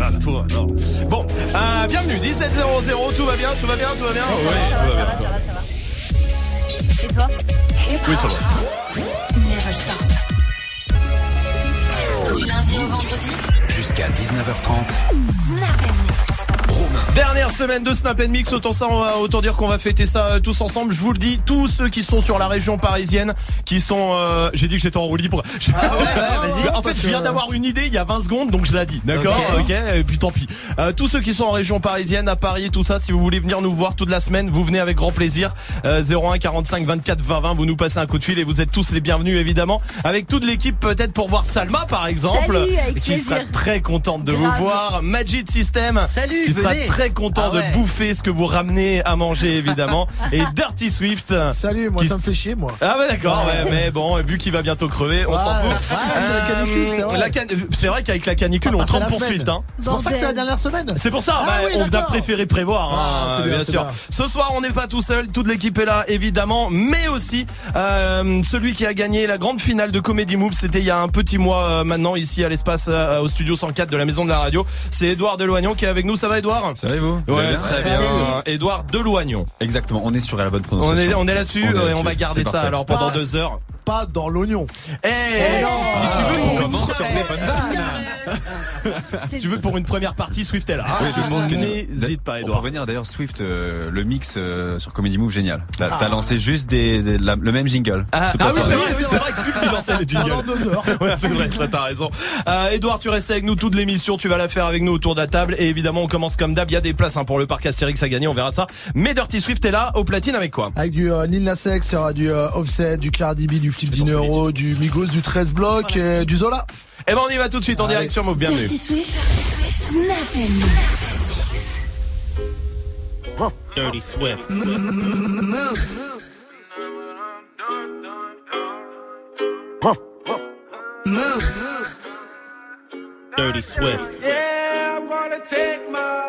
Ah, toi, non. Bon, euh, bienvenue, 1700, tout va bien, tout va bien, tout va bien Ça Ouais, va, tout ça va va, bien. ça va, ça va. Et toi? Oui, ça va. Never stop. Du lundi au vendredi, Jusqu'à 19h30. Snap and Mix. Dernière semaine de Snap and Mix, autant ça, on va- autant dire qu'on va fêter ça euh, tous ensemble. Je vous le dis, tous ceux qui sont sur la région parisienne, qui sont, euh, j'ai dit que j'étais en roue libre. en fait, je viens d'avoir une idée il y a 20 secondes, donc je l'ai dit. D'accord, ok. Et puis tant pis. Euh, tous ceux qui sont en région parisienne, à Paris, tout ça, si vous voulez venir nous voir toute la semaine, vous venez avec grand plaisir. Euh, 01 45 24 20 20, vous nous passez un coup de fil et vous êtes tous les bienvenus évidemment. Avec toute l'équipe peut-être pour voir Salma par exemple, Salut, avec qui sera très contente de Grave. vous voir. Majid System, Salut, qui sera très content Ah ouais. de bouffer ce que vous ramenez à manger évidemment. et Dirty Swift. Salut, moi Qui ça me fait chier moi. Ah bah d'accord, ouais, mais bon, vu qu'il va bientôt crever, on s'en fout. ouais, c'est la canicule, c'est vrai. qu'avec la canicule, on Après trempe pour. Swift. Hein. C'est pour ça que c'est la dernière semaine. C'est pour ça, Ah bah, oui, on a préféré prévoir, hein, Ah, c'est bien, bien c'est sûr. bien. Ce soir, on n'est pas tout seul, toute l'équipe est là, évidemment, mais aussi euh, celui qui a gagné la grande finale de Comedy Move, c'était il y a un petit mois euh, maintenant, ici à l'espace, euh, au studio 104 de la Maison de la Radio. C'est Édouard Deloignon qui est avec nous, ça va Édouard Ça va et vous Ouais, très bien. Édouard Deloignon. Exactement, on est sur la bonne On prononciation. est, on est là-dessus On est et là-dessus. on va garder ça parfait. alors pendant Pas- deux heures. Pas dans l'oignon. Eh, si tu veux, On pour une commence sur des bonnes C'est- tu veux pour une première partie, Swift est là. Oui, je pense que n'hésite pas, Edouard. revenir d'ailleurs Swift, euh, le mix euh, sur Comedy Move, génial. T'as Ah. lancé juste des, des- la- le même jingle. Ah, ah oui, c'est vrai, oui, c'est vrai que Swift il lançait le jingle. Pendant deux heures. Ouais, c'est vrai, ça t'as raison. Euh, Edouard, tu restes avec nous toute l'émission, tu vas la faire avec nous autour de la table et évidemment on commence comme d'hab, il y a des places hein, pour le parc Astérix à gagner, on verra ça. Mais Dirty Swift est là au platine avec quoi Avec du euh, Lil Nas X, il y aura du euh, Offset, du Cardi B, du Flip Dinero, du Migos, du 13 bloc et du Zola. Eh ben on y va tout de suite en Allez. direct sur Move, bienvenue. Dirty Swift. Dirty Swift. Move. Move. Dirty Swift. Yeah, I'm gonna take my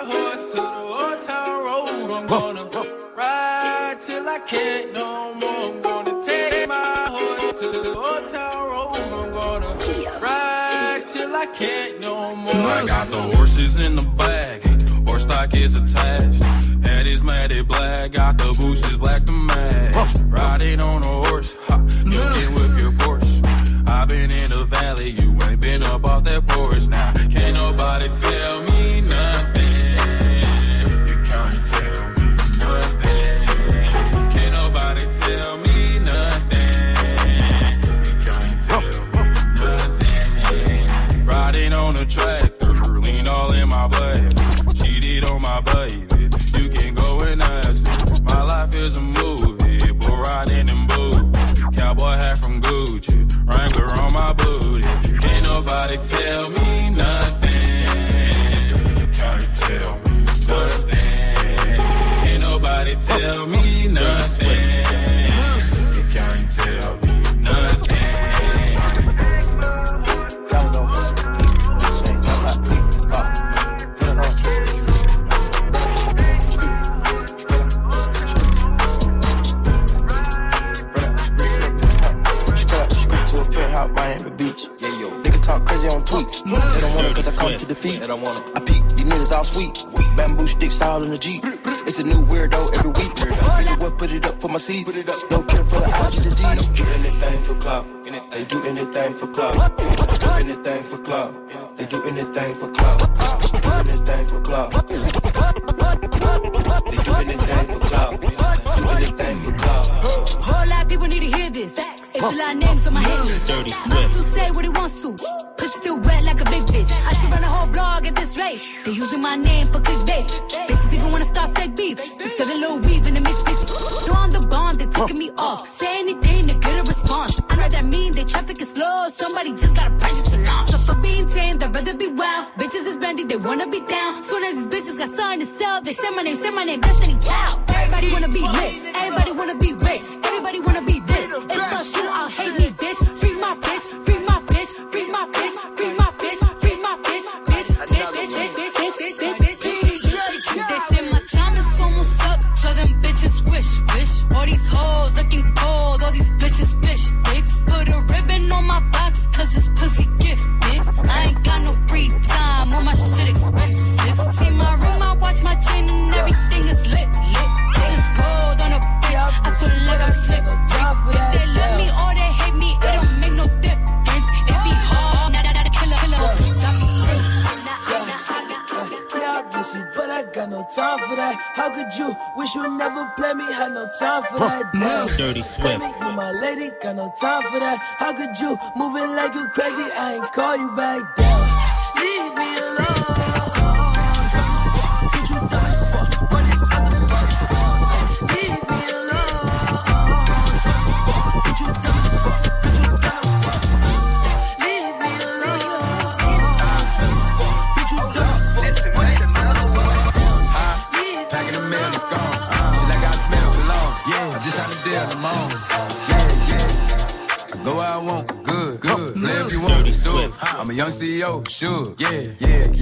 Can't no more. I'm gonna take my horse to the town road. I'm gonna ride till I can't no more. I got the horses in the bag, horse stock is attached. Head is matted black, got the black to match. Riding on a horse, you can whip your Porsche. i been in the valley, you ain't been up off that porch now. Can't nobody tell me it cause I defeat. Want it. I peek, these niggas all sweet. Bamboo sticks all in the Jeep. It's a new weirdo every week. Nigga, what put it up for my seeds? No care for the IG disease. Do anything for clout. They do anything for clout. Do anything for clout. They do anything for clout. Do anything for clout. They do anything for clout. Do anything for clout. Whole lot of people need to hear this. It's a lot of names on my hit list. Dirty Swift. to say what he wants to. Pussy still wet like a big bitch. I should run a whole blog at this rate. They using my name for clickbait. Bitches even wanna start fake beef. Just sell a little weave in the mix mix. No, I'm the bomb, they taking me off. Say anything to get a response. I know that mean they traffic is slow. Somebody just gotta purchase a launch. So for being tame, I'd rather be wild. Bitches is brandy, they wanna be down. Soon as these bitches got something to sell, they say my name, say my name, Destiny Child. Dirty Swift. you my lady, got no time for that. How could you move it like you crazy? I ain't call you back down. Young CEO, sure. Yeah, yeah.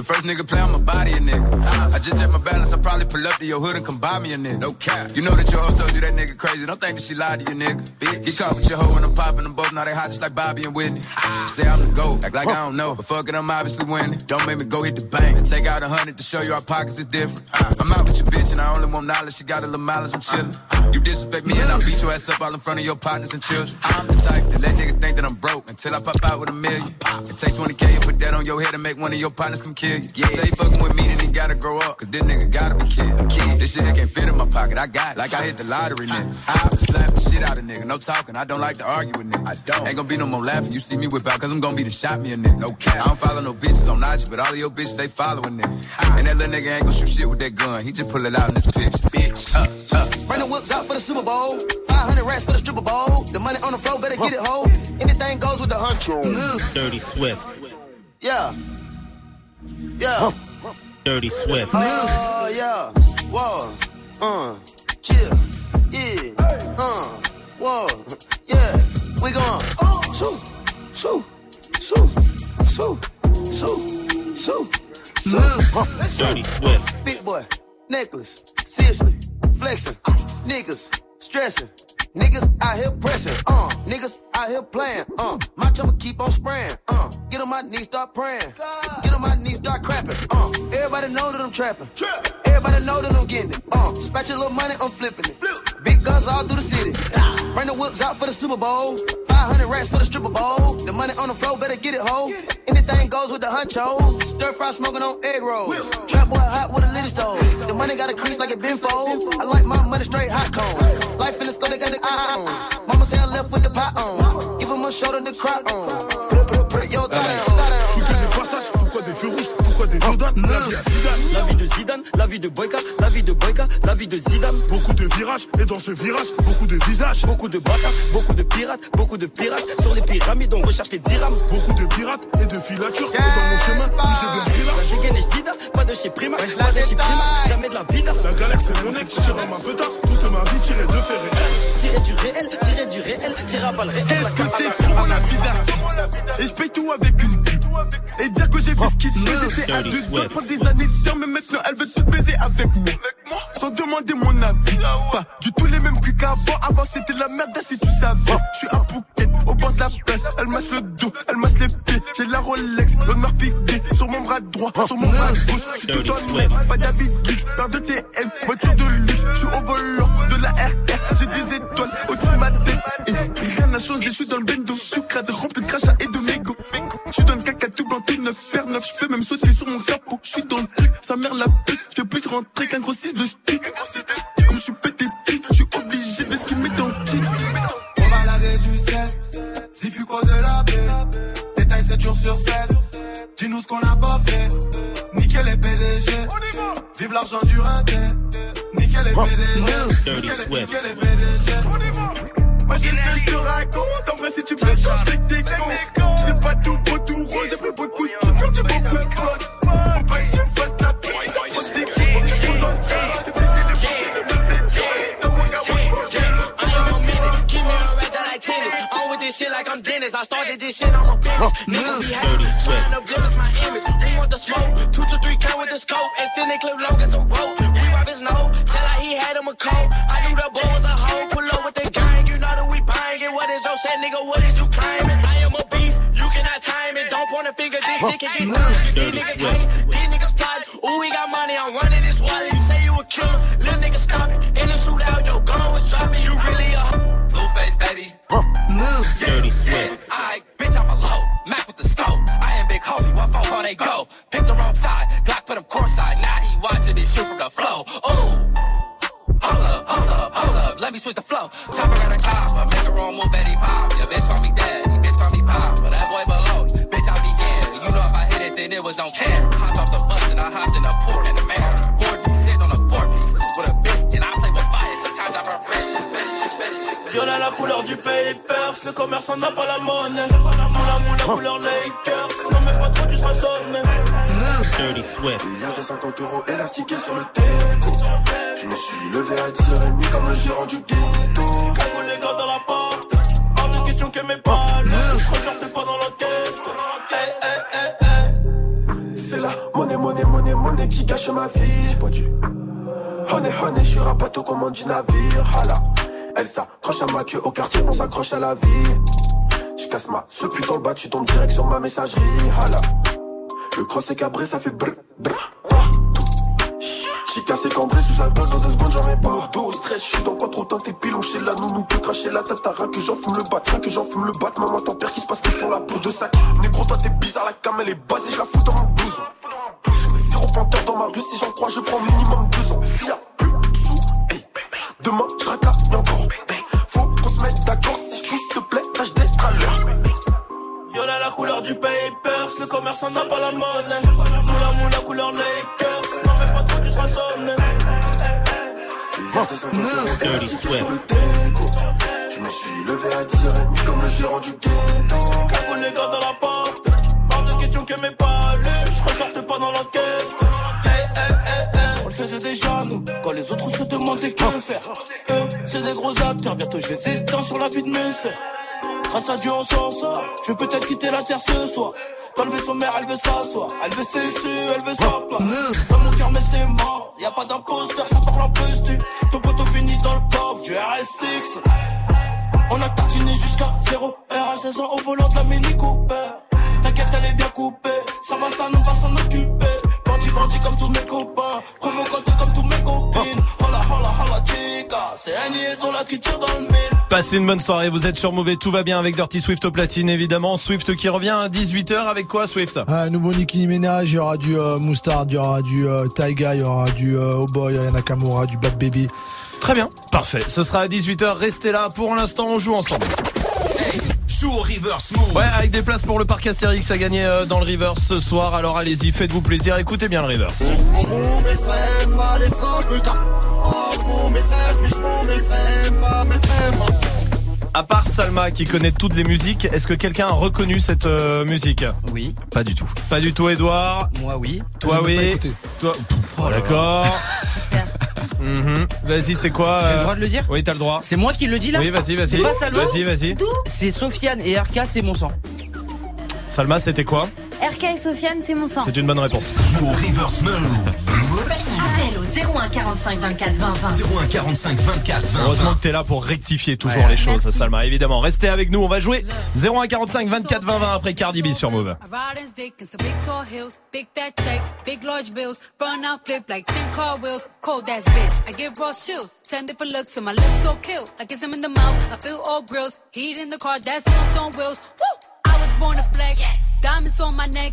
The first nigga play on my body, a nigga. I just check my balance, I probably pull up to your hood and come buy me a nigga. No cap. You know that your hoe told you that nigga crazy. Don't think that she lied to you, nigga. Bitch. Get caught with your hoe and I'm popping them both. Now they hot just like Bobby and Whitney. Say I'm the GOAT, act like I don't know. But fuck it, I'm obviously winning. Don't make me go hit the bank and take out a hundred to show you our pockets is different. I'm out with your bitch and I only want knowledge. She got a little mileage, I'm chillin'. You disrespect me and I'll beat your ass up all in front of your partners and children. I'm the type that let nigga think that I'm broke until I pop out with a million. And take 20k and put that on your head and make one of your partners come kill you. Yeah. Say he fucking with me, then he gotta grow up. Cause this nigga gotta be kid. A kid. This shit can't fit in my pocket. I got it. Like I hit the lottery, nigga. I slap the shit out of nigga. No talking. I don't like to argue with niggas. I don't. Ain't gonna be no more laughing. You see me whip out cause I'm gonna be the shot me a nigga. No cap. I don't follow no bitches on IG, but all of your bitches, they following nigga. And that little nigga ain't gonna shoot shit with that gun. He just pull it out in this picture. Bitch. Uh, uh. Bring the whips out for the Super Bowl. 500 racks for the stripper bowl. The money on the floor, better get it whole. Anything goes with the huncho. Dirty Swift. Yeah. Yeah. Dirty Swift. Oh, yeah. Whoa. Uh. Chill. Yeah. Uh. Whoa. Yeah. We gone. Shoo. Shoo. Shoo. Shoo. Shoo. Shoo. Shoo. Dirty Swift. Big boy, necklace, seriously, flexing, niggas, stressing, niggas out here pressing, uh, niggas out here playing, uh, my chopper keep on spraying, uh, get on my knees, start praying, get on my knees, start crapping, uh, everybody know that I'm trapping, everybody know that I'm getting it, uh, spatch a little money, I'm flipping it, big guns all through the city, bring the whips out for the Super Bowl, 500 racks for the stripper bowl, the money on the floor, better get it ho, anything goes with the huncho, stir fry smoking on egg rolls, trap boy hot with a little stove, the money got a crease like it been fold, I like my money straight hot cone, life in the store, they got the eye on, mama say I left with the pot on, give him a shoulder to cry on, put, put, put your thigh down, dodanes La vie à Zidane, La vie de Zidane, la vie de Boyka, la vie de Boyka, la vie de Zidane. beaucoup de virages, et dans ce virage, beaucoup de visages. Beaucoup de bâtards, beaucoup de pirates, beaucoup de pirates. Sur les pyramides, on recherche les dirhams. Beaucoup de pirates et de filatures. Et dans mon chemin, où j'ai là. La Jida, pas de chez Prima, pas de chez Prima, jamais de la vida. La galère c'est mon ex, tire ma feta, toute ma vie tirée de fer et Tirer du réel, tirer du réel, tirer à balles réel. Qu'est-ce que c'est trop la vie d'artiste Et je paye tout avec une Et dire que j'ai fait ce qu'il fait J'étais deux doigts de prendre des années de temps Mais maintenant elle veut tout baiser avec moi. Sans demander mon avis. Pas du tout les mêmes culs qu'avant. Avant c'était la merde si tu savais Je suis à Phuket, au bord de la plage. Elle masse le dos, elle masse les pieds. J'ai la Rolex, l'honneur fixé Sur mon bras droit, sur mon bras gauche. Je suis tout en or, pas d'habit luxe Paire de TM, voiture de luxe. Je suis au volant de la RR J'ai des étoiles au-dessus de ma tête. Et rien n'a changé, je suis dans le bendo. Sucrade rempli de crachats et de mégots Je suis dans le caca tout blanc, tout neuf, fer neuf Je peux même sauter sur mon capot Je suis dans le truc, sa mère la pute Je fais plus rentrer qu'un gros 6 de stu Comme je suis pété Je suis obligé de ce qu'il met dans le On va laver du sel, si fuco de la baie. Détail 7 jours sur 7. Dis-nous ce qu'on a pas fait. Nickel les PDG. Vive l'argent du rinté. Nickel les PDG. Dirty Nickel les PDG. Ce que je te raconte En vrai si tu plais c'est que t'es con C'est pas tout beau tout rose J'ai pris beaucoup de choses J'ai beaucoup de potes Faut pas que tu me fasses la pute Si t'approches des coups Faut que tu me this shit like I'm Dennis. I started this shit, I'm a business. Niggas be Dirty hating, trying to blemish my image. Who want the smoke? Two to three count with the scope. Extend they clip long as a rope. Is nigga? What is you claiming? I am a beast, you cannot time it. Don't point a finger, this shit can get done. These niggas hate, these niggas plot. Ooh, we got money, I'm running this wallet. You say you a killer, little nigga stop it. In the shootout, your gun was dropping. You really a Blueface baby. Dirty Swift. I bitch I'm a low. Mac with the scope. I am big homie. What folk all they go? Pick the wrong side. Glock put him courtside. Now he watching me shoot from the flow. Ooh. Hold up, let me switch the flow. Chopper got a chopper, make a wrong move, Betty pop. Your bitch call me daddy, bitch call me pop. But that boy below, bitch I be in. You know if I hit it, then it was on camera. Hopped off the bus and I hopped in the port in the man. Gorgeous, sitting on a four piece with a biscuit. I play with fire, sometimes I burn bridges. Violet la couleur du papers, le commerçant n'a pas la monnaie. Moula moula couleur Lakers, non mais pas trop tu seras sonné. Dirty Swift. Des 50 euros élastiqués sur le déco. Je me suis levé à 10h30 comme le gérant du ghetto. Cagoule les gars dans la porte, hors de question que mes balles. Je ressortais pas dans l'enquête. Hey, hey, hey, hey. C'est la monnaie, monnaie, monnaie, monnaie qui gâche ma vie. J'ai pas dû. Honey, honey, je suis rapato au commande du navire. Hala. Elle s'accroche à ma queue au quartier, on s'accroche à la vie. Je casse ma ce putain le bas, tu tombes direct sur ma messagerie. Hala. Le cross est cabré, ça fait brr, brr, partout. J'ai cassé cambré sous alcool dans deux secondes, j'en mets partout. Au stress, je suis dans quoi trop teinté pilon chez la nounou, peut cracher la rien que j'en fume le bat, que j'en fume le bat. Maman, t'en perds qui se passe qu'ils sont là pour deux sacs. Négro, toi t'es bizarre, la cam elle est basée, je la fous dans mon blouson. Zéro panthère dans ma rue, si j'en crois, je prends minimum deux ans. S'il y a plus de sous, hey, demain je racaille encore. Faut qu'on se mette d'accord, si je pousse, s'il te plaît. Violet la couleur du papers, le commerçant n'a pas la monnaie. Moula moula couleur Lakers, non mais pas trop tu seras sonné. Dirty Swift. Je me suis levé à 10h30 comme le gérant du ghetto. Cagoule les gars dans la porte, hors de question que mes palais. Je ressortais pas dans l'enquête. Hey, hey, hey, hey. On le faisait déjà nous, quand les autres se demandaient que faire. Eux, c'est des gros acteurs, bientôt je les éteins sur la vie de mes sœurs. Grâce à Dieu on s'en sort, je vais peut-être quitter la terre ce soir. Dans le vaisseau mère, elle veut s'asseoir, elle veut ses su, elle veut sa place. Dans mon cœur, mais c'est mort, y a pas d'imposteur, ça parle en postu. Ton poteau finit dans le coffre du RS6. On a tartiné jusqu'à 0 R à 16 ans au volant de la Mini Cooper. T'inquiète, elle est bien coupée, ça va, ça on va s'en occuper. Bandit, bandit comme tous mes copains, provocante comme tous mes copines. Passez une bonne soirée, vous êtes sur Mauvais, tout va bien avec Dirty Swift au platine évidemment. Swift qui revient à 18h avec quoi Swift? Ah, nouveau Nicki Minaj, il y aura du euh, Moustard, il y aura du euh, Taiga, il y aura du euh, Oh Boy, il y a Nakamura, du Bad Baby. Très bien, parfait. Ce sera à 18h, restez là. Pour l'instant, on joue ensemble. Joue au reverse move. Ouais, avec des places pour le parc Astérix à gagner euh, dans le reverse ce soir. Alors allez-y, faites-vous plaisir, écoutez bien le reverse. À part Salma qui connaît toutes les musiques, est-ce que quelqu'un a reconnu cette euh, musique? Oui. Pas du tout. Pas du tout, Edouard. Moi, oui. Toi, Je n'ai pas oui. Toi, Pff, oh, d'accord. Mhm. Vas-y, c'est quoi J'ai euh, le droit de le dire? Oui, t'as le droit. C'est moi qui le dis là? Oui, vas-y, vas-y. C'est pas Salma? Vas-y, vas-y. C'est Sofiane et RK, c'est mon sang. Salma, c'était quoi? RK et Sofiane, c'est mon sang. C'est une bonne réponse. Joue au reverse move. Appel au 01 45 24 20 20. 01 45 24 20 Heureusement 20. que t'es là pour rectifier toujours Ouais. les choses, Merci. Salma. Évidemment, restez avec nous. On va jouer 01 45 24 20 20 après Cardi B sur Move. I ride in dick and some big tall hills, big fat checks, big large bills, burn out flip like 10 car wheels, cold ass bitch. I give raw chills, 10 different looks and my lips so kill. I kiss him in the mouth, I feel all grills, heat in the car, that's wheels on wheels. Woo! I was born to flex, diamonds on my neck.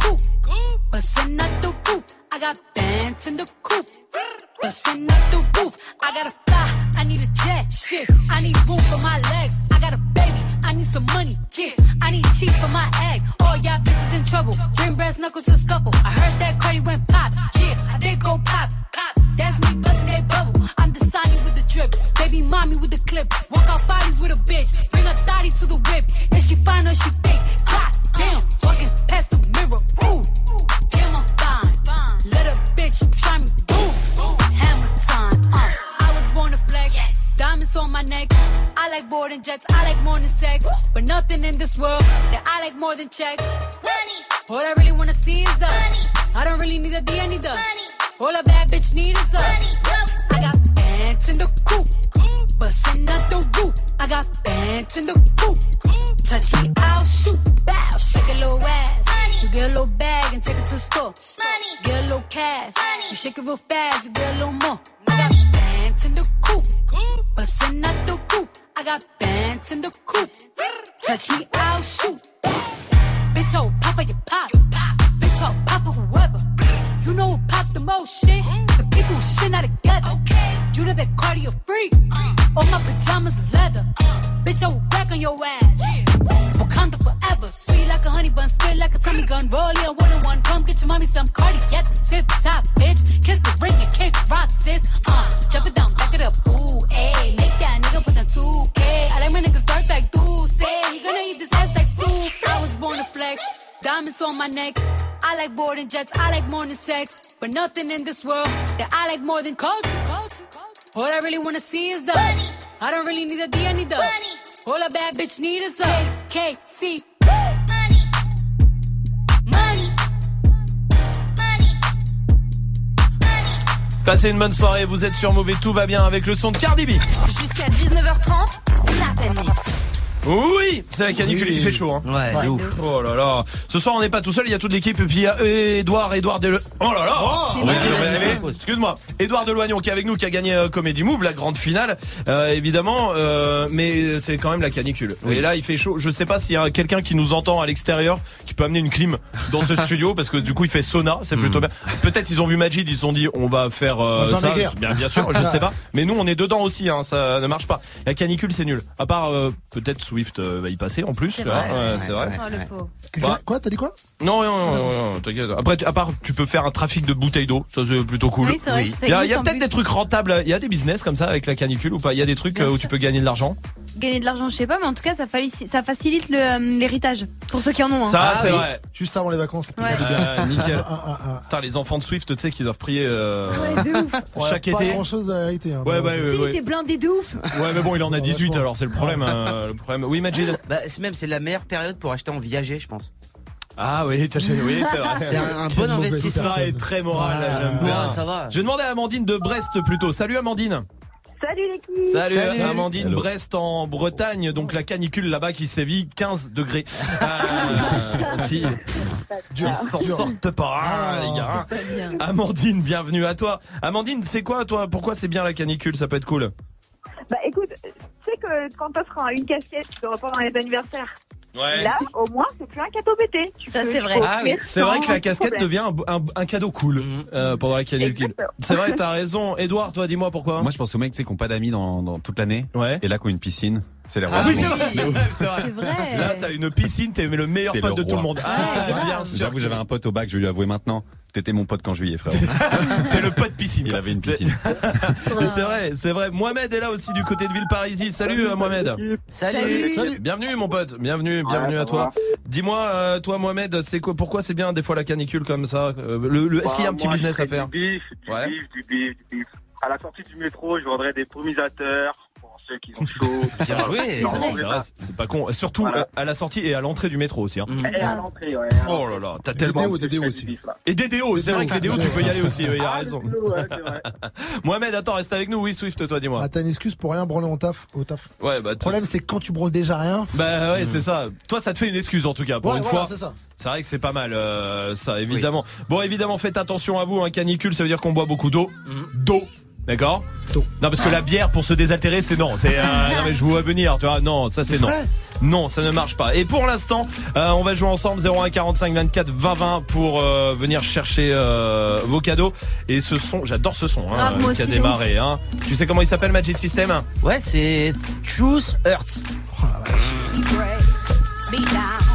coop, bustin' out the roof. I got bands in the coop, bustin' out the roof. I gotta fly, I need a jet. Shit, I need room for my legs. I got a baby, I need some money. Yeah, I need teeth for my egg. All y'all bitches in trouble. Bring brass knuckles to scuffle. I heard that Cardi went pop. Yeah, did go pop. Pop. That's me busting that bubble. I'm the Sonny with the drip. Baby mommy with the clip. Walk out bodies with a bitch. Bring a thotty to the whip. Is she fine or she fake? God damn, walking past the mirror. Ooh, damn, I'm fine. Let a bitch try me. Boom, hammer time. Uh, I was born to flex. Diamonds on my neck. I like boarding jets. I like more than sex. But nothing in this world that I like more than checks. Money. All I really wanna see is the money. I don't really need a D, I need the money. All a bad bitch need is a. I got bands in the coop, bustin' out the roof. I got bands in the coop. Touch me, I'll shoot. Bow, shake a little ass. You get a little bag and take it to the store. Get a little cash. You shake it real fast, you get a little more. I got bands in the coop, bustin' out the roof. I got bands in the coop. Touch me, I'll shoot. Bitch, oh, papa, you pop. Bitch, oh, papa, whoever. You know who pop the most shit? The people who shit not together. You the big cardio freak. All my pajamas is leather. Bitch, I will back on your ass. Wakanda forever. Sweet like a honey bun, spit like a tummy gun. Roll in one on one. Come get your mommy some cardi at the tip top, bitch. Kiss the ring and kick rock, sis. Uh, jump it down, back it up. Ooh, ayy. Make that nigga put the 2K. Flex. Diamonds on my neck. I like boarding jets. I like more than sex. But nothing in this world that I like more than culture. All I really wanna see is the money. I don't really need a D, I need the money. All a bad bitch need is a KC. Money. Money. Passez une bonne soirée, vous êtes sur Mauvais, tout va bien avec le son de Cardi B. Jusqu'à 19h30, Snap and Mix. Oui, c'est la canicule, Oui. il fait chaud. Hein. Ouais, de ouf. Oh là là. Ce soir, on n'est pas tout seul, il y a toute l'équipe. Et puis il y a Edouard, Edouard Del... Oh là là Oh, Ouais, ouais, ouais, ouais, ouais, ouais. Excuse-moi. Edouard Deloignon qui est avec nous, qui a gagné euh, Comedy Move, la grande finale, euh, évidemment. euh, mais c'est quand même la canicule. Et là, il fait chaud. Je sais pas s'il y a quelqu'un qui nous entend à l'extérieur, qui peut amener une clim dans ce studio, parce que du coup, il fait sauna. C'est plutôt bien. Peut-être ils ont vu Majid, ils se sont dit, on va faire euh, On ça. bien sûr, je sais pas. Mais nous, on est dedans aussi. Hein, ça ne marche pas. La canicule, c'est nul. À part euh, peut-être Swift euh, va y passer en plus. C'est hein, vrai. ouais, c'est vrai. Oh, le Bah. Quoi, t'as dit quoi? Non, non, non, non, non, t'inquiète. Après, tu- à part, tu peux faire un trafic de bouteilles d'eau. Ça, c'est plutôt cool. Oui, c'est vrai. Il y a, peut-être des trucs rentables. Il y a des business comme ça avec la canicule ou pas? Il y a des trucs Bien euh, où sûr. tu peux gagner de l'argent? Gagner de l'argent, je sais pas, mais en tout cas, ça, facilite euh, l'héritage. Pour ceux qui en ont. hein. Ça, Ah c'est oui. vrai. Juste avant les vacances. Ouais. Euh, nickel. Ah, ah, ah. Putain, les enfants de Swift, tu sais, qui doivent prier euh, Ouais, de ouf. Ouais, chaque pas été. grand chose de la réalité. hein. Ouais, bah, ouais, Si, ouais. t'es blindé de ouf. Ouais, mais bon, il en a Ouais, 18, vachement. alors c'est le problème. euh, le problème. Oui, Majid. Bah, c'est même c'est la meilleure période pour acheter en viager, je pense. Ah oui, t'as oui, c'est vrai. C'est un, bon investissement. Ça est très moral. Ouais. j'aime Ouais, bien. ça va. Je vais demander à Amandine de Brest plutôt. Salut Amandine. Salut l'équipe Salut, Salut. Amandine, Hello. Brest en Bretagne, donc la canicule là-bas qui sévit 15 degrés. Euh, si, ils s'en sortent pas, hein, les gars. Pas bien. Amandine, bienvenue à toi. Amandine, c'est quoi toi? Pourquoi c'est bien la canicule? Ça peut être cool. Bah écoute, tu sais que quand t'offres une casquette pendant les anniversaires, Ouais. là au moins c'est plus un cadeau pété. Tu Ça, c'est vrai. Ah oui, C'est vrai que la casquette devient un, un- un cadeau cool Mhm. euh, pendant la canicule. C'est vrai, t'as raison. Edouard, toi, dis-moi pourquoi. Moi, je pense aux mecs, tu sais, qui n'ont pas d'amis dans, dans toute l'année. Ouais. Et là, qui ont une piscine. C'est les rois Ah oui, c'est vrai. C'est vrai. Vrai. Là, t'as une piscine, t'es le meilleur pote le de tout le monde. Ah, bien sûr. J'avoue, j'avais un pote au bac, je vais lui avouer maintenant. T'étais mon pote quand je lui ai, frère. T'es le pote piscine. Il quoi. avait une piscine. Mais C'est vrai, c'est vrai. Mohamed est là aussi du côté de Villeparisis. Salut euh, Mohamed. Salut. Salut. Bienvenue mon pote, bienvenue, bienvenue à toi. Dis-moi, euh, toi Mohamed, c'est quoi, pourquoi c'est bien des fois la canicule comme ça Euh, le, le- Est-ce qu'il y a un petit Moi, je business à faire Du bif, du Ouais. bif, du bif, du bif. À la sortie du métro, je vendrais des brumisateurs pour ceux qui ont chaud. Bien joué. C'est Non, vrai, mais c'est ça. vrai, c'est pas con. Surtout Voilà. euh, à la sortie et à l'entrée du métro aussi. hein. Mm. Et à l'entrée, ouais. Oh là là, t'as Des tellement. déos, des déos Je aussi. Et des déos, c'est vrai que les déos tu peux y aller aussi, oui, il a Ah, raison. ouais, vrai. Mohamed, attends, reste avec nous, oui Swift, toi dis-moi. Ah, t'as une excuse pour rien branler au taf. Au taf. Ouais, bah, Le problème, c'est que quand tu branles déjà rien. Bah ouais, c'est ça. Toi, ça te fait une excuse en tout cas. Pour Ouais, une voilà, fois, c'est ça. c'est vrai que c'est pas mal, euh, ça évidemment. Bon, évidemment, faites attention à vous. Un canicule, ça veut dire qu'on boit beaucoup d'eau. D'eau. D'accord. Non, parce que la bière pour se désaltérer, c'est non. C'est euh, non mais je vous vois venir, tu vois. Non, ça c'est non. Non, ça ne marche pas. Et pour l'instant, euh, on va jouer ensemble 01 45 24 20 20 pour euh, venir chercher euh, vos cadeaux. Et ce son, j'adore ce son hein, Grave, moi qui a aussi, de démarré. Hein. Tu sais comment il s'appelle Magic System Ouais, c'est Truth Hurts. He breaks me down.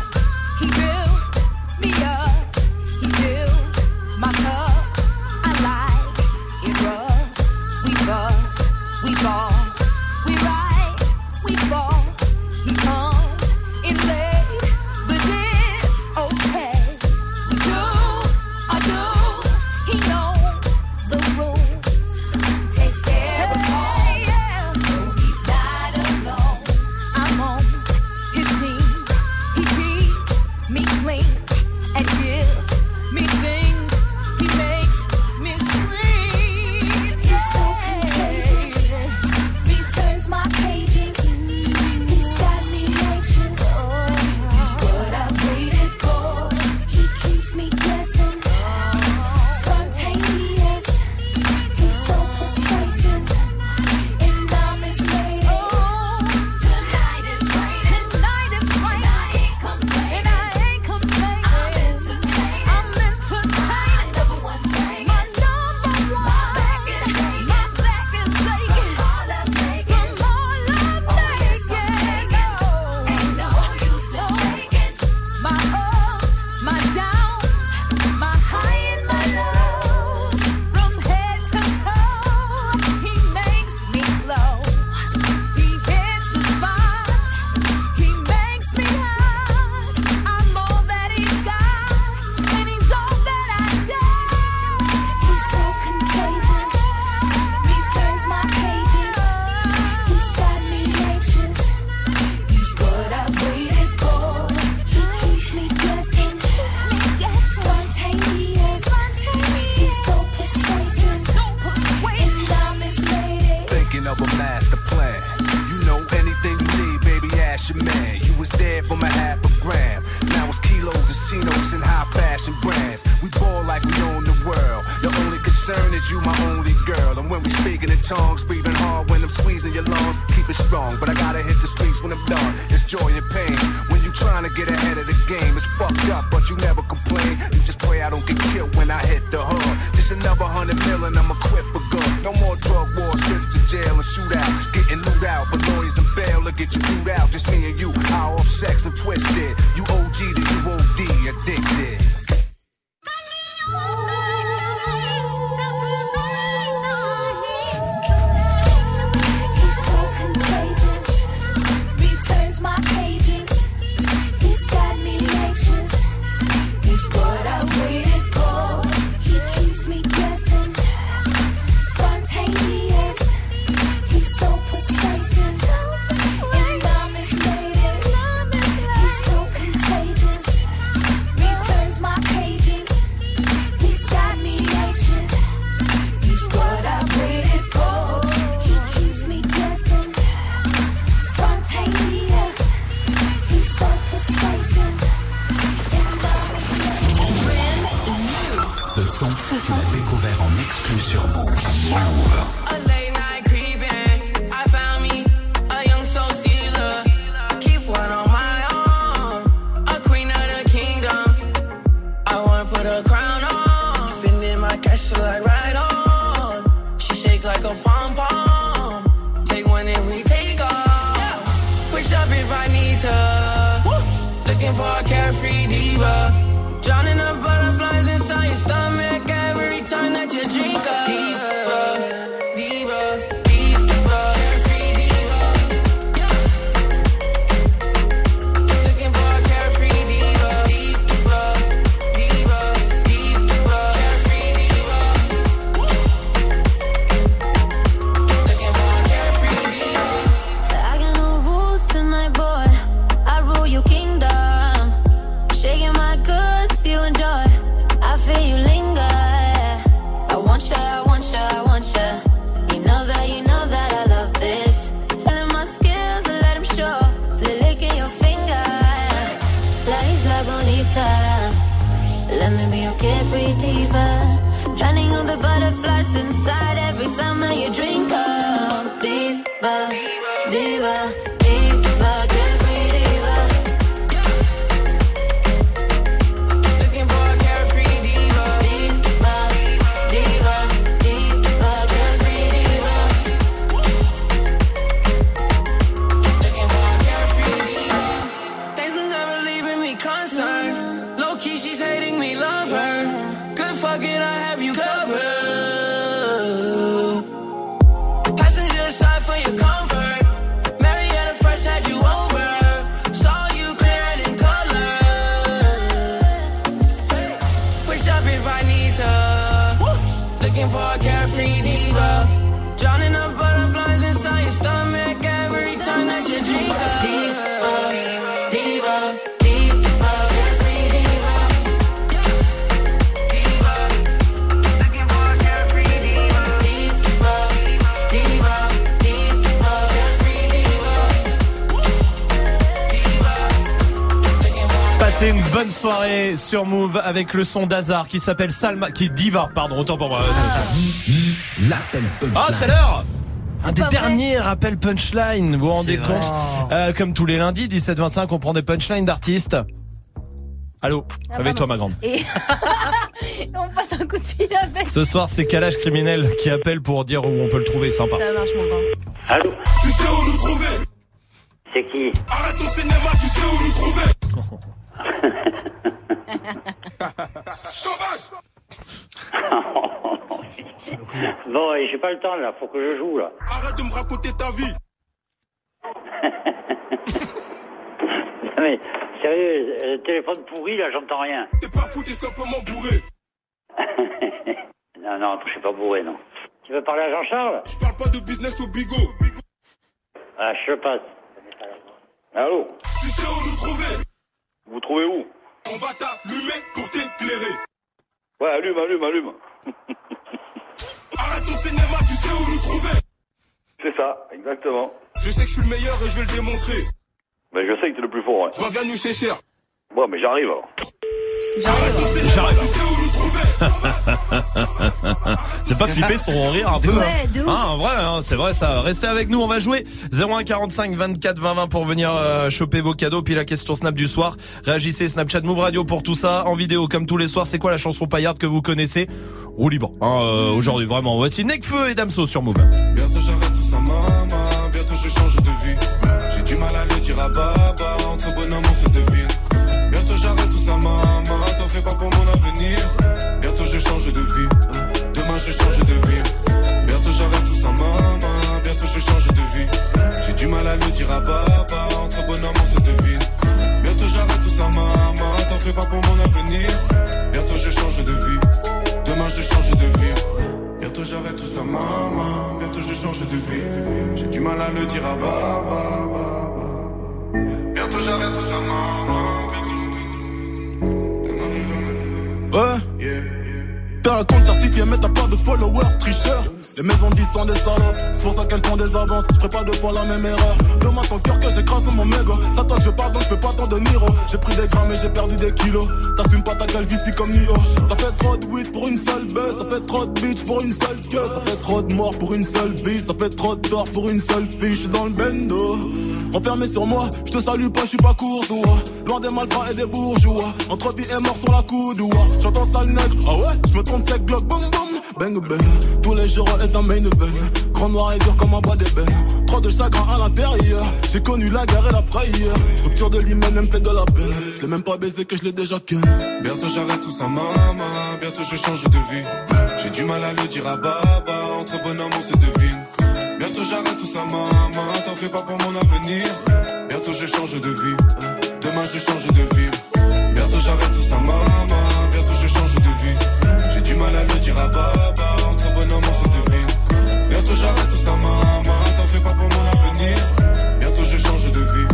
sur Move avec le son d'Azar qui s'appelle Salma, qui est Diva, pardon, autant pour moi. Ah, ah c'est l'heure un des derniers rappels punchline, vous vous rendez compte euh, Comme tous les lundis, 17h25 on prend des punchlines d'artistes. Allô, ah, réveille-toi ma grande. Et... on passe un coup de fil à Ce soir, c'est Calage Criminel qui appelle pour dire où on peut le trouver, sympa. Ça marche, mon grand. Allô Tu sais où nous trouver C'est qui Arrête au cinéma, tu sais où nous trouver Sauvage Bon, j'ai pas le temps là, faut que je joue là. Arrête de me raconter ta vie non, mais sérieux, le téléphone pourri là, j'entends rien. T'es pas fou, t'es simplement bourré. non, non, je suis pas bourré, non. Tu veux parler à Jean-Charles? Je parle pas de business au bigot. Ah, je passe. Allô? Tu sais où nous trouver? Vous trouvez où? on va t'allumer pour t'éclairer. Ouais, allume, allume, allume. Arrête ton cinéma, tu sais où nous trouver. C'est ça, exactement. Je sais que je suis le meilleur et je vais le démontrer. Mais je sais que t'es le plus fort, ouais. Reviens nous chez cher. Bon, mais j'arrive. alors. J'arrête. J'ai pas flippé son rire un peu. Ouais, hein. Ah, en vrai, hein, c'est vrai ça. Restez avec nous, on va jouer 0145 24 20 20 pour venir euh, choper vos cadeaux. Puis la question Snap du soir. Réagissez Snapchat Move Radio pour tout ça en vidéo comme tous les soirs. C'est quoi la chanson paillarde que vous connaissez? Roue libre. Hein, euh, Aujourd'hui vraiment. Voici Necfeu et Damso sur Move. Bientôt j'arrête tout ça, maman. Bientôt je change de vie. J'ai du mal à le dire à Baba. Entre bonhomme on se devine. Je change de vie. Bientôt j'arrête tout ça, maman. Bientôt je change de vie. J'ai du mal à le dire à baba. Entre bonhomme, on se devine. Bientôt j'arrête tout ça, maman. T'en fais pas pour mon avenir. Bientôt je change de vie. Demain je change de vie. Bientôt j'arrête tout ça, maman. Bientôt je change de vie. J'ai du mal à le dire à baba. Bientôt j'arrête tout ça, maman. Ouais. T'as un compte certifié, mais t'as pas de followers, tricheur. Les maisons disent sont des salopes, c'est pour ça qu'elles font des avances. Je ferai pas deux fois la même erreur. Demande ton cœur que j'écrase mon mégot. Ça toi je parle donc je fais pas tant de Niro. J'ai pris des grammes et j'ai perdu des kilos. T'assumes pas ta calvitie comme Nio. Ça fait trop de weed pour une seule baisse. Ça fait trop de bitch pour une seule queue. Ça fait trop de morts pour une seule vie. Ça fait trop de tort pour une seule fille. Je suis dans le bendo. Enfermé sur moi, je te salue pas, je suis pas courtois. Loin des malfrats et des bourgeois. Entre vie et mort sur la coudoua. J'entends sale nègre, ah ouais, je me trompe sec, glock, boum boum. Bang bang, tous les jours est un main event. Grand noir et dur comme un bas d'ébène. Trop de chagrin à l'intérieur. J'ai connu la guerre et la frayeur. Rupture de l'hymen, elle me fait de la peine. Je l'ai même pas baisé que je l'ai déjà ken. Bientôt j'arrête tout ça, maman. Bientôt je change de vie. J'ai du mal à le dire à baba. Entre bonhomme, on se devine. J'arrête tout ça, maman. T'en fais pas pour mon avenir. Bientôt je change de vie. Demain je change de vie. Bientôt j'arrête tout ça, maman. Bientôt je change de vie. J'ai du mal à le dire à baba. Entre bonhomme, on se devine. Bientôt j'arrête tout ça, maman. T'en fais pas pour mon avenir. Bientôt je change de vie.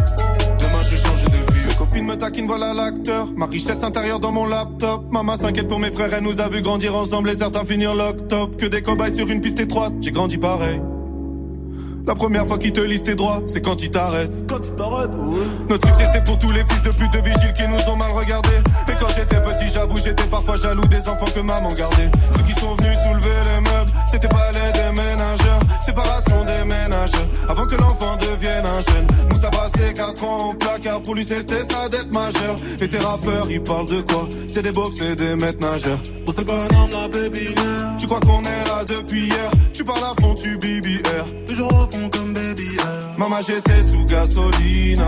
Demain je change de vie. Mes copines me taquinent, voilà l'acteur. Ma richesse intérieure dans mon laptop. Maman s'inquiète pour mes frères, elle nous a vu grandir ensemble et certains finir lock top. Que des cobayes sur une piste étroite, j'ai grandi pareil. La première fois qu'il te lise tes droits, c'est quand il t'arrête. Quand il t'arrête, ouais. Notre succès c'est pour tous les fils de pute de vigiles qui nous ont mal regardés. Et quand j'étais petit, j'avoue, j'étais parfois jaloux des enfants que maman gardait. Ceux qui sont venus soulever les meubles, c'était pas les déménageurs. Séparation des ménageurs, avant que l'enfant devienne un jeune. Moussa passé 4 ans au placard, pour lui c'était sa dette majeure. Et tes rappeurs, ils parlent de quoi? C'est des beaufs, c'est des maîtres nageurs. Pour bonhomme, la baby. Tu crois qu'on est là depuis hier? Tu parles à fond, tu BBR. Toujours Maman, j'étais sous gasoline.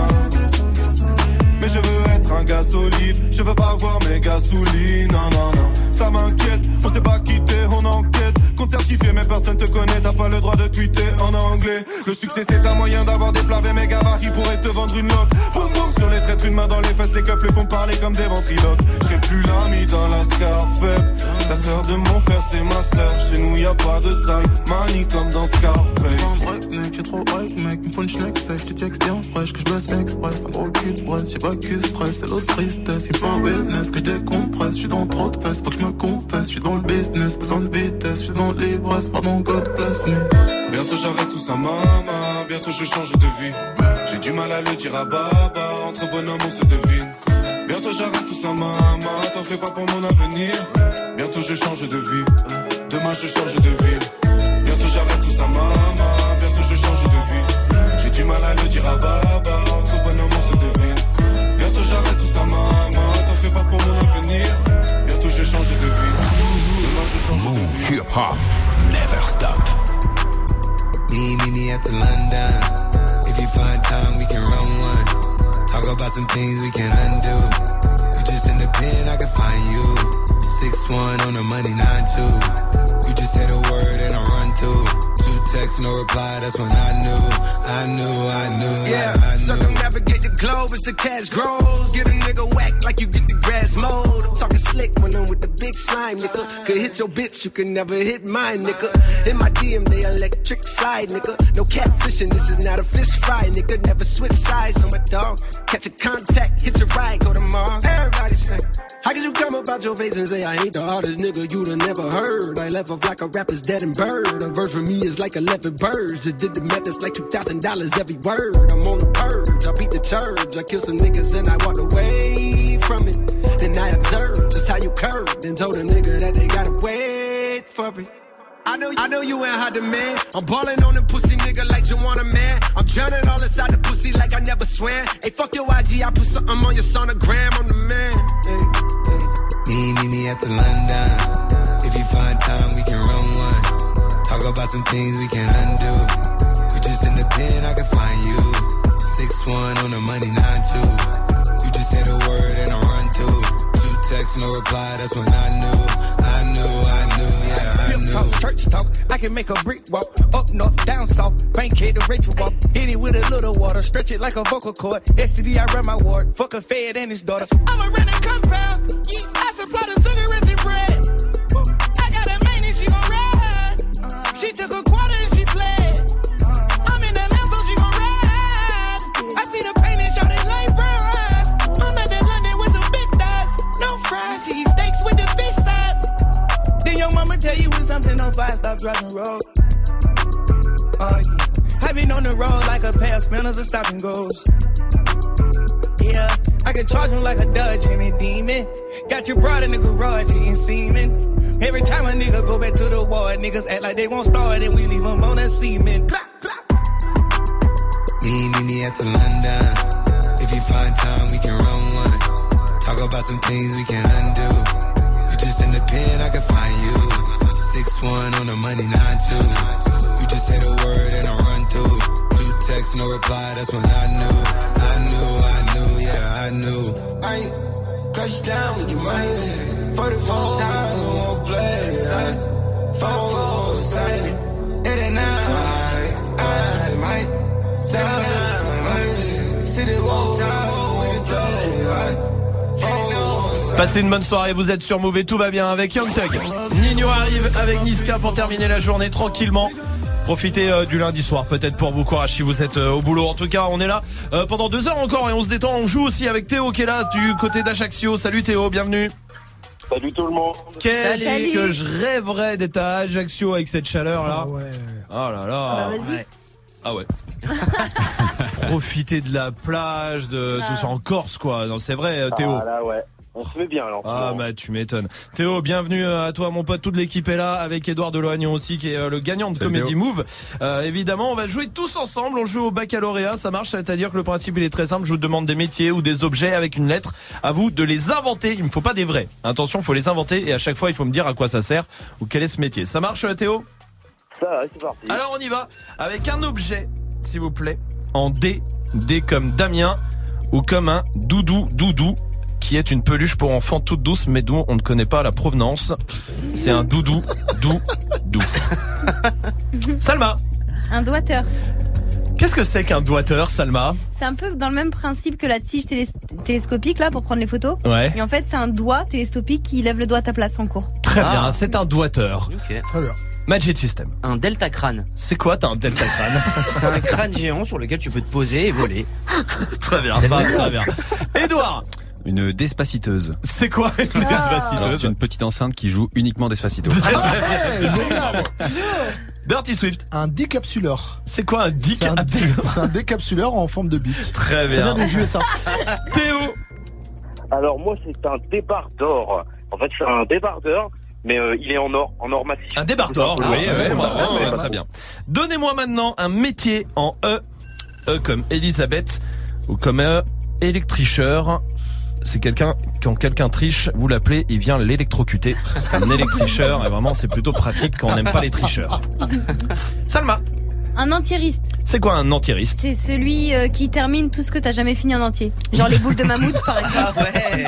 Mais je veux être un gars solide. Je veux pas voir mes gasolines. Non, non. Ça m'inquiète. On s'est pas quitté, on enquête. Compte certifié, mais personne te connaît. T'as pas le droit de tweeter en anglais. Le succès, c'est un moyen d'avoir des mes gavas qui pourraient te vendre une loque. Boum, boum, sur les traîtres, une main dans les fesses. Les keufs les font parler comme des ventriloques. J'ai plus l'ami dans la Scarfette. La sœur de mon frère, c'est ma sœur. Chez nous, y a pas de sale manie comme dans Scarface. breakneck, j'ai trop hype mec, me faut une schneck sèche, tu textes bien fraîche, que je baisse express, un gros cul de brasse, j'ai pas que stress, c'est l'autre tristesse, il faut un wellness, que je décompresse, je suis dans trop de fesses, faut que je me confesse, je suis dans le business, besoin de vitesse, je dans l'ivresse, pardon God bless me. Bientôt j'arrête tout ça, maman. Bientôt je change de vie. J'ai du mal à le dire à baba. Entre bonhommes, on se devine. Bientôt j'arrête tout ça, maman. T'en fais pas pour mon avenir. Bientôt je change de vie. Demain je change de ville. Bientôt j'arrête tout ça, maman. Bientôt je change de vie. J'ai du mal à le dire à baba. Entre bonhommes, on se devine. Bientôt j'arrête tout ça, maman. Vie. Hip hop, never stop. Me, me, me at the London. If you find time, we can run one. Talk about some things we can undo. You just in the pen, I can find you. Six one on the money, nine two. You just say the word and I run through. Two texts, no reply. That's when I knew, I knew, I knew. Yeah, I, I knew. circumnavigate the globe as the cash grows. Get a nigga whack like you get the grass mowed. I'm talking slick when I'm with the big slime, nigga. Could hit your bitch, you can never hit mine, nigga. In my DM, they electric slide, nigga. No catfishing, this is not a fish fry, nigga. Never switch sides on my dog. Catch a contact, hit your ride, go to Mars. Everybody say, how could you come about your face and say I ain't the hardest nigga you'd have never heard? I left off like a rapper's dead and bird. A verse for me is like 11 birds. Just did the math, it's like $2,000 every word. I'm on the purge, I beat the church. I kill some niggas and I walked away from it. And I observed just how you curved and told a nigga that they gotta wait for it. I know, I know you ain't hot man. I'm balling on the pussy nigga like you want a man. I'm drowning all inside the pussy like I never swam. Hey, fuck your IG, I put something on your sonogram. I'm the man. Hey, hey. Me, me, me at the London. If you find time, we can run one. Talk about some things we can undo. You just in the pen, I can find you. Six one on the money, nine two. You just say the word and I run through. Two texts, no reply. That's when I knew, I knew, I talk, church talk. I can make a brick walk. Up north, down south. Bankhead to Rachel walk. Hit it with a little water. Stretch it like a vocal cord. STD, I run my ward. Fuck a fed and his daughter. I'm a renting compound. I supply the sugar and fire, stop driving road. Oh yeah. I been on the road like a pair of spinners and stop and goes. Yeah, I can charge him like a Dodge and a demon. Got your broad in the garage eating semen. Every time a nigga go back to the ward, niggas act like they won't start and we leave them on cement. Clap. Me, me, me at the London. If you find time, we can run one. Talk about some things we can undo. You just in the pen, I can find you. Six one on the money, nine two. You just say the word and I run through. Two texts, no reply. That's when I knew, I knew, I knew, yeah, I knew. I crush down with your money. For the phone time, we won't play. Son. Phone, phone, silent. It ain't now. I, might. Passez une bonne soirée, vous êtes sur Move et tout va bien avec Young Thug. Nino arrive avec Niska pour terminer la journée tranquillement. Profitez euh, du lundi soir, peut-être pour vous courage si vous êtes euh, au boulot. En tout cas, on est là euh, pendant deux heures encore et on se détend. On joue aussi avec Théo qui est là du côté d'Ajaccio. Salut Théo, bienvenue. Salut tout le monde. Qu'est-ce Salut. que je rêverais d'être à Ajaccio avec cette chaleur là. Oh là là. Bah, vas-y. Ouais. Ah ouais. Profiter de la plage, de tout ça en Corse quoi. Non, c'est vrai Théo. Ah là ouais. On se met bien alors. Ah bah tu m'étonnes. Théo, bienvenue euh, à toi mon pote, toute l'équipe est là avec Edouard Deloignon aussi qui est euh, le gagnant de Salut, Comedy Théo. Move. Euh, évidemment, on va jouer tous ensemble, on joue au baccalauréat, ça marche, c'est-à-dire que le principe il est très simple, je vous demande des métiers ou des objets avec une lettre, à vous de les inventer, il me faut pas des vrais. Attention, il faut les inventer et à chaque fois il faut me dire à quoi ça sert ou quel est ce métier. Ça marche euh, Théo? Ça va, c'est parti. Alors on y va avec un objet, s'il vous plaît, en D, D comme Damien ou comme un doudou doudou qui est une peluche pour enfants toute douce mais dont on ne connaît pas la provenance. C'est un doudou dou dou. Salma, Un doigteur. qu'est-ce que c'est qu'un doigteur Salma? C'est un peu dans le même principe que la tige télescopique là pour prendre les photos. Ouais. Et en fait, c'est un doigt télescopique qui lève le doigt à ta place en cours. Très Ah. bien, c'est un doigteur. Très bien. Magic System. Un delta crâne. C'est quoi t'as un delta crâne? C'est un crâne géant sur lequel tu peux te poser et voler. Très bien, très bien. Edouard, Une despaciteuse. c'est quoi une Alors, despaciteuse c'est une petite enceinte qui joue uniquement Despacito. C'est bravo. Dirty Swift. Un décapsuleur. C'est quoi un dick C'est un, décapsuleur en forme de bite. Très bien. des USA. Théo Alors moi c'est un débardeur. En fait c'est un débardeur, mais euh, il est en or, en or massif. Un débardeur, Ah, oui, ouais, oui, ouais, bravo, ouais, ouais, ouais. très bien. Donnez-moi maintenant un métier en E, E comme Elisabeth, ou comme E, électricheur. C'est quelqu'un, quand quelqu'un triche, vous l'appelez, il vient l'électrocuter. C'est un électricheur, et vraiment, c'est plutôt pratique quand on n'aime pas les tricheurs. Salma, Un entiériste. c'est quoi un antiriste C'est celui euh, qui termine tout ce que t'as jamais fini en entier. Genre les boules de mammouth par exemple. Ah ouais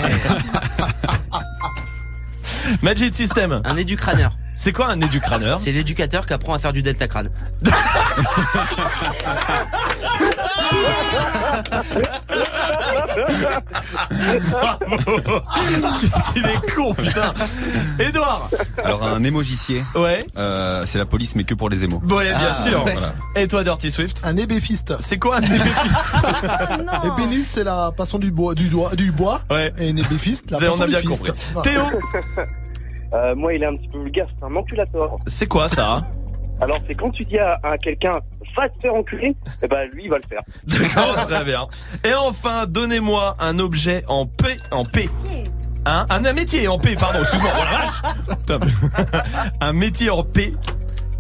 Magic System, Un éducraneur. c'est quoi un éducraneur C'est l'éducateur qui apprend à faire du delta crâne. Bravo Qu'est-ce qu'il est con, putain Edouard Alors un émogicier, Ouais euh, c'est la police mais que pour les émos. Bon, bien Ah, sûr. ouais. Voilà. Et toi, Dirty Swift Un ébéfiste. C'est quoi un ébéfiste pénis, c'est la passion du bois, du doigt, du bois. Ouais. Et une ébéfiste, la On passion a du bien fist. compris. Théo, Euh, moi il est un petit peu vulgaire, c'est un enculator. c'est quoi ça Alors c'est quand tu dis à, à quelqu'un va te faire enculer, et ben lui il va le faire. D'accord, très bien. Et enfin, donnez-moi un objet en P, en P. Hein? Un, un métier en P, pardon, excuse-moi, oh la vache Top. Un métier en P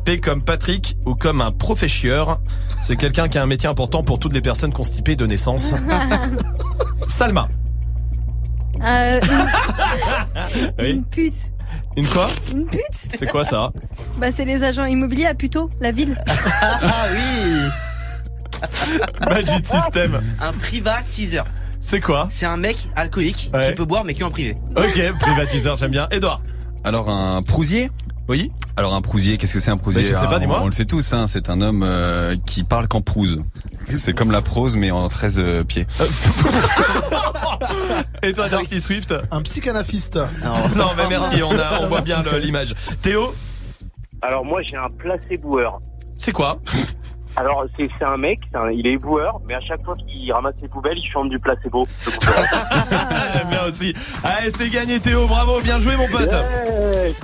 P comme Patrick ou comme un professeur. C'est quelqu'un qui a un métier important pour toutes les personnes constipées de naissance. Salma. Euh, Oui. une pute. Une quoi Une pute C'est quoi ça Bah c'est les agents immobiliers à Puto, la ville. Ah oui Magic System. Un privatiser. C'est quoi C'est un mec alcoolique Ouais. qui peut boire mais que en privé. Ok, privatiseur, j'aime bien. Edouard. Alors un prousier Oui. Alors un prousier, qu'est-ce que c'est un prousier Bah, je sais pas, Ah, dis-moi. On, on le sait tous, hein, c'est un homme euh, qui parle qu'en prouse. C'est comme la prose mais en 13 euh, pieds. Et toi, Darky Swift Un psychanaphiste. Non, mais merci, on, a, on voit bien l'image. Théo, Alors moi j'ai un placéboueur. c'est quoi? Alors c'est c'est un mec, c'est un- il est éboueur, mais à chaque fois qu'il ramasse ses poubelles, il chante du placebo. J'aime bien aussi. Allez, c'est gagné Théo, bravo, bien joué mon pote.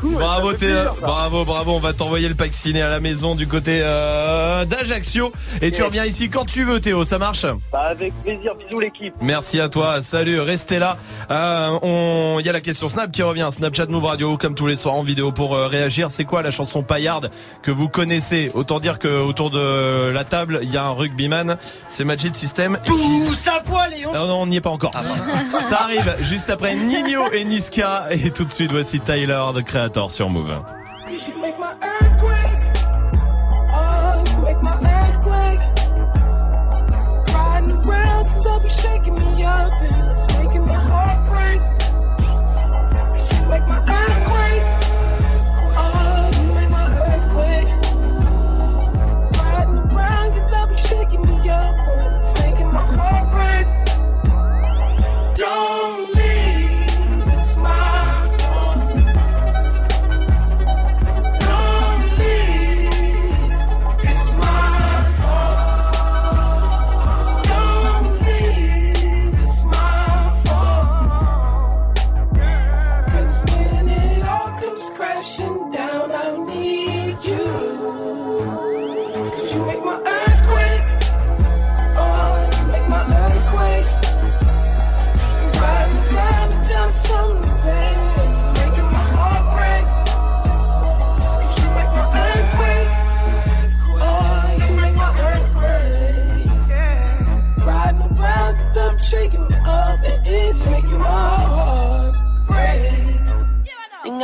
bravo Théo, bravo, bravo, on va t'envoyer le pack ciné à la maison du côté euh, d'Ajaccio. Et tu reviens ici quand tu veux Théo, ça marche? Bah, avec plaisir, bisous l'équipe. Merci à toi, salut, restez là. Euh, on, il y a la question Snap qui revient, Snapchat Move Radio, comme tous les soirs en vidéo pour euh, réagir. C'est quoi la chanson paillarde que vous connaissez? Autant dire que autour de la table, il y a un rugbyman, c'est Magic System. Tous à poil et on Non, non, on n'y est pas encore. Ça arrive juste après Nino et Niska. Et tout de suite, voici Tyler, The Creator sur Move.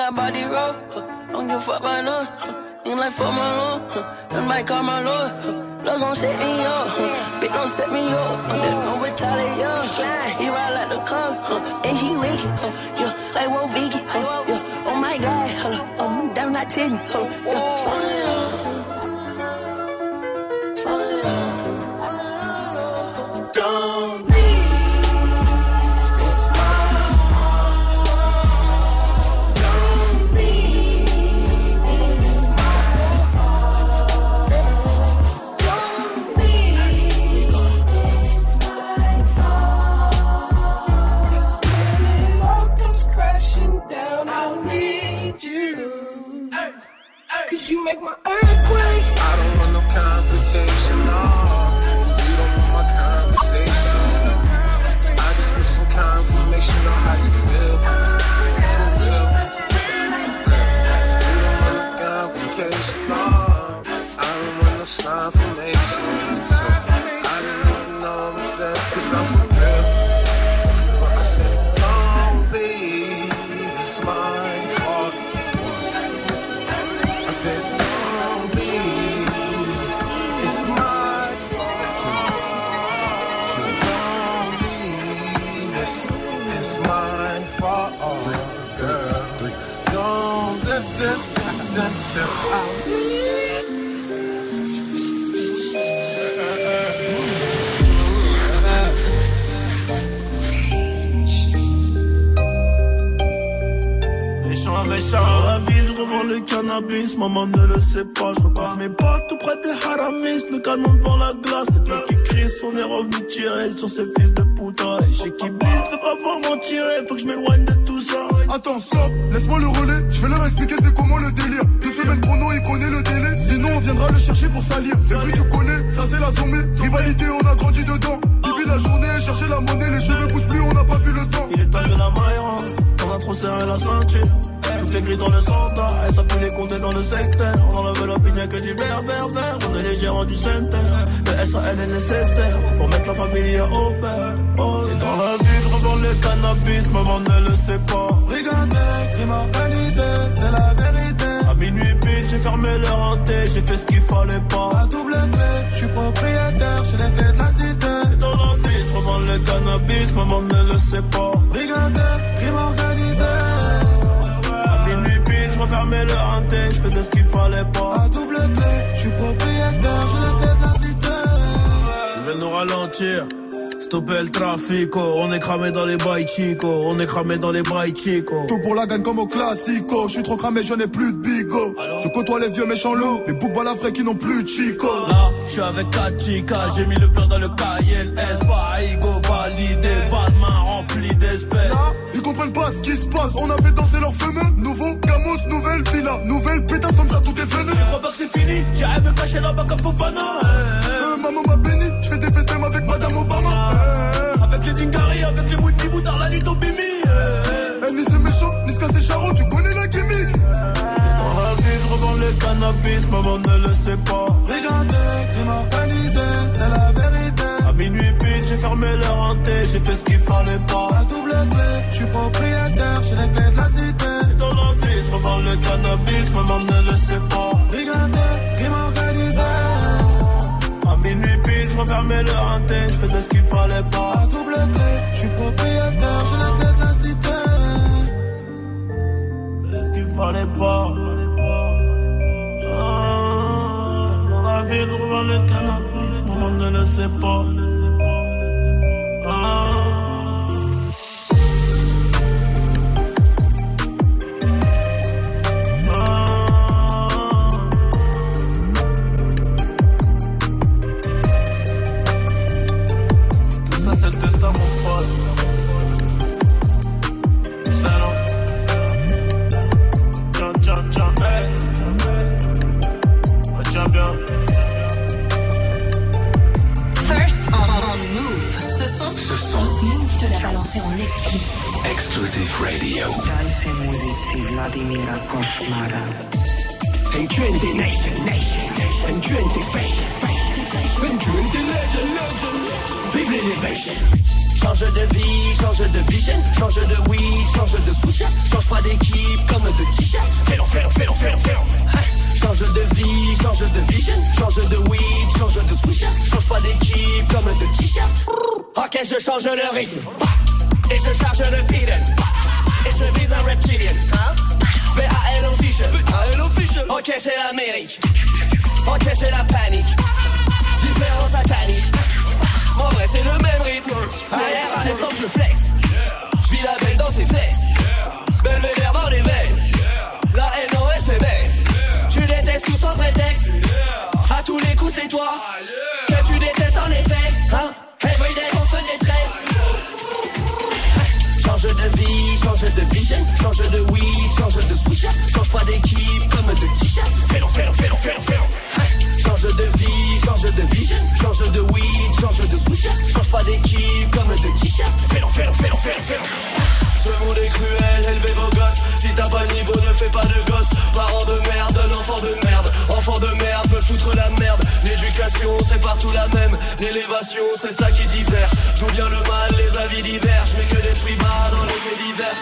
Got body roll, huh. don't give a fuck about none. huh. Ain't like fuck my lord, huh. that might call my lord. huh. Love gon' set me up, huh. bitch don't set me up. huh. That don't retaliate, yeah. He ride like the car, huh. and she wicked, huh. yeah, like Wolf Vicky, huh. yeah. Oh my god, hello, oh me damn not ten, huh. yeah. Slow it oh, down, slow it down. Make my earthquake. Them out. Méchant, méchant, la ville, je revends le cannabis, maman ne le sait pas, je repars mes potes tout près des haramis, le canon devant la glace, les deux qui crient, on est revenu tirer sur ces fils de putain, et chez qui blisse, veut pas m'en tirer, faut que je m'éloigne de tout ça. Attends, stop, laisse-moi le relais. Je vais leur expliquer c'est comment le délire. Deux semaines chrono, il connaît le délai. Sinon, on viendra le chercher pour salir. C'est vrai, tu connais, ça c'est la zombie. Rivalité, on a grandi dedans. Depuis la journée, chercher la monnaie, les cheveux poussent plus, on n'a pas vu le temps. Il est temps de la maille, on a trop serré la ceinture. Tout est gris dans le centre, et ça les compter dans le secteur. On enlève l'opinion que du vert, vert, vert. On est les gérants du center. Le SAL est nécessaire pour mettre la famille au père. Oh, et dans la vie, je revends le cannabis, maman ne le sait pas. Brigandais, crime organisé, c'est la vérité. À minuit pile, j'ai fermé le hanté, j'ai fait ce qu'il fallait pas. À double clé, je suis propriétaire, j'ai les clés de la cité. Et dans la vie, je revends le cannabis, maman ne le sait pas. Brigandais, crime organisé. Refermais le hanté, je faisais ce qu'il fallait pas. À double clé, je suis propriétaire, j'ai les clés de la cité. Ils veulent nous ralentir. Stopper le trafic, on est cramé dans les bails chico, on est cramé dans les bails chico. Tout pour la gagne comme au classico. Je suis trop cramé, je n'ai plus de bigo. Je côtoie les vieux méchants loups, les boucs balafrés qui n'ont plus de chico. Là, je suis avec 4 chicas, j'ai mis le plan dans le KLS, pas ego validé, pas ils comprennent pas ce qui se passe. On a fait danser leur fameux. Nouveau Gamos, nouvelle villa, nouvelle pétasse comme ça, tout est venu. Je crois pas que c'est fini, j'irai me cacher là-bas comme Fofana. Euh, maman m'a béni, je fais des festins avec Madame Obama. Euh, avec les Dingari, avec les Mouti Boutard, la Lito Bimi. Eh, ni c'est méchant, ni ce c'est charron, tu connais la gimmick. Dans la vie, je revends le cannabis, maman ne le sait pas. Brigandais, crime organisé, c'est la vérité. À minuit j'ai fermé le j'ai fait ce qu'il fallait pas. À double clé, je suis propriétaire, j'ai les clés de la cité. Dans la vie, je revends le cannabis, maman ne le sait pas. Brigandais, crime organisé. À minuit pile, je refermais le hanté, je faisais ce qu'il fallait pas. À double clé, je suis propriétaire, j'ai les clés de la cité. Ce qu'il fallait pas. Ah, dans la vie, je revends le cannabis, maman ne le sait pas. Ah. En exclu. Exclusive Radio. Se muzici Vladimira Košmara. N20 Nation, Nation, N20 Fashion, Fashion, N20 Legend, Legend. Vive l'élévation. Change de vie, change de vision, change de weed, change de switch, change pas d'équipe comme de t-shirt. Fais-le, fais-le, fais-le, fais-le, fais-le. Change de vie, change de vision, change de weed, change de switch, change pas d'équipe comme de t-shirt. Ok, je change le rythme. Et je charge le beaten. Et je vise un reptilien. Hein? V-A-L official. Ok, c'est l'Amérique. Ok, c'est la panique. Différence satanique. En vrai, c'est le même rythme. Arrière à l'instant, je flex. Je vis la belle dans ses fesses. Belvédère dans les veines. La NOS est baisse. Tu détestes tout sans prétexte. À tous les coups, c'est toi. De vision, change de weed, change de switch, change pas d'équipe comme de t-shirt. Fais-le, fais-le, fais-le, fais-le, fais-le. Change de vie, change de vision, change de weed, change de switch, change pas d'équipe comme de t-shirt. Fais-le, fais-le, fais-le, fais-le, fais-le. Ce monde est cruel, élevez vos gosses. Si t'as pas de niveau, ne fais pas de gosse. Parents de merde, l'enfant de merde. Enfant de merde, foutre la merde. L'éducation, c'est partout la même. L'élévation, c'est ça qui diffère. D'où vient le mal, les avis divergent. Mais que l'esprit bas dans les faits divers.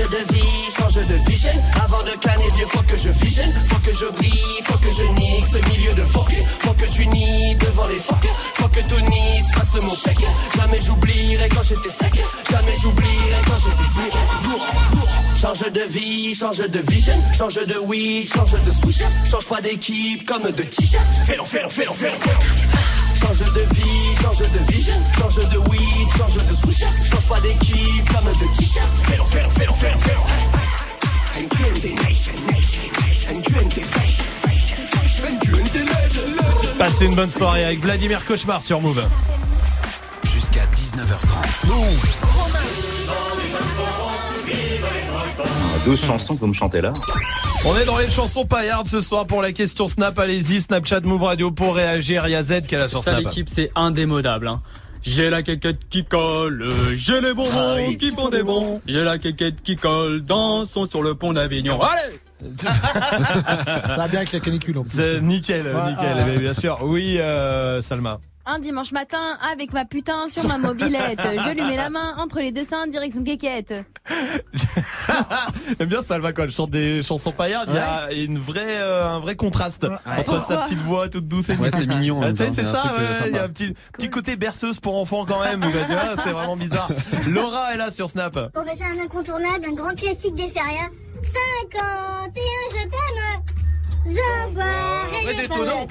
De vie, change de vision. Avant de canner vieux, faut que je vision. Faut que je brille, faut que je nique ce milieu de fuck. Faut que tu nies devant les fuckers. Faut que Tony se fasse mon chèque. Jamais j'oublierai quand j'étais sec. Jamais j'oublierai quand j'étais sec. Change de vie, change de vision. Change de weed, change de switch. Change pas d'équipe comme de t-shirt. Fais-le, fais-le, fais-le, fais-le, fais-le. Change de vie, change de vision, change de weed, change de switch, change pas d'équipe comme de t-shirt. Fais-le, fais-le, fais-le, fais-le, fais-le. Passez une bonne soirée avec Vladimir Cauchemar sur Move. Jusqu'à 19h30. Move. 12 chansons que vous me chantez là. On est dans les chansons paillardes ce soir pour la question Snap. Allez-y, Snapchat Move Radio pour réagir. Il y a Z qui est là sur Ça, l'équipe, c'est indémodable. Hein. J'ai la quéquette qui colle, euh, j'ai les bonbons Ah oui. qui font des bons. J'ai la quéquette qui colle, dansons sur le pont d'Avignon. Allez Ça va bien avec la canicule en plus. C'est nickel, Ouais, nickel, ouais. mais bien sûr. Oui, euh, Salma. Un dimanche matin, avec ma putain sur ma mobilette, je lui mets la main entre les deux seins, direction quéquette. J'aime bien Salma quand elle chante des chansons paillardes. Il y a une vraie, euh, un vrai contraste entre sa petite voix toute douce et Ouais, c'est mignon, Ah, même tu sais, temps. c'est ça. euh. Il y a un petit, petit côté berceuse pour enfants quand même. tu vois, c'est vraiment bizarre. Laura est là sur Snap. Bon, ben, c'est un incontournable, un grand classique des férias. 51, je t'aime. Je boirai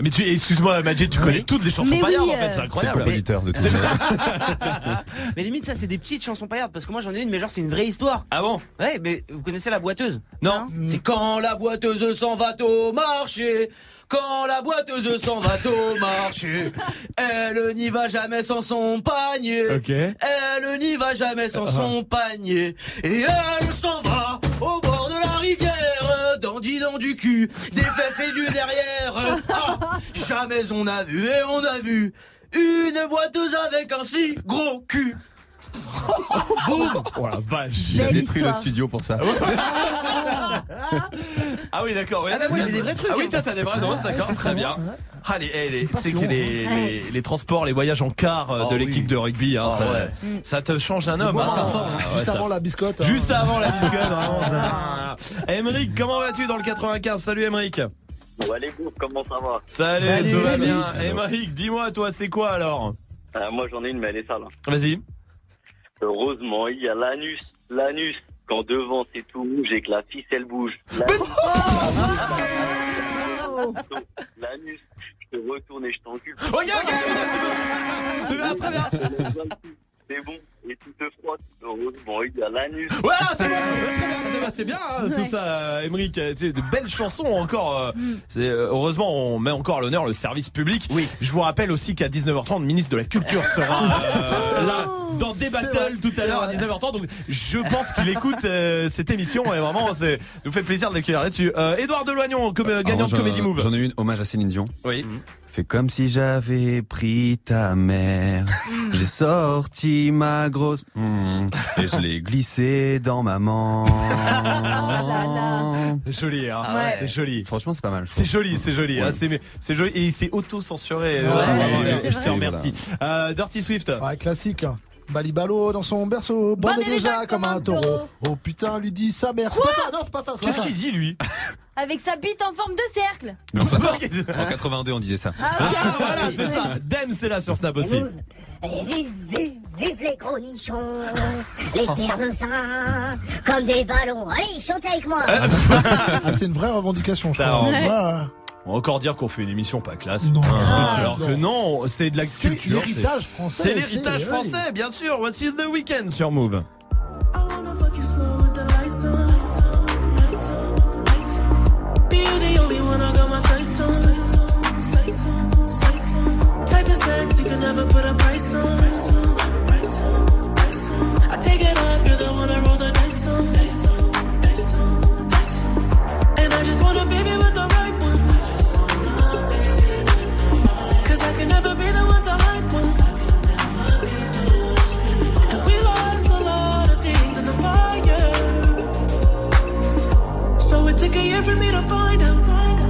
Mais tu, excuse-moi, Majid, tu connais toutes les chansons Mais oui, paillardes en euh, fait, c'est incroyable. compositeur de tout Mais limite, ça, c'est des petites chansons paillardes. Parce que moi, j'en ai une, mais genre, c'est une vraie histoire. Ah bon? Ouais, mais vous connaissez la boiteuse? Non. C'est quand la boiteuse s'en va au marché. Quand la boiteuse s'en va au marché, elle n'y va jamais sans son panier. Ok. Elle n'y va jamais sans son panier. Et elle s'en va au bord de la rivière, dandy dans du cul, des fesses et du derrière. Ah, jamais on a vu et on a vu une boiteuse avec un si gros cul. Boum Oh la vache. J'ai Belle détruit le studio pour ça. Ah oui, d'accord. ouais. Ah bah moi, j'ai des vrais trucs, Ah oui, hein. toi t'as des vrais doses, d'accord, très bien. Ah les, eh, les- tu sais que les, les, les transports, les voyages en car euh, Oh de oui. l'équipe de rugby, hein, Ah ça, ouais. ça te change un homme. Hein. ça Ah, ouais, Juste ça- avant la biscotte. hein. Juste avant la biscotte, vraiment. ça- Émeric, comment vas-tu dans le 95 Salut. Ouais, les bouffes, comment ça va? Salut, Salut, tout va bien. Émeric, dis-moi, toi, c'est quoi alors? Euh, Moi, j'en ai une, mais elle est sale. hein. Vas-y. Heureusement, il y a l'anus. L'anus. Quand devant c'est tout rouge et que la ficelle bouge. L'anus. L'anus. Je te retourne et je t'encule. Très bien. C'est bon. Et tu te frottes. Heureusement, il y a l'anus. Voilà, c'est bon, très bien, très bien, c'est bien hein, tout ça, Émeric. Tu sais, de belles chansons encore. euh, c'est, euh, heureusement, on met encore à l'honneur le service public. Oui. Je vous rappelle aussi qu'à 19h30, le ministre de la Culture sera euh, là dans des battles tout à l'heure à 19h30. Donc, je pense qu'il écoute euh, cette émission et vraiment, c'est nous fait plaisir de l'accueillir là-dessus. Euh, Édouard Deloignon, com- gagnant de Comedy Move. J'en ai une hommage à Céline Dion. Oui. Fais comme si j'avais pris ta mère. J'ai sorti ma grosse Hmm. et je l'ai glissée dans ma main. C'est joli, hein. Ouais. C'est joli. Franchement, c'est pas mal. C'est joli, c'est joli. Ouais. hein, c'est c'est joli et il s'est auto-censuré. euh, Ouais, je te remercie. Euh, Dirty Swift. Ouais, classique. hein. Balibalo dans son berceau, bandé déjà comme un taureau. Oh putain, lui dit sa mère. C'est pas ça, non, c'est pas ça. c'est pas Qu'est-ce ça. qu'il dit lui Avec sa bite en forme de cercle. Mais en, 60 en 82, on disait ça. Ah, voilà, c'est ça. Dem, c'est là sur Snap aussi. Vive, vive, vive les gros nichons, les paires de seins, comme des ballons. Allez, chantez avec moi. Ah, c'est une vraie revendication, je crois. On va encore dire qu'on fait une émission pas classe. Non. Hein, Ah, alors non. que non, c'est de la C'est culture. l'héritage c'est- français, C'est l'héritage français, bien sûr. Voici The Weeknd sur Move. I wanna fuck you slow with the lights on, lights on, lights on, lights on. Be you the only one I got my sights on, sights on, sights on, sights on. Type of sex you can never put a price on, it took a year for me to find out. I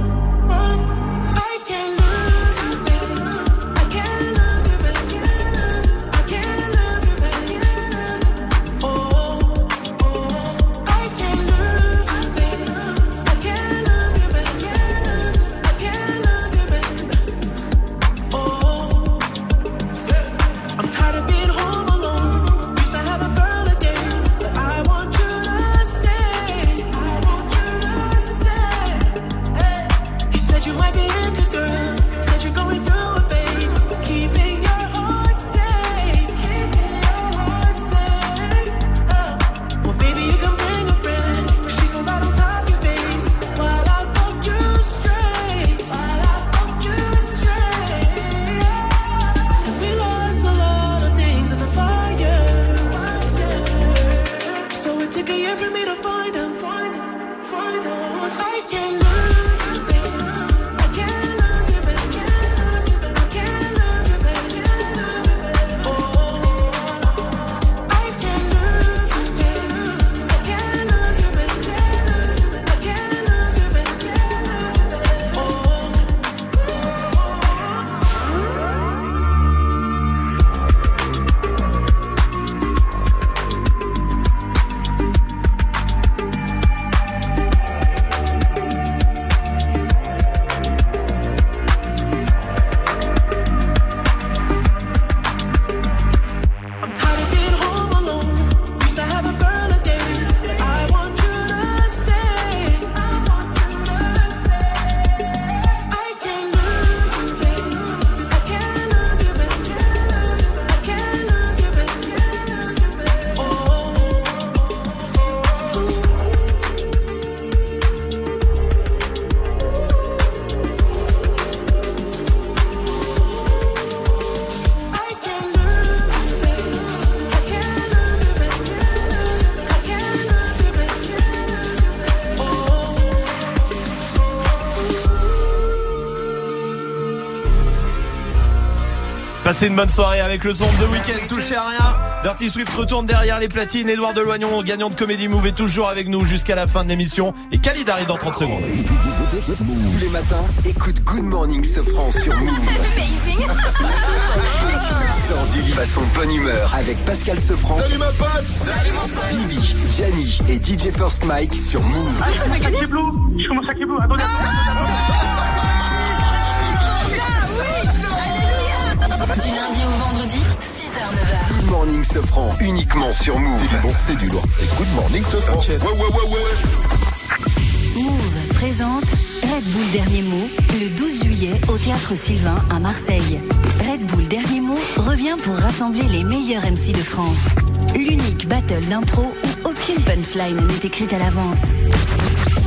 Passez une bonne soirée avec le son de The Weeknd, touchez à rien. Dirty Swift retourne derrière les platines. Edouard Deloignon, gagnant de Comedy Move, est toujours avec nous jusqu'à la fin de l'émission. Et Khalid arrive dans 30 secondes. Tous les matins, écoute Good Morning Sofran sur Move. Sors du lit façon bonne humeur avec Pascal Sofran. Salut ma pote Salut mon pote Bibi, Gianni et DJ First Mike sur Move. Ah, ça fait qu'à Kiblo Je commence à attendez Du lundi au vendredi, 6h, 9h. Good Morning Sofran, uniquement sur Move. C'est du bon, c'est du lourd. C'est Good Morning Sofran. Ouais, ouais, ouais, ouais. Move présente Red Bull Dernier Mot le 12 juillet au Théâtre Sylvain à Marseille. Red Bull Dernier Mot revient pour rassembler les meilleurs MC de France. L'unique battle d'impro où aucune punchline n'est écrite à l'avance.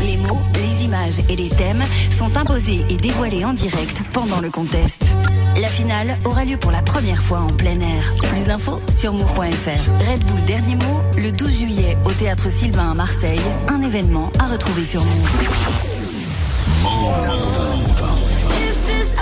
Les mots, les images et les thèmes sont imposés et dévoilés en direct pendant le contest. La finale aura lieu pour la première fois en plein air. Plus d'infos sur move.fr. Red Bull Dernier Mot le 12 juillet au Théâtre Sylvain à Marseille. Un événement à retrouver sur Move. Just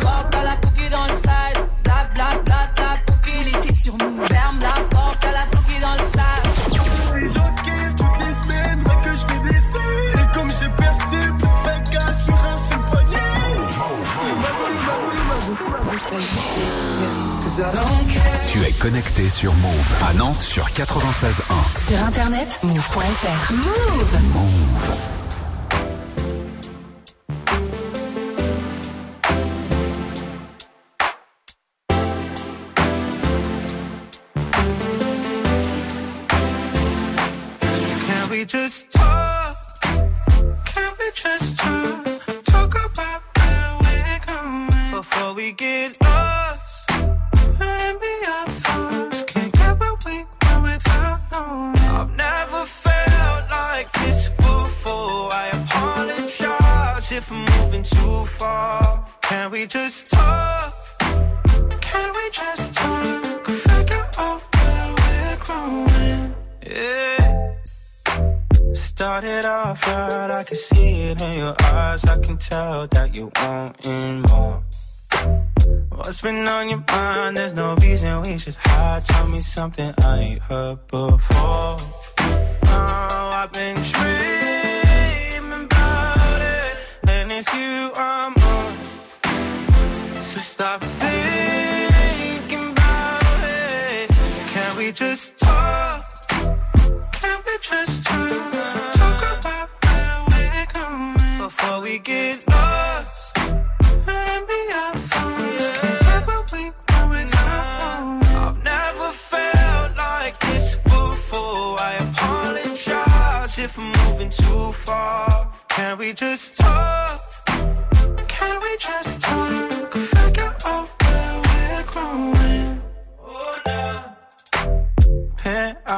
Porte à la cookie dans le side. Bla bla bla bla. Cookie, l'été sur nous. Ferme la porte à la cookie dans le side. J'encaisse toutes les semaines, mais que je fais baisser. Et comme j'ai percé, un gars sur un seul poignet. Tu es connecté sur Move à Nantes sur 96.1. Sur internet, move.fr. Move Move. We just talk? Can we just talk? Figure out where we're growing. Yeah. Started off right, I can see it in your eyes. I can tell that you wanting more. What's been on your mind? There's no reason we should hide. Tell me something I ain't heard before. Oh, I've been dreaming about it, and it's you I'm. Stop thinking about it. Can we just talk? Can we just talk? Talk about where we're going before we get lost. And. Can't. I've never felt like this before. I apologize if I'm moving too far. Can we just talk?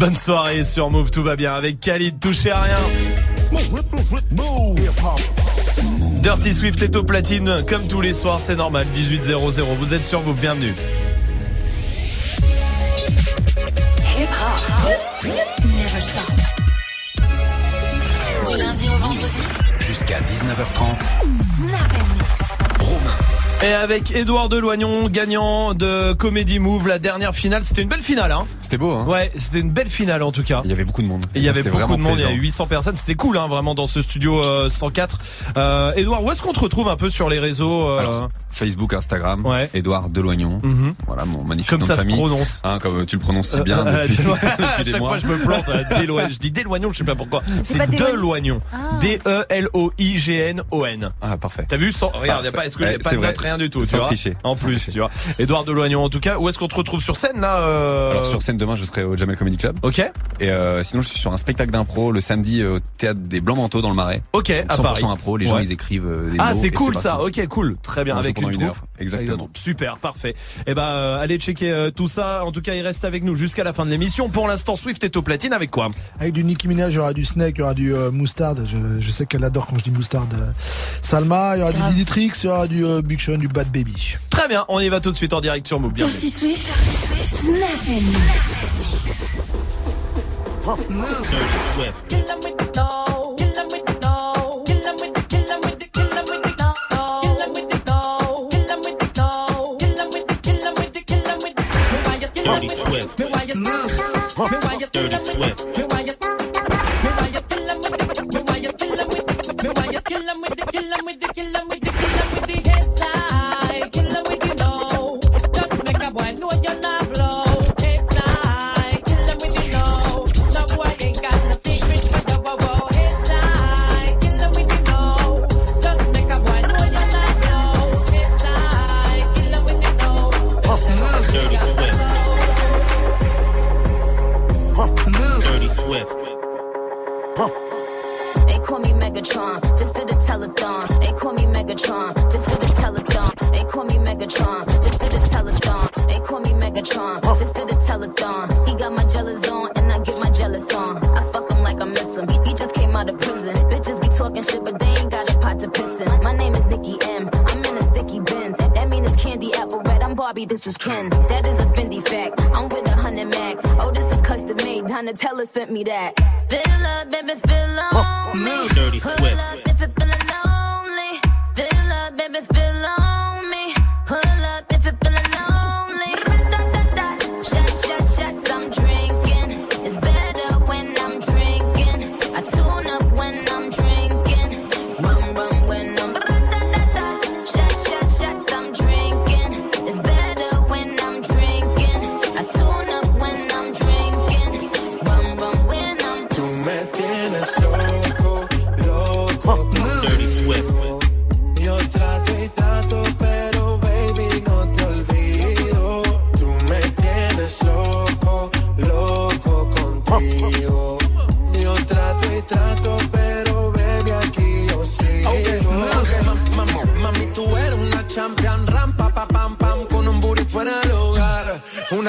Bonne soirée sur Move, tout va bien avec Khalid, touché à rien. Dirty Swift est au platine, comme tous les soirs, c'est normal, 18.00. Vous êtes sur Move, bienvenue. Hip hop. Never stop. Du lundi au vendredi. Jusqu'à 19h30. Snap. Et avec Edouard Deloignon, gagnant de Comedy Move, la dernière finale. C'était une belle finale, hein C'était beau, hein Ouais, c'était une belle finale en tout cas. Il y avait beaucoup de monde. Et il y avait beaucoup de monde, il y avait plaisant. 800 personnes, c'était cool hein, vraiment dans ce studio euh, 104. Euh, Edouard, où est-ce qu'on te retrouve un peu sur les réseaux euh, Alors, Facebook, Instagram, Edouard Deloignon. Mhm. Voilà mon magnifique Comme nom ça de se prononce. Hein, comme tu le prononces si bien euh, depuis, Deloignon. depuis à des chaque mois. fois je me plante, Deloignon. je dis Deloignon, je sais pas pourquoi. C'est Deloignon. Ah. D-E-L-O-I-G-N-O-N. Ah parfait. T'as vu sans, regarde, y a Parfait. pas, est-ce que Ouais, y a pas c'est de vrai, note, rien du tout, sans tu vois. tricher, En plus, tricher. tu vois. Edouard Deloignon, en tout cas, où est-ce qu'on te retrouve sur scène là euh, Alors sur scène demain, je serai au Jamel Comedy Club. Ok. Et euh, sinon, je suis sur un spectacle d'impro le samedi euh, au théâtre des Blancs Manteaux dans le Marais. Ok, à 100% Paris. impro. Les gens Ouais. ils écrivent euh, des Ah, c'est cool ça. Ok, cool. Très bien avec pendant une une troupe. heure. Exactement. Super, parfait. Eh ben, euh, allez checker euh, tout ça. En tout cas, il reste avec nous jusqu'à la fin de l'émission. Pour l'instant, Swift est au platine avec quoi? Avec du Nicki Minaj, il y aura du Snake, il y aura du euh, Moustard. Je, je sais qu'elle adore quand je dis Moustard. Salma, il y aura Grave. du Diditrix, il y aura du euh, Big Sean, du Bad Baby. Très bien. On y va tout de suite en direct sur Move. Bienvenue. Dirty Swift. Snap Swift. Me why you move? Me why you Dirty Swift. Me why you Me why you kill 'em with the Me why you kill 'em with the kill 'em with the kill 'em with the kill 'em with the kill 'em with Megatron, just did a telethon. They call me Megatron, just did a telethon. They call me Megatron, just did a telethon. They call me Megatron, just did a telethon. He got my jealous on, and I get my jealous on. I fuck him like I miss him. He, he just came out of prison. Bitches be talking shit, but they ain't got a pot to piss in. My name is Nikki M. I'm in a sticky Benz. That mean it's candy apple red. I'm Barbie, this is Ken. That is Donatella sent me that. Fill up, baby, fill on me. Dirty Pull Swift.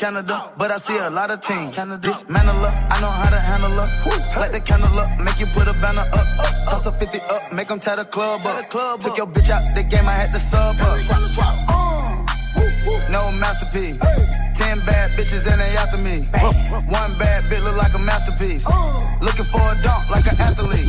Canada, but I see a lot of teams. Canada, dismantle her, I know how to handle her. Light the candle up, make you put a banner up. Toss a 50 up, make them tie the club up. Took your bitch out the game, I had to sub up. Swap, swap. No masterpiece. Ten bad bitches and they after me. One bad bitch look like a masterpiece. Looking for a dunk like an athlete.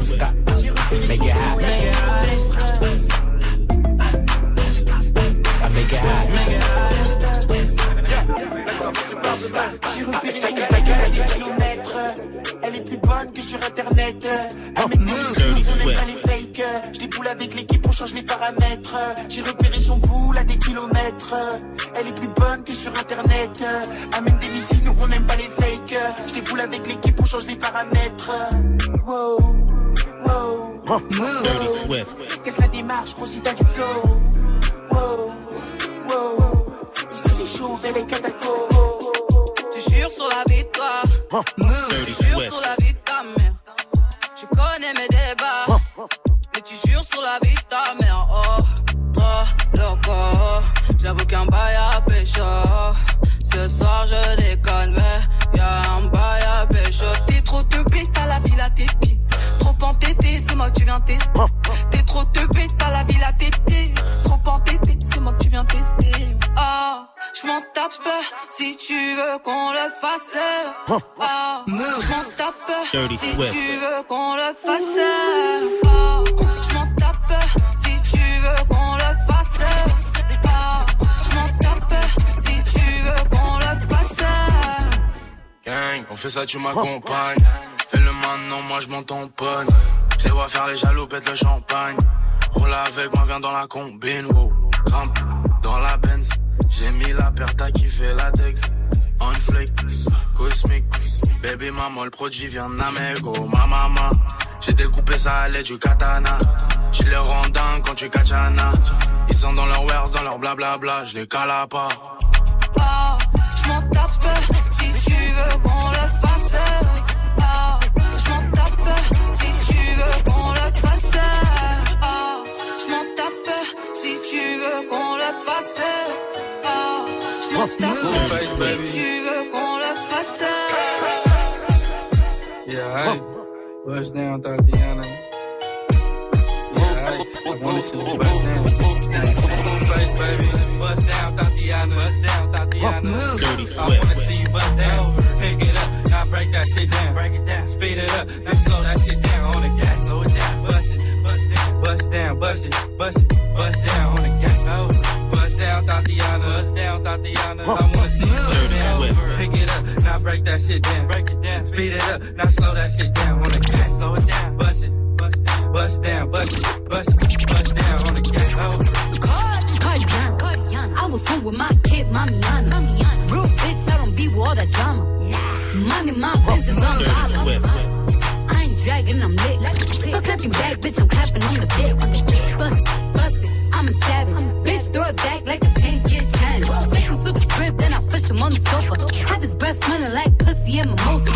Don't stop. Make it hot. Make it hot. I make it hot. J'ai repéré son taille à des kilomètres. Elle est plus bonne que sur internet. Elle met des on aime pas les fakes. Je déboule avec l'équipe, on change les paramètres. J'ai repéré son boule à des kilomètres. Elle est plus bonne que sur internet. Amène des missiles, nous on aime pas les fakes. Je déboule avec l'équipe, on change les paramètres. Wow, wow. Dirty Swift. Qu'est-ce la démarche, gros si t'as du flow. Wow, wow. Ici c'est chaud, belle et catacombe. Tu jures sur la vie de toi. Tu jures sur la vie de ta mère. Tu connais mes débats. Mais tu jures sur la vie de ta mère. Oh, trop loco. J'avoue qu'un bail à pécho. Ce soir je déconne, mais y'a un bail à pécho. T'es trop teubé, t'as la ville à tes pieds. Entêté, c'est moi que tu viens tester. T'es trop teubé, t'as la ville à tes pieds. Trop entêté, c'est moi que tu viens tester. Ah, je m'en tape si tu veux qu'on le fasse. Ah, je m'en tape Dirty si tu veux qu'on le fasse. Ah, je m'en tape si tu veux qu'on le fasse. Ah, je m'en tape si tu veux qu'on le fasse. Gang, on fait ça, tu m'accompagnes. Fais-le maintenant, moi je m'en tamponne. Je les vois faire les jaloux, pète le champagne. Roule avec moi, viens dans la combine, wow. Grimpe dans la Benz. J'ai mis la paire, t'as kiffé la Dex. On flick, cosmique. Baby maman, le produit vient d'Amego, ma maman. J'ai découpé ça à l'aide du katana. J'les les rends quand tu katana. Ils sont dans leur wares, dans leur blablabla, je les cala je m'en tape si tu veux qu'on le fasse. Ah, veux qu'on le fasse. Ah, je m'en tape si tu veux qu'on le fasse. Yeah, hey. Bust down, Tatiana. Yeah, hey. I wanna see you bust down. Face, baby. Bust down, Tatiana. Bust down, Tatiana. Dirty I wanna see you bust down. Pick it up. Now break that shit down. Break it down. Speed it up. Now slow that shit down on the gas. Slow it down. Bust it. Bust down. Bust down. Bust it. Bust it. Bust down on the gas. Oh. Bust down, Tatiana. Bust down, Tatiana. I wanna see you bust down. Pick it up. Now break that shit down. Break it down. Speed it up. Now slow that shit down on the gas. Slow it down. Bust it. Bust down. Bust down. Bust it. Bust it. Bust down on the gas. Oh. Cardiana, Cardiana. I was home with my kid, Mamiana. Mamiana. Real bitch, I don't be with all that drama. Nah. Money, my business, I'm dollar. I ain't dragging, I'm lit. Like Stop clapping back, bitch, I'm clapping on the dick. Bust it, bust it, I'm a savage. Bitch, throw it back like a breath smelling like pussy and mimosa.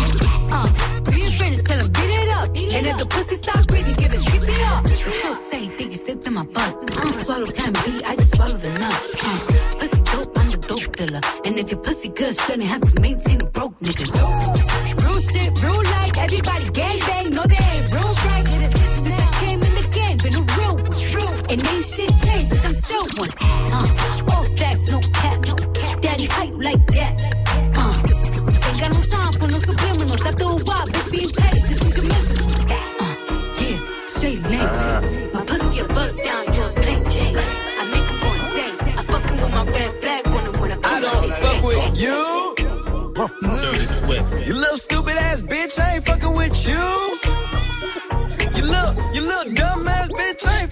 Uh, do you finish, tell him beat it up. And if the pussy stop breathing, give it straight me up. It's so tight, think he slipped in my butt. I don't swallow plan B, I just swallow the nuts. Uh, pussy dope, I'm the dope dealer. And if your pussy good, shouldn't have to maintain a broke nigga. Real shit, real life, everybody gang bang, no they ain't real right. Since I came in the game, been a real real. And ain't shit changed, but I'm still one. Uh, all facts, no cap, no cap. Daddy, how you like that? Being paid, this was your mission. Uh, yeah, straight lanes. My pussy a bust down, yours plain Jane. I make him go insane. I fucking with my red flag on him when I come I don't fuck with you. Dirty Swift. You little stupid ass bitch, I ain't fucking with you. You little, you little dumb ass bitch, I ain't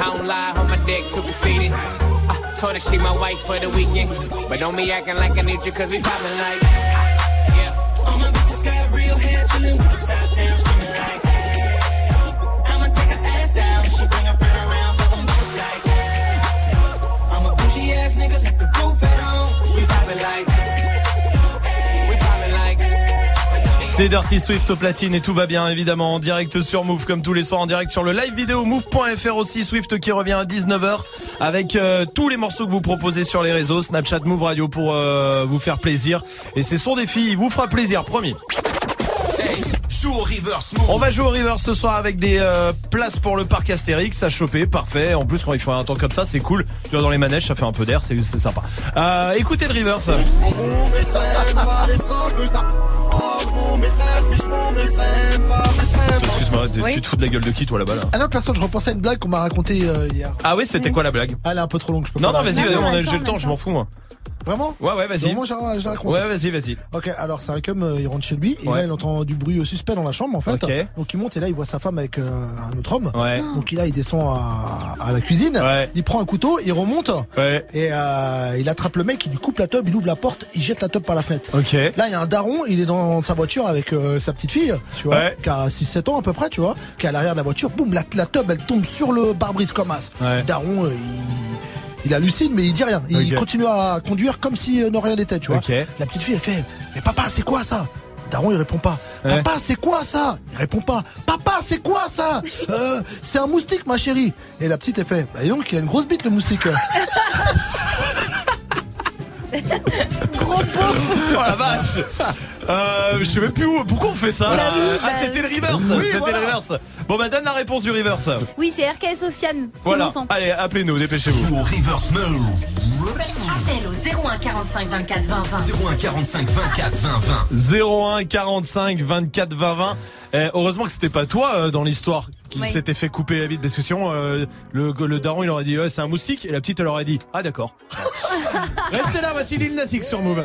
I don't lie on my dick, too conceited. I told her she my wife for the weekend. But don't be acting like I need you, cause we poppin' like. Yeah. All my bitches got real hair, chillin' with the top down, screaming like, C'est Dirty Swift au platine et tout va bien évidemment en direct sur Move comme tous les soirs en direct sur le live vidéo move.fr aussi Swift qui revient à 19h avec euh, tous les morceaux que vous proposez sur les réseaux Snapchat Move Radio pour euh, vous faire plaisir et c'est son défi, il vous fera plaisir, promis. Joue au reverse On va jouer au river ce soir avec des euh, places pour le parc Astérix à choper, parfait. En plus quand il fait un temps comme ça, c'est cool. Tu vois dans les manèges, ça fait un peu d'air, c'est c'est sympa. Euh, écoutez le reverse. mon message, fiche mon message, pas. Excuse-moi, tu- Oui. tu te fous de la gueule de qui toi là-bas là Ah non, personne, je repensais à une blague qu'on m'a racontée euh, hier. Ah oui, c'était quoi la blague Ah, elle est un peu trop longue, je peux Non pas non, Non, vas-y, non, on a- attends, j'ai le temps, je m'en fous moi. Vraiment? Ouais, ouais, vas-y. Vraiment, je la raconte. Ouais, vas-y, vas-y. Ok, alors c'est un cum, euh, il rentre chez lui et Ouais. là il entend du bruit suspect dans la chambre en fait. Ok. Donc il monte et là il voit sa femme avec euh, un autre homme. Ouais. Donc là il descend à, à la cuisine. Il prend un couteau, il remonte et euh, il attrape le mec, il lui coupe la tub, il ouvre la porte, il jette la tub par la fenêtre. Ok. Là il y a un daron, il est dans sa voiture avec euh, sa petite fille, tu vois, Ouais. qui a 6-7 ans à peu près, tu vois, qui est à l'arrière de la voiture. Boum, la, la tub elle tombe sur le pare-brise comme as. Ouais. Daron, euh, il, il hallucine mais il dit rien. Il continue à conduire comme si euh, rien n'était, tu vois. La petite fille, elle fait Mais papa, c'est quoi ça? Daron, il répond pas. Ouais. Papa, c'est quoi ça? Il répond pas. Papa, c'est quoi ça? Euh, C'est un moustique, ma chérie. Et la petite, elle fait Bah, dis donc, il a une grosse bite, le moustique. Gros Oh la vache euh, Je sais même plus où. Pourquoi on fait ça là Ah, c'était le reverse Oui, C'était voilà. le reverse Bon, bah, donne la réponse du reverse. Oui, c'est RK et Sofiane. C'est Voilà. mon sang. Allez, appelez-nous, dépêchez-vous. Reverse Appel au 01 45 24 20 20. 01 45 24 20 20. 01 45 24 20 20. Eh, heureusement que c'était pas toi euh, dans l'histoire qui Oui. s'était fait couper la bite parce que sinon euh, le, le daron il aurait dit ouais, c'est un moustique et la petite elle aurait dit ah d'accord. Restez là, voici Lil Nas X sur Move.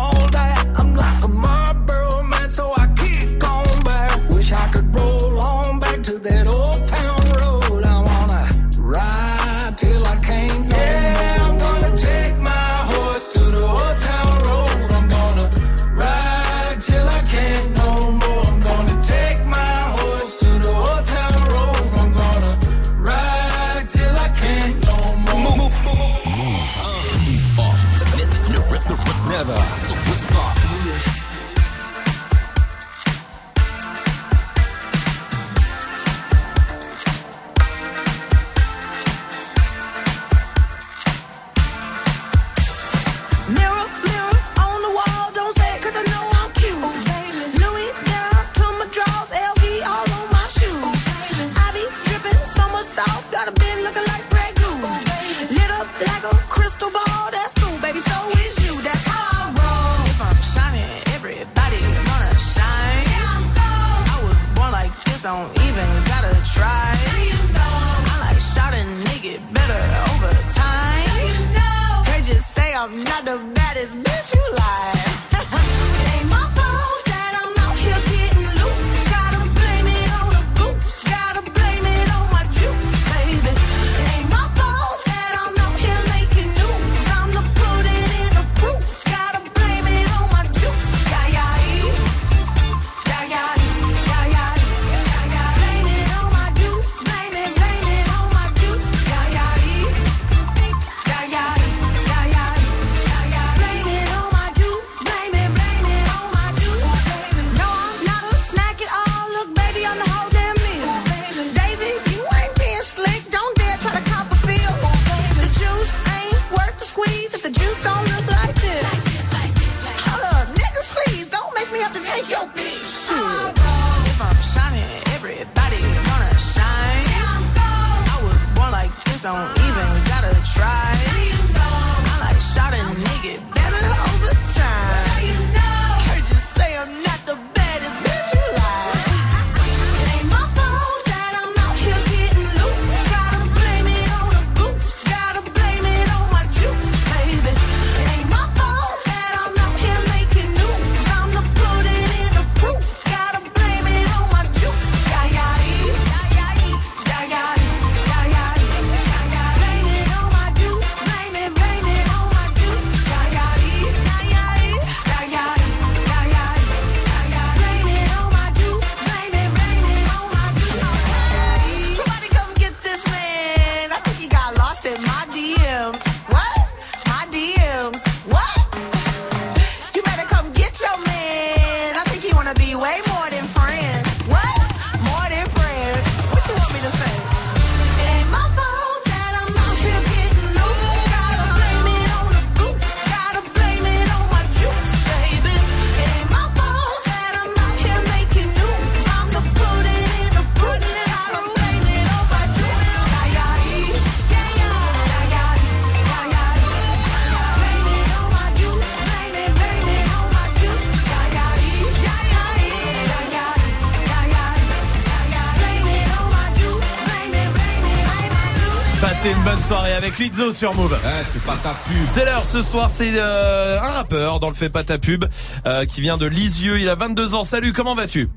avec Lizzo sur Move. c'est pas ta pub. C'est l'heure ce soir, c'est euh, un rappeur dans le fait pas ta pub euh, qui vient de Lisieux, il a 22 ans. Salut, comment vas-tu?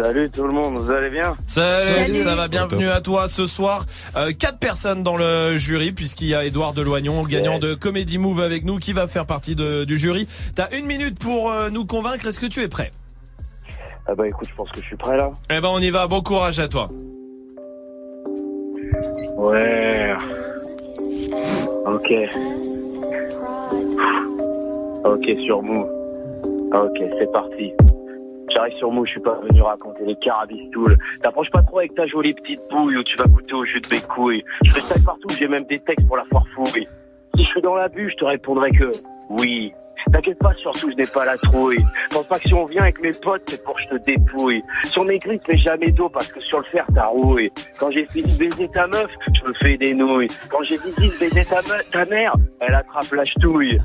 Salut tout le monde, vous allez bien? Salut, Salut. ça va, bienvenue à toi ce soir. Euh, quatre personnes dans le jury puisqu'il y a Édouard Deloignon, le gagnant Ouais. de Comedy Move avec nous qui va faire partie de- du jury. T'as une minute pour euh, nous convaincre, est-ce que tu es prêt? Ah bah écoute, je pense que je suis prêt là. Eh ben on y va, bon courage à toi. Ouais. Ok. Ok, sur Mou. Ok, c'est parti. J'arrive sur Mou, je suis pas venu raconter les carabistoules. T'approches pas trop avec ta jolie petite bouille où tu vas goûter au jus de mes couilles. Je fais ça partout, j'ai même des textes pour la foire fouille. Si je suis dans la bûche, je te répondrai que oui. T'inquiète pas, surtout je n'ai pas la trouille. Pense pas que si on vient avec mes potes, c'est pour que je te dépouille. Sur mes grises, mais jamais d'eau parce que sur le fer, t'as rouille. Quand j'ai fini baiser ta meuf, je me fais des nouilles. Quand j'ai fini baiser ta, ta mère, elle attrape la ch'touille.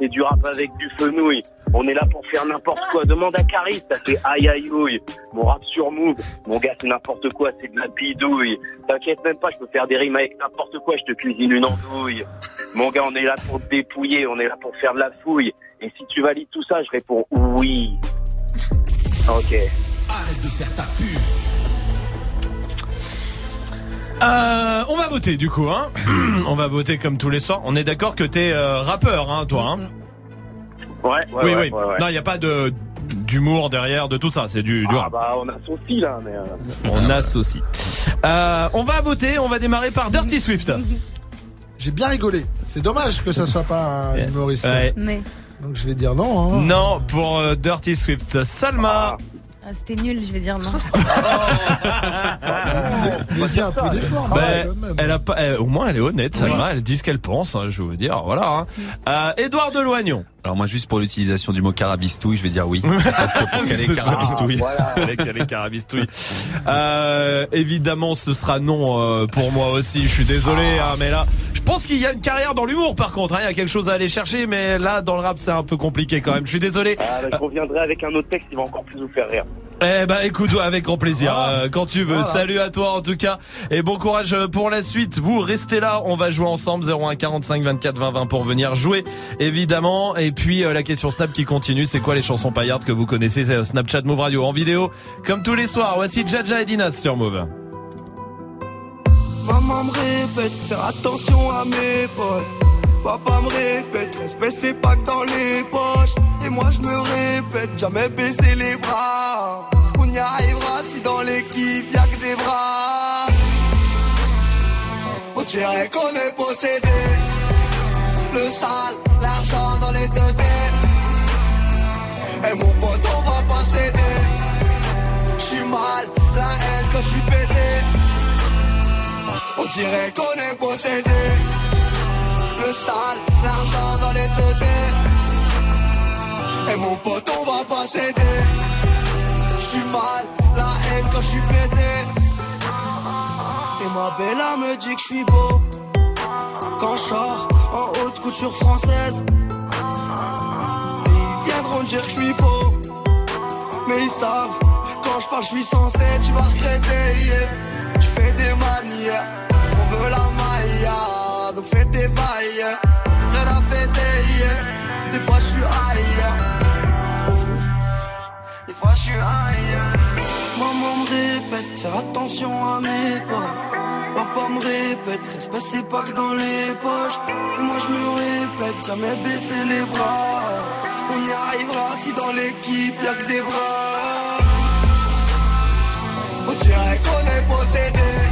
C'est du rap avec du fenouil. On est là pour faire n'importe quoi. Demande à Caris, ça fait aïe aïe ouille. Mon rap sur move, mon gars c'est n'importe quoi, c'est de la bidouille. T'inquiète même pas, je peux faire des rimes avec n'importe quoi, je te cuisine une andouille. Mon gars, on est là pour te dépouiller, on est là pour faire de la fouille. Et si tu valides tout ça, je réponds oui. Ok. Arrête de faire ta pub. Euh, on va voter du coup, hein. on va voter comme tous les soirs. On est d'accord que t'es euh, rappeur, hein, toi. Hein Ouais, ouais, oui, ouais, oui. ouais, ouais. Non, il y a pas de d'humour derrière, de tout ça. C'est du, du Ah rap. bah on a son fil là, mais... euh, On associe. Euh, on va voter. On va démarrer par Dirty Swift. J'ai bien rigolé. C'est dommage que ça soit pas un humoriste. Ouais. Mais Donc je vais dire non. hein. Non pour euh, Dirty Swift. Salma. ah, c'était nul, je vais dire non. Mais un peu d'effort. Ben, ouais, quand même. elle a pas, elle- au moins elle est honnête, Salma. Oui. Elle dit ce qu'elle pense. hein, je veux dire, voilà. Hein. Euh, Édouard Deloignon. Alors moi juste pour l'utilisation du mot carabistouille, je vais dire oui. Parce que pour caler C'est carabistouille. Avec les carabistouilles. Euh, évidemment, ce sera non euh, pour moi aussi. Je suis désolé, hein, mais là, je pense qu'il y a une carrière dans l'humour. Par contre, hein, il y a quelque chose à aller chercher, mais là, dans le rap, c'est un peu compliqué quand même. Je suis désolé. Ah, bah, je reviendrai avec un autre texte qui va encore plus vous faire rire. Eh ben, écoute, avec grand plaisir. euh, quand tu veux. Voilà. Salut à toi en tout cas, et bon courage euh, pour la suite. Vous restez là, on va jouer ensemble 01 45 24 20 20 pour venir jouer, évidemment. Et puis euh, la question Snap qui continue, c'est quoi les chansons paillardes que vous connaissez C'est Snapchat Move Radio en vidéo, comme tous les soirs. Voici Jaja et Dinas sur Move. Maman me répète, faire attention à mes potes. Papa me répète, respect c'est pas que dans les poches. Et moi je me répète, jamais baisser les bras. On y arrivera si dans l'équipe y'a que des bras. On dirait qu'on est possédé. Le sale, l'argent dans les deux. Et mon pote, on va pas céder. J'suis mal, la haine quand j'suis pété. On dirait qu'on est possédé. Le sale, l'argent dans les têtes. Et mon pote, on va pas céder. J'suis mal, la haine quand j'suis pété. Et ma bella me dit que je suis beau. Quand je sors en haute couture française. Ils viendront dire que je suis faux. Mais ils savent, quand je parle, je suis censé, tu vas regretter. yeah. Tu fais des manières, on veut la maille, donc fais tes bails. Rien à fêter, des fois je suis ailleurs. Des fois je suis ailleurs. Maman me répète, faire attention à mes pas. Papa me répète, respect c'est pas que dans les poches. Et moi je me répète, jamais baisser les bras. On y arrivera si dans l'équipe y'a que des bras. On dirait qu'on est possédé.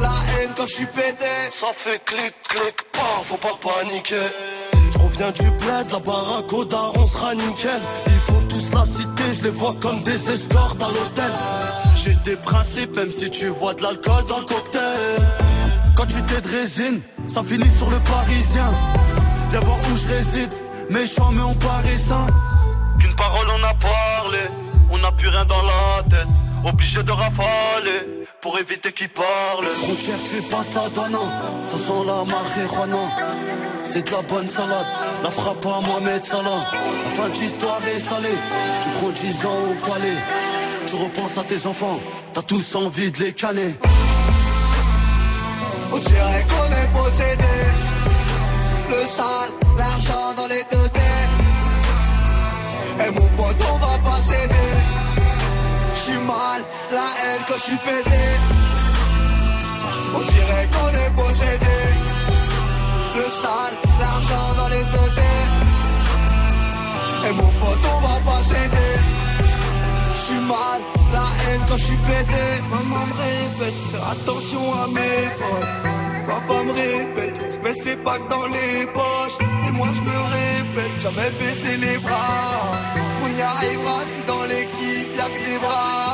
la haine quand j'suis pété. Ça fait clic, clic, pas, faut pas paniquer. Je reviens du bled, la baraque au daron sera nickel. Ils font tous la cité, je les vois comme des escortes à l'hôtel. J'ai des principes, même si tu vois de l'alcool dans le cocktail. Quand tu t'es de résine, ça finit sur le parisien. Viens voir où je réside, méchant mais on paraît sain. Qu'une parole on a parlé, on n'a plus rien dans la tête. Obligé de rafaler pour éviter qu'ils parlent. Frontière, tu passes la douane, ça sent la marijuana. C'est de la bonne salade, la frappe à Mohamed Salah. La fin de l'histoire est salée, tu prends 10 ans au palais. Tu repenses à tes enfants, t'as tous envie de les canner. On dirait qu'on est possédé. Le sale, l'argent dans les deux dés. Et mon pote, on va pas céder. La haine quand j'suis pété. On dirait qu'on est possédé. Le sale, l'argent dans les dés. Et mon pote, on va pas céder. J'suis mal, la haine quand j'suis pété. Maman me répète, faire attention à mes potes. Papa me répète, respect c'est pas que dans les poches. Et moi je me répète, jamais baisser les bras. On y arrivera si dans l'équipe y'a que des bras.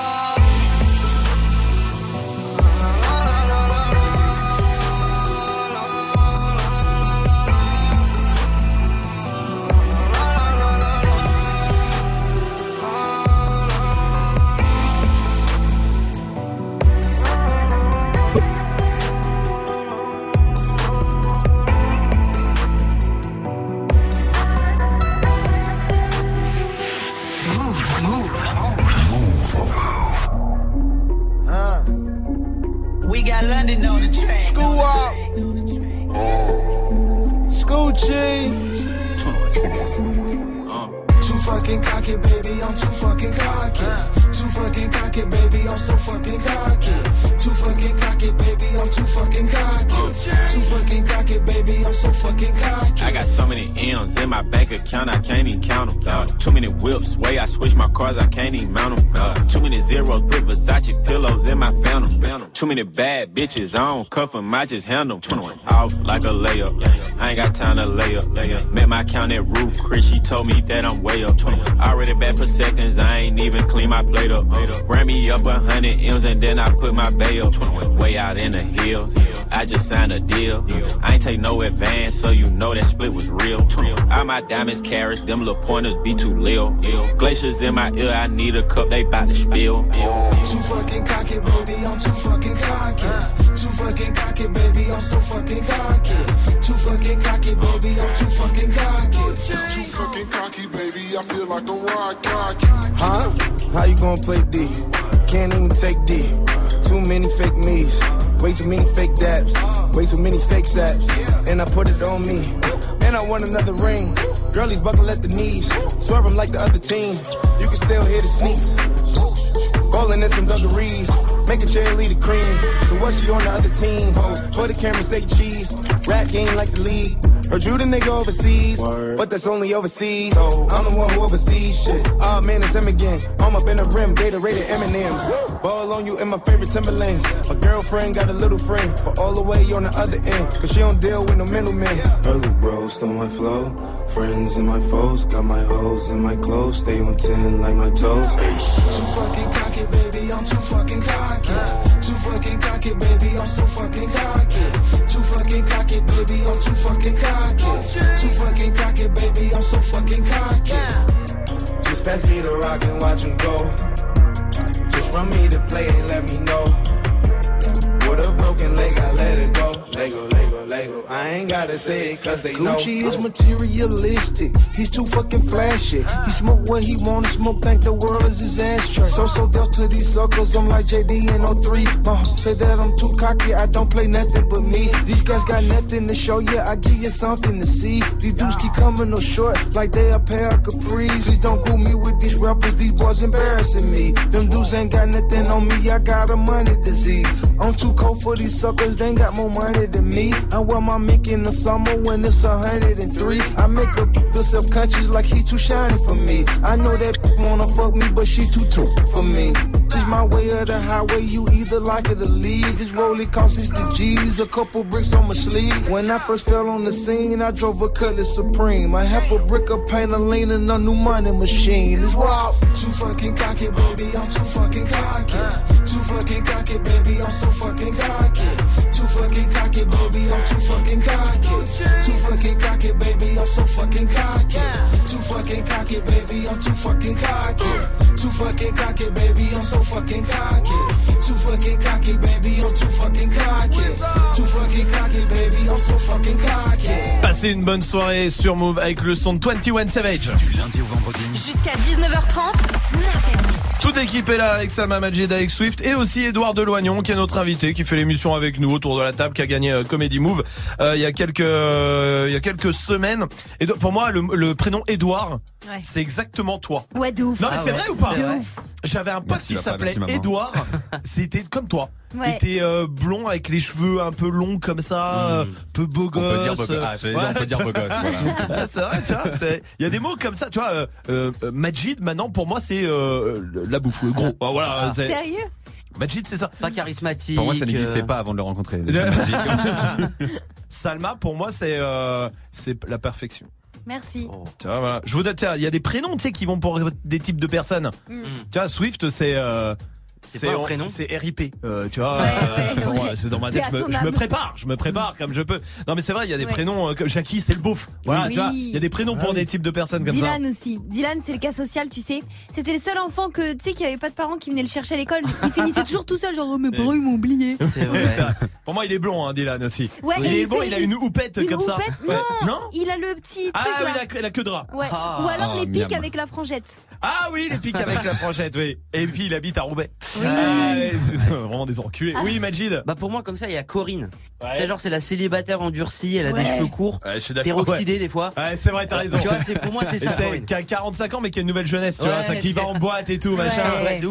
Fucking cocky, baby. I'm too fucking cocky. Too fucking cocky, baby. I'm so fucking cocky. Too fucking cocky, baby. I'm too fucking cocky. Oh, too fucking cocky, baby. I'm so fucking cocky. I got so many M's in my bank account, I can't even count them. too many whips, way I switch my cars, I can't even mount them. too many zeros, put Versace pillows in my phantom. Too many bad bitches, I don't cuff them, I just handle them. Off like a layup, I ain't got time to lay up. Lay up. Met my count at roof, Chris, she told me that I'm way up. Already back for seconds, I ain't even clean my plate up. Ran me up a hundred M's and then I put my bay up. Way out in the hills, I just signed a deal. I ain't take no advance, so you know that split was real. All my diamonds carrots, them little pointers be too lil. Glaciers in my ear, I need a cup, they bout to spill. Too fucking cocky, baby. I'm too fucking cocky. Too fucking cocky, baby. I'm so fucking cocky. Too fucking cocky, baby. I'm too fucking cocky. Too fucking cocky, baby. I feel like I'm ride cocky. Huh? How you gonna play D? Can't even take D. Too many fake me's. Way too many fake dabs. Way too many fake saps. And I put it on me. And I want another ring. Girlies buckle at the knees. Swerve 'em like the other team. You can still hear the sneaks. Rolling in some dungarees, make a cheerleader cream. So what she on the other team? Ho, for the camera say cheese. Rap game like the league. Heard you the nigga overseas, but that's only overseas. So I'm the one who oversees shit. Ah man, it's him again. I'm up in the rim, Gatorade M&M's. Ball on you in my favorite Timberlands. My girlfriend got a little friend, but all the way on the other end, cause she don't deal with no middlemen. Early bros stole my flow. Friends and my foes, got my hoes in my clothes. Stay on 10 like my toes. Fucking cocky, baby. I'm too fucking cocky. Too fucking cocky, baby. I'm so fucking cocky. Too fucking cocky, baby. I'm too fucking cocky. Too fucking cocky, baby. I'm so fucking cocky. Just pass me the rock and watch him go. Just run me the play and let me know. With a broken leg, I let it go. Lego, Lego, Lego. I ain't gotta say it cause they know. Gucci is materialistic. He's too fucking flashy. He smoke what he wanna smoke. Think the world is his ashtray. So so dealt to these suckers. I'm like JD in 03. My say that I'm too cocky. I don't play nothing but me. These guys got nothing to show you. I give you something to see. These dudes keep coming no short like they a pair of capris. Please don't cool me with these rappers. These boys embarrassing me. Them dudes ain't got nothing on me. I got a money disease. I'm too cold for these suckers. They ain't got more money than me. I wear my mink in the summer when it's hundred and three. I make a feel self conscious like he too shiny for me. I know that wanna fuck me, but she too too for me. Just my way of the highway. You either like it or leave. This rollie cost 60 G's, a couple bricks on my sleeve. When I first fell on the scene, I drove a Cutlass Supreme. I half a brick of paint, a lean and a new money machine. It's wild. Too fucking cocky, baby. I'm too fucking Passez une bonne soirée sur Move avec le son de 21 Savage. Du lundi au vendredi. Jusqu'à 19h30, Snap. Toute l'équipe est là avec Salma Majid, avec Swift et aussi Edouard Deloignon qui est notre invité, qui fait l'émission avec nous autour de la table, qui a gagné euh, Comedy Move euh, il y a quelques euh, il y a quelques semaines. Et pour moi, le, le prénom Edouard, Ouais. c'est exactement toi. Ouais, de ouf. Non mais c'est vrai ou pas De ouf. J'avais un pote Merci, qui papa, s'appelait merci, maman. Edouard. C'était comme toi. Ouais. Il était euh, blond avec les cheveux un peu longs comme ça, euh, peu beau gosse. peut dire beau gosse. Ah, j'allais dire, on peut dire beau gosse, voilà. Ah, c'est vrai, tu vois. c'est- Il y a des mots comme ça, tu vois. Euh, euh, Majid, maintenant pour moi c'est euh, la bouffe, le gros. Ah, Voilà. c'est- Sérieux? Majid, c'est ça. Pas charismatique. Pour moi, ça n'existait euh, pas avant de le rencontrer. Salma, pour moi c'est euh, c'est la perfection. Merci. Oh. Tu vois, voilà. Je vous donne, tiens, il y a des prénoms, tu sais, qui vont pour des types de personnes. Mm. Tu vois, Swift, c'est. Euh, C'est un prénom C'est RIP, euh, tu vois. Ouais, euh, ouais, bon, ouais. ouais, c'est dans ma tête. Je me, je prépare, je me prépare comme je peux. Non, mais c'est vrai, il y a des Ouais. prénoms. euh, que Jackie, c'est le beauf. Voilà, Oui. tu vois. Il y a des prénoms pour des types de personnes comme Dylan aussi. Dylan, c'est le cas social, tu sais. C'était le seul enfant que, tu sais, qui avait pas de parents qui venaient le chercher à l'école. Il finissait toujours tout seul, genre, oh, mes parents, ils m'ont oublié. C'est ça. vrai. C'est. Pour moi, il est blond, hein, Dylan aussi. Ouais, il est il fait- il a une houppette comme ça. Non, Non il a le petit Ah truc oui, là. la, la queue de rat. Ah. Ou alors Oh, les pics avec la frangette. Ah oui, les pics avec la franchette, oui. Et puis il habite à Roubaix. Oui. Ah, c'est vraiment des enculés. Oui, Majid. Bah pour moi comme ça il y a Corinne. Ouais. Tu sais genre c'est la célibataire endurcie, elle a Ouais. des cheveux courts, Ouais, je suis d'accord. peroxydée des fois. Ouais, c'est vrai, t'as raison. Tu vois, c'est pour moi c'est ça. Corinne. qui a 45 ans mais qui a une nouvelle jeunesse, tu Ouais, vois, ça, qui c'est- va en boîte et tout, machin.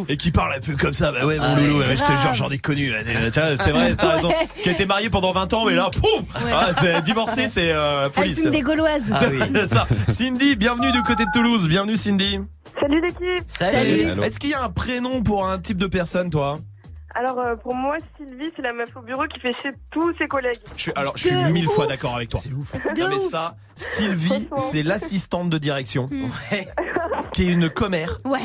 Et qui parle un peu comme ça, bah ouais, mon Ah, loulou, je te jure, j'en ai connu. ouais, tu vois, C'est vrai, t'as raison. Qui a été marié pendant 20 ans, mais là, pouf ah, c'est Divorcé, c'est euh, folie. Elle fume des gauloises. Ah oui. C'est ça. Cindy, bienvenue du côté de Toulouse. Bienvenue, Cindy. Salut l'équipe Salut. Est-ce qu'il y a un prénom pour un type de personne, toi? Alors euh, pour moi, Sylvie, c'est la meuf au bureau qui fait chez tous ses collègues. je suis, alors, je suis De mille fois d'accord avec toi. C'est ouf. Non, mais ça, Sylvie, c'est l'assistante de direction, Ouais. qui est une commère, Ouais.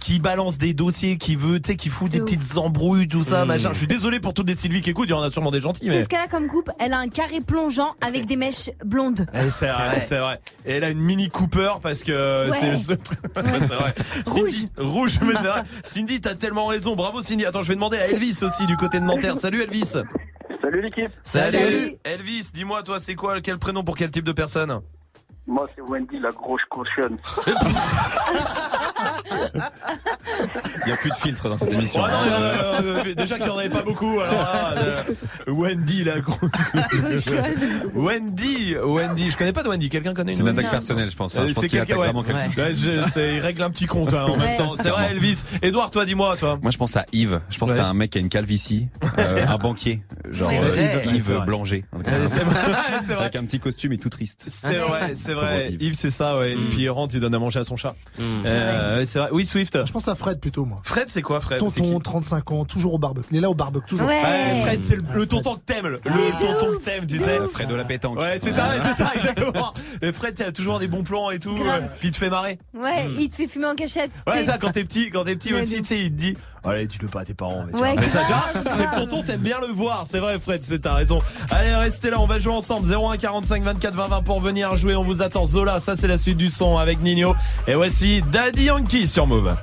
qui balance des dossiers, qui veut, tu sais, qui fout des ouf. petites embrouilles, tout ça, Mm. machin. Je suis désolé pour toutes les Sylvie qui écoutent, il y en a sûrement des gentils, C'est mais. ce qu'elle a comme coupe. Elle a un carré plongeant avec des mèches blondes. Eh, c'est vrai, Ouais. c'est vrai. Et elle a une mini Cooper parce que Ouais. c'est le seul truc. Ouais, c'est vrai. Cindy, rouge, mais c'est vrai. Cindy, t'as tellement raison. Bravo Cindy. Attends, je vais demander à Elvis aussi du côté de Nanterre. Salut Elvis. Salut l'équipe. Salut. Salut. Elvis, dis-moi toi, c'est quoi quel prénom pour quel type de personne? Moi, c'est Wendy, la grosse cochonne. Il n'y a plus de filtre dans cette émission. Ouais, non, euh, euh, déjà qu'il n'y en avait pas beaucoup. Alors là, euh, Wendy, la grosse. Wendy, Wendy. Je connais pas de Wendy. Quelqu'un connaît une C'est une attaque personnelle, je pense. hein. Je pense c'est qu'il quelqu'un, attaque ouais. vraiment quelqu'un. Ouais, il règle un petit compte hein, en même temps. C'est vrai, Elvis. Edouard, toi, dis-moi, toi. Moi, je pense à Yves. Je pense Ouais. à un mec qui a une calvitie, euh, un banquier, genre euh. Yves. Blanger. c'est vrai. Avec un petit costume et tout triste. C'est vrai, c'est vrai. Pauvre Yves. Yves, c'est ça, ouais. Et puis il rentre, il donne à manger à son chat. Euh, ouais, c'est vrai. Oui, Swift. Je pense à Fred plutôt, moi. Fred, c'est quoi, Fred? Tonton, 35 ans, toujours au barbecue. Il est là au barbecue, toujours. Ouais. Ouais, Fred, c'est le, le tonton que t'aimes, le, le tonton que t'aimes, tu sais. Fred de la pétanque. Ouais, c'est ça, ouais, c'est ça, exactement. Et Fred, t'as toujours des bons plans et tout, euh, puis il te fait marrer. Ouais, il te fait fumer en cachette. Ouais, ça, quand t'es petit, quand t'es petit aussi, tu sais, il te dit, allez, dis-le pas à tes parents, mais, tu Ouais. Mais ça, tu c'est le tonton, t'aimes bien le voir, c'est vrai, Fred, c'est t'as raison. Allez, restez là, on va jouer ensemble. 01 45 24 20 20 pour venir jouer, on vous Zola, ça c'est la suite du son avec Nino. Et voici Daddy Yankee sur Move.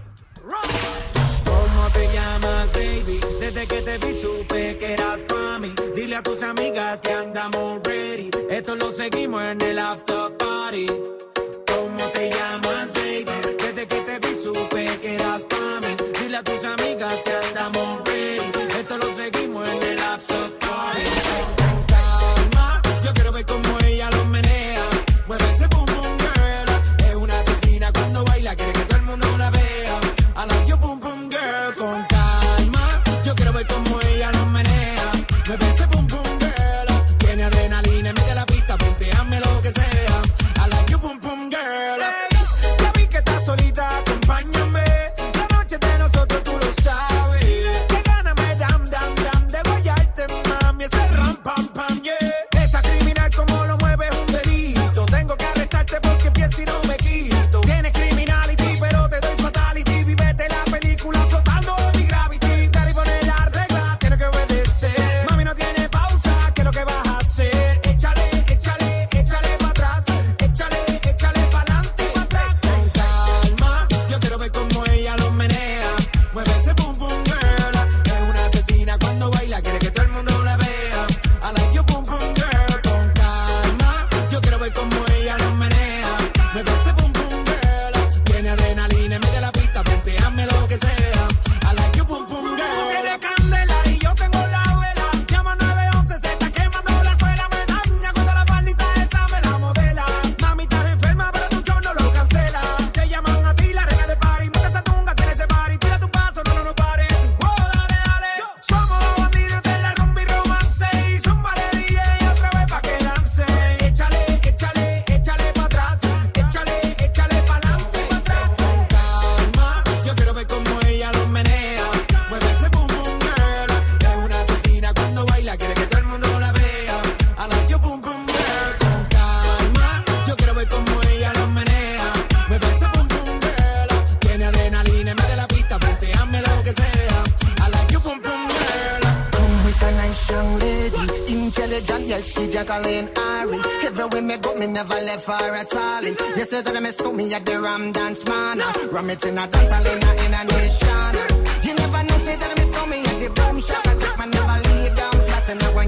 You say that I miss me at the Ram Dance Man. Ram it in a dance hall in a, in a nation. You never know, say that I miss me at the boom shop. I take my never lay down flat in a one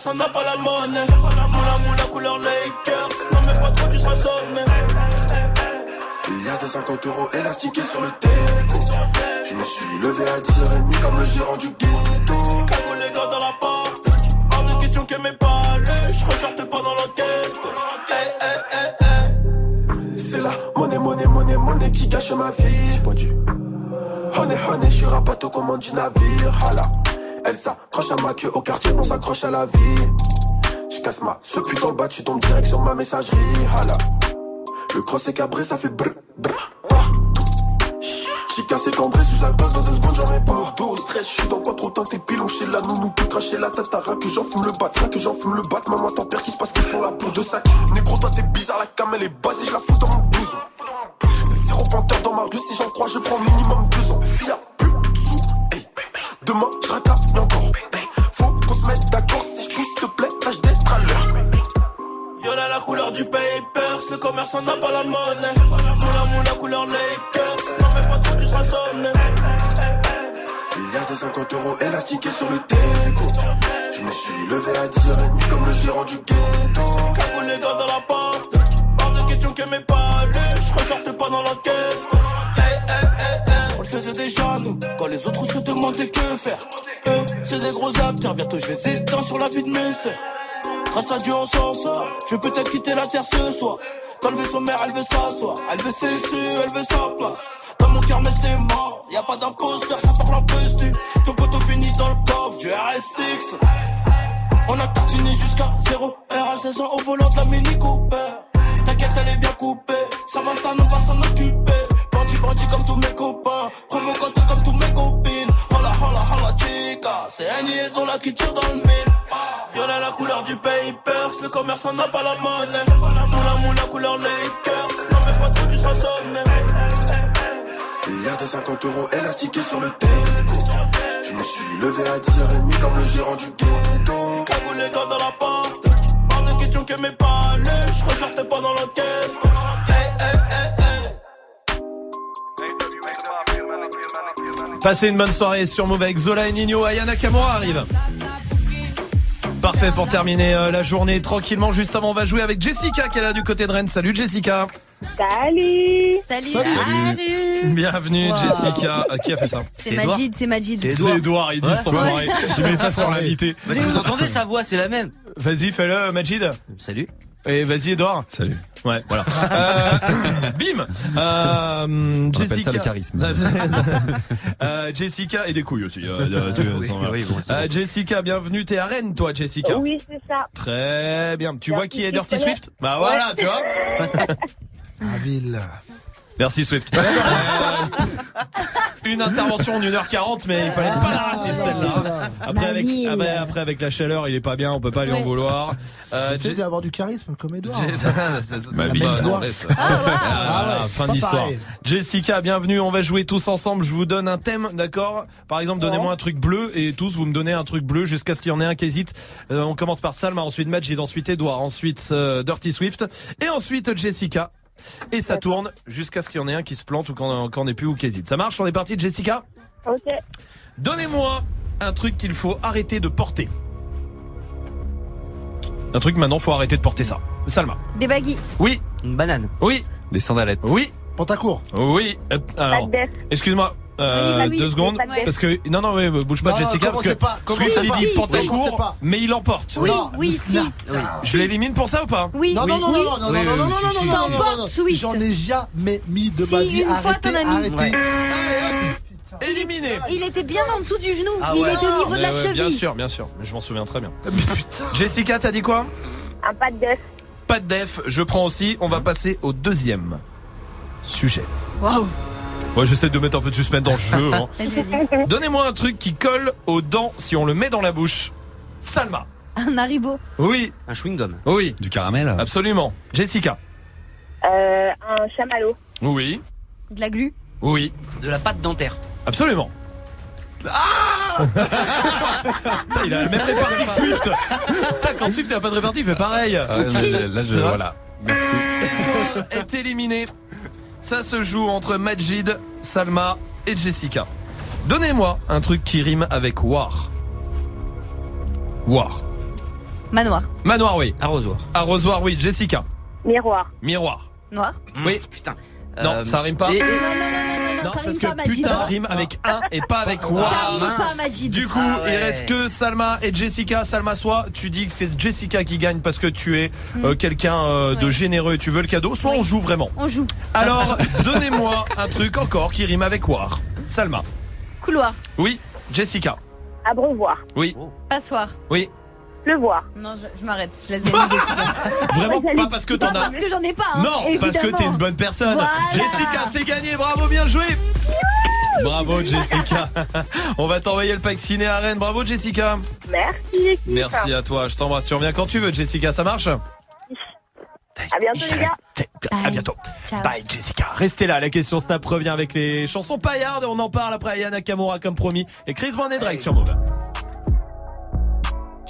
commerçant n'a pas la monnaie. Moula moula couleur Lakers, non mais pas trop tu seras sonné. Il y a des 50 euros élastiqués sur le déco. Je me suis levé à 10h30 comme le gérant du ghetto. Cagoule les gars dans la porte, hors de question que mes palais, je ressorte pas dans l'enquête. Eh, eh, eh. C'est la monnaie, monnaie, monnaie, monnaie qui gâche ma vie. J'ai pas dû. Honey, honey, je suis rapato commande du navire. Hala. Elle s'accroche à ma queue au quartier, on s'accroche à la vie. Je casse ma ce putain bas, tu tombes direct sur ma messagerie. Hala. Le cross est cabré, ça fait brr, brr. Jessica, c'est cambré, sous alcool dans deux secondes, j'en mets pas. Dos, stress, je suis dans quoi trop teinté, pilon chez la nounou, peut cracher la rien que j'en fume le bat, que j'en fume le bat, maman commerçant n'a pas la monnaie. Moula moula couleur Lakers, non mais pas trop tu seras sonné. Milliard de 50 euros élastiqués sur le déco. Je me suis levé à 10h30 comme le gérant du ghetto. Cagoule les gars dans la porte, hors de question que mes pas lu, je ressortais pas dans l'enquête. Hey, hey, hey, hey. Passez une bonne soirée sur Move avec Zola et Nino. Ayana Kamura arrive. Parfait pour terminer euh, la journée tranquillement. Juste avant, on va jouer avec Jessica qui est là du côté de Rennes. Salut Jessica. Salut Salut Bienvenue Wow. Jessica. Euh, qui a fait ça C'est Majid, c'est Majid. C'est Edouard, il dit Ouais. cet enfoiré. J'ai mis ça sur l'invité. Bah, vous entendez sa voix, c'est la même. Vas-y, fais-le, Majid. Salut. Et vas-y, Edouard. Salut. Ouais, voilà. Euh, bim. Euh, Jessica. ça le charisme. Euh, Jessica et des couilles aussi. Oui, bon, Euh, Jessica, bienvenue. T'es à Rennes, toi, Jessica. Oui, c'est ça. Très bien. Tu vois qui est Dirty Swift Swift? Bah voilà, tu vois. À ville. Merci Swift. Euh, une intervention en 1h40, mais il fallait pas la rater celle-là. Après avec, après, après avec la chaleur, il est pas bien, on peut pas lui en vouloir. Euh, J'essaie d'avoir du charisme comme Edouard. Ma vie. non, Ah, laisse. ouais. Ah, voilà, Ah ouais, fin de pas l'histoire. pareil. Jessica, bienvenue. On va jouer tous ensemble. Je vous donne un thème, d'accord Par exemple, donnez-moi un truc bleu et tous vous me donnez un truc bleu jusqu'à ce qu'il y en ait un qui hésite. Euh, on commence par Salma, ensuite Majid, ensuite Edouard, ensuite euh, Dirty Swift et ensuite Jessica. Et ça tourne jusqu'à ce qu'il y en ait un qui se plante ou qu'on qu'on ait plus ou qui hésite. Ça marche On est parti, Jessica Ok. Donnez-moi un truc qu'il faut arrêter de porter. Un truc maintenant, faut arrêter de porter ça. Salma. Des baguilles. Oui. Une banane. Oui. Des sandalettes. Oui. Pantacourt. Oui. euh, alors, excuse-moi. Euh, Oui, bah oui, deux secondes parce que non non mais bouge pas Non, Jessica parce que pas, Swift il dit pantacourt mais il emporte. Oui, Non, oui, si. Je l'élimine pour ça ou pas? Oui, Non, oui, non, non, oui. non, non, non, Oui, non, oui, non, oui, non, si, non, si, non, si. non, non, non, T'emportes, non. Swift. J'en ai jamais mis de ma vie. Arrêtez. Éliminé. Il était bien en dessous du genou. Ah il ouais. était au niveau de la Ouais, ouais, bien cheville. sûr, bien sûr, mais je m'en souviens très bien. Jessica, t'as dit quoi? Un pas de def. Pas de def, je prends aussi. On va passer au deuxième sujet. Waouh. Ouais, j'essaie de mettre un peu de suspense dans le jeu. hein. Donnez-moi un truc qui colle aux dents si on le met dans la bouche. Salma. Un haribo. Oui, Un chewing-gum. oui, Du caramel. absolument. Jessica. Euh, un chamallow. Oui, De la glu. oui, De la pâte dentaire. absolument. Ah Putain, il a même répartie que Swift. Putain, quand Swift il a pas de répartie, il fait pareil. Ah, là, je- là, je, voilà. Merci. est éliminé. Ça se joue entre Majid, Salma et Jessica. Donnez-moi un truc qui rime avec war. War. Manoir. Manoir, oui. Arrosoir. Arrosoir, oui. Jessica. Miroir. Miroir. Noir. Oui. Putain. Non, Euh, ça rime pas. et- et- Non, non, non, non, non, non, Non, ça parce rime que pas, Majid. putain rime avec un et pas avec war. Ça rime pas. Majid. Du coup, Ah il reste que Salma et Jessica. Salma, soit tu dis que c'est Jessica qui gagne parce que tu es euh, quelqu'un euh, de généreux et tu veux le cadeau, soit Oui. on joue vraiment. On joue. Alors, donnez-moi un truc encore qui rime avec war. Salma. Couloir. Oui. Jessica. Abreuvoir. Oui. Passoire. Oui le voir. Non, je, m'arrête. Je laisse Vraiment pas parce que t'en as. Parce que j'en ai pas. Hein, non, parce que t'es une bonne personne. Jessica, c'est gagné. Bravo, bien joué. Bravo Jessica. On va t'envoyer le pack ciné à Rennes. Bravo Jessica. Merci. Merci à toi. Je t'embrasse. Tu reviens quand tu veux Jessica. Ça marche à bientôt les gars. Bye. À bientôt. Bye Jessica. Restez là, la question Snap revient avec les chansons paillardes. On en parle après Yana Kamura comme promis et Chris Brand et Drake sur Move.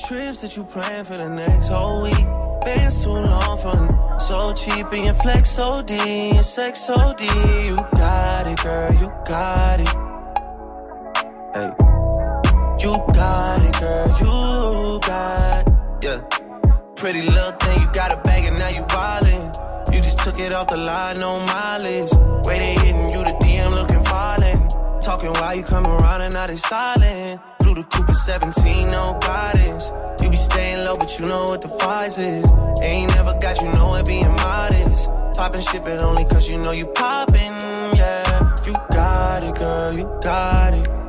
Trips that you plan for the next whole week. Been too long for so cheap and your flex OD, your sex OD. You got it, girl, you got it. Hey, you got it, girl, you got it. Yeah, pretty little thing, you got a bag and now you wildin'. You just took it off the line, no mileage. Way they hitting you the talking while you come around and now they silent. Blue the Cooper 17, no guidance. You be staying low, but you know what the vibe is. Ain't never got you know it being modest. Poppin' shit, but only cause you know you poppin', yeah. You got it, girl, you got it.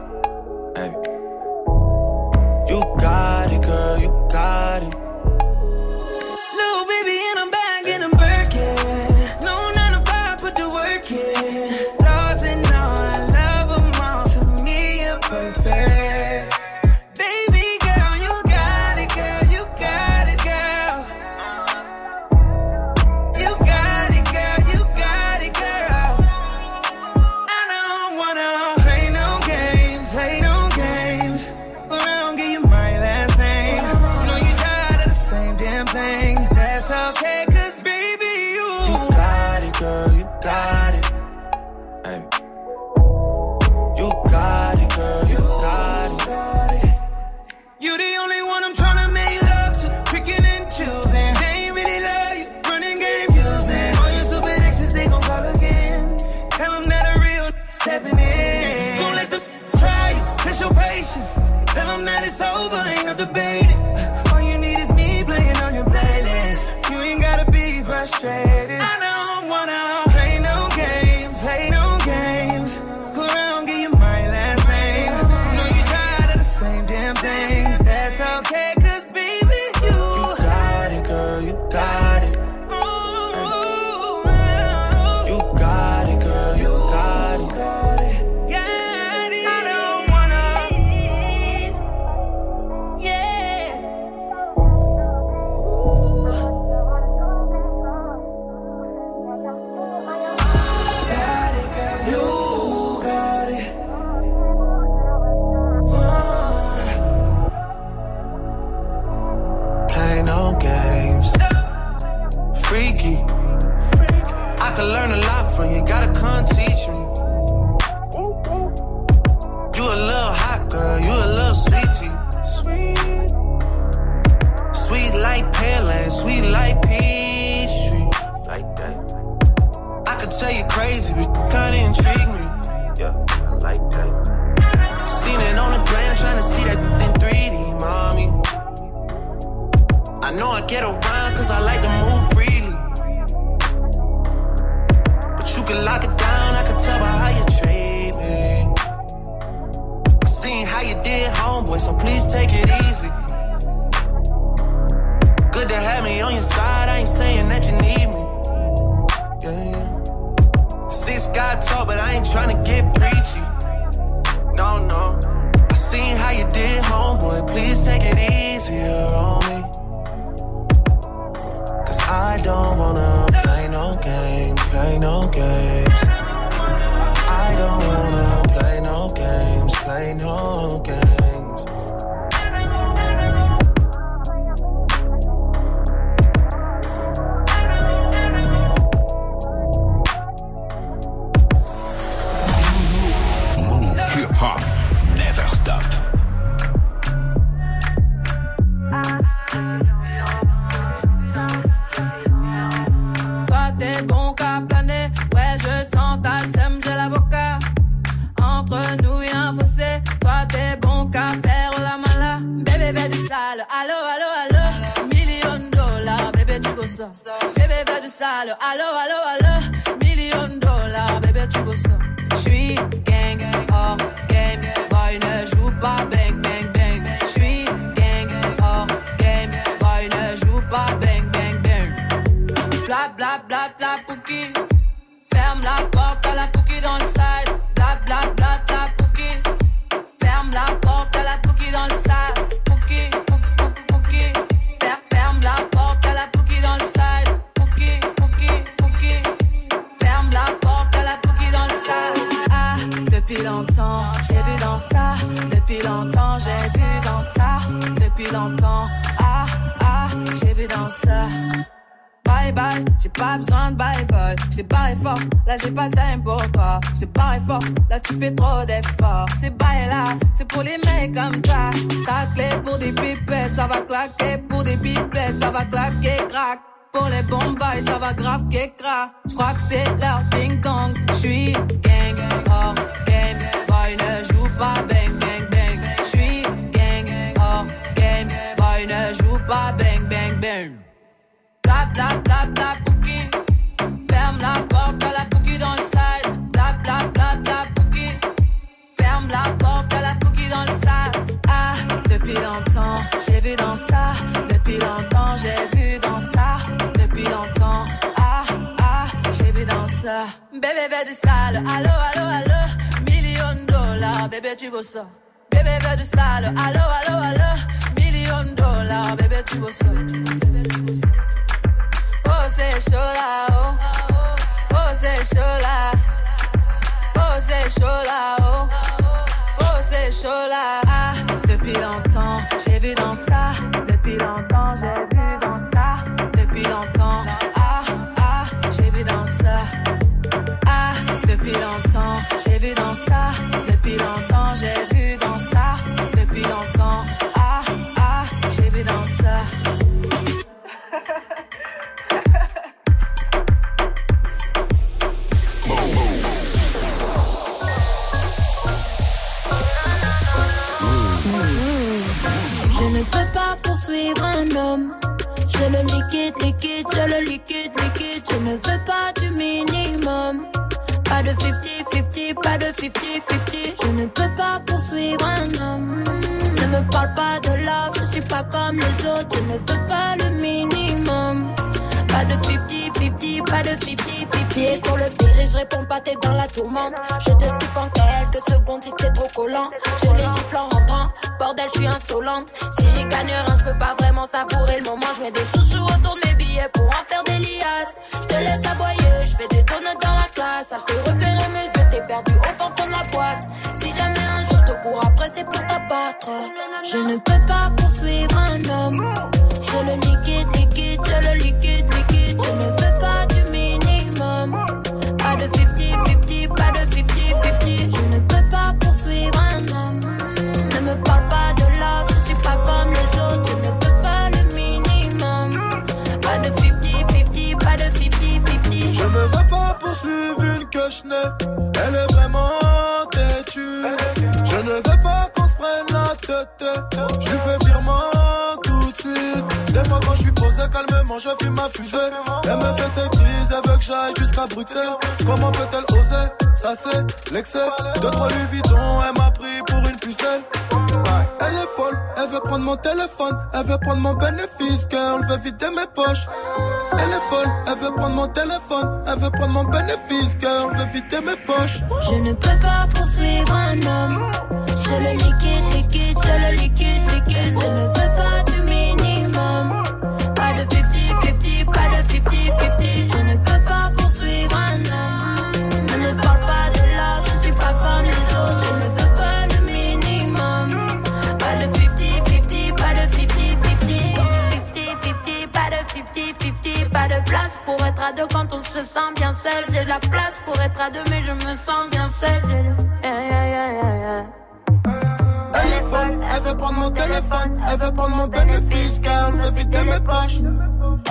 Grave crack. J'crois que c'est leur ding dong. J'suis gang, hors game. Boy ne joue pas bang, bang, bang. J'suis gang, hors game. Boy ne joue pas bang, bang, bang. Bla bla bla bla. Ferme la porte à la Pouki dans le side. Bla bla bla bla. Ferme la porte à la Pouki dans le sas. Ah, depuis longtemps, j'ai vu dans ça. Depuis longtemps, j'ai vu dans ça. Depuis longtemps, ça. Bébé du sale, allo, allo, allo. Million dollars, bébé tu veux ça. Bébé veut du sale, allo, allo, allo. Million dollars, bébé tu veux ça. Oh, c'est chaud là, oh. Oh, c'est chaud là. Oh, c'est chaud là, oh. Oh, c'est chaud là. Ah, depuis longtemps, j'ai vu dans ça. Depuis longtemps, j'ai vu dans ça. Depuis longtemps, ah, ah, j'ai vu dans ça. Depuis longtemps, j'ai vu dans ça. Depuis longtemps, j'ai vu dans ça. Depuis longtemps, ah, ah, j'ai vu dans ça. Je ne peux pas poursuivre un homme. Je le liquide, liquide, je le liquide, liquide. Je ne veux pas du minimum. Pas de 50-50, pas de 50-50. Je ne peux pas poursuivre un homme. Ne me parle pas de love, je suis pas comme les autres. Je ne veux pas le minimum. Pas de 50-50, pas de 50-50. Sur le pire, je réponds pas, t'es dans la tourmente. Je te skip en quelques secondes si t'es trop collant. Je les gifle en rentrant. Bordel, je suis insolente. Si j'ai gagné rien, je peux pas vraiment savourer le moment. Je mets des chouchous autour de mes pour en faire des liasses. Je te laisse aboyer, je fais des donuts dans la classe. Ah, je te repérer yeux, t'es perdu au fond de la boîte. Si jamais un jour je te cours après, c'est pour t'abattre. Je ne peux pas poursuivre un homme. Je le liquide, liquide, je le liquide, liquide. Je ne Elle est vraiment têtue. Je ne veux pas qu'on se prenne la tête. Je lui fais virement quand je suis posé calmement, je fume ma fusée. Elle me fait ses crises, elle veut que j'aille jusqu'à Bruxelles. Comment peut-elle oser Ça c'est l'excès? Deux trois Louis Vuitton, elle m'a pris pour une pucelle. Elle est folle, elle veut prendre mon téléphone, elle veut prendre mon bénéfice, girl, veut vider mes poches. Elle est folle, elle veut prendre mon téléphone, elle veut prendre mon bénéfice, girl, veut vider mes poches. Je ne peux pas poursuivre un homme. Je le liquide, liquide, je le liquide, liquide. Je veux pour être à deux quand on se sent bien seul. J'ai la place pour être à deux, mais je me sens bien seul. J'ai le- Yeah, yeah, yeah, yeah, yeah. Elle est folle, elle veut prendre mon téléphone, elle veut prendre mon bénéfice, girl, veut vider mes poches.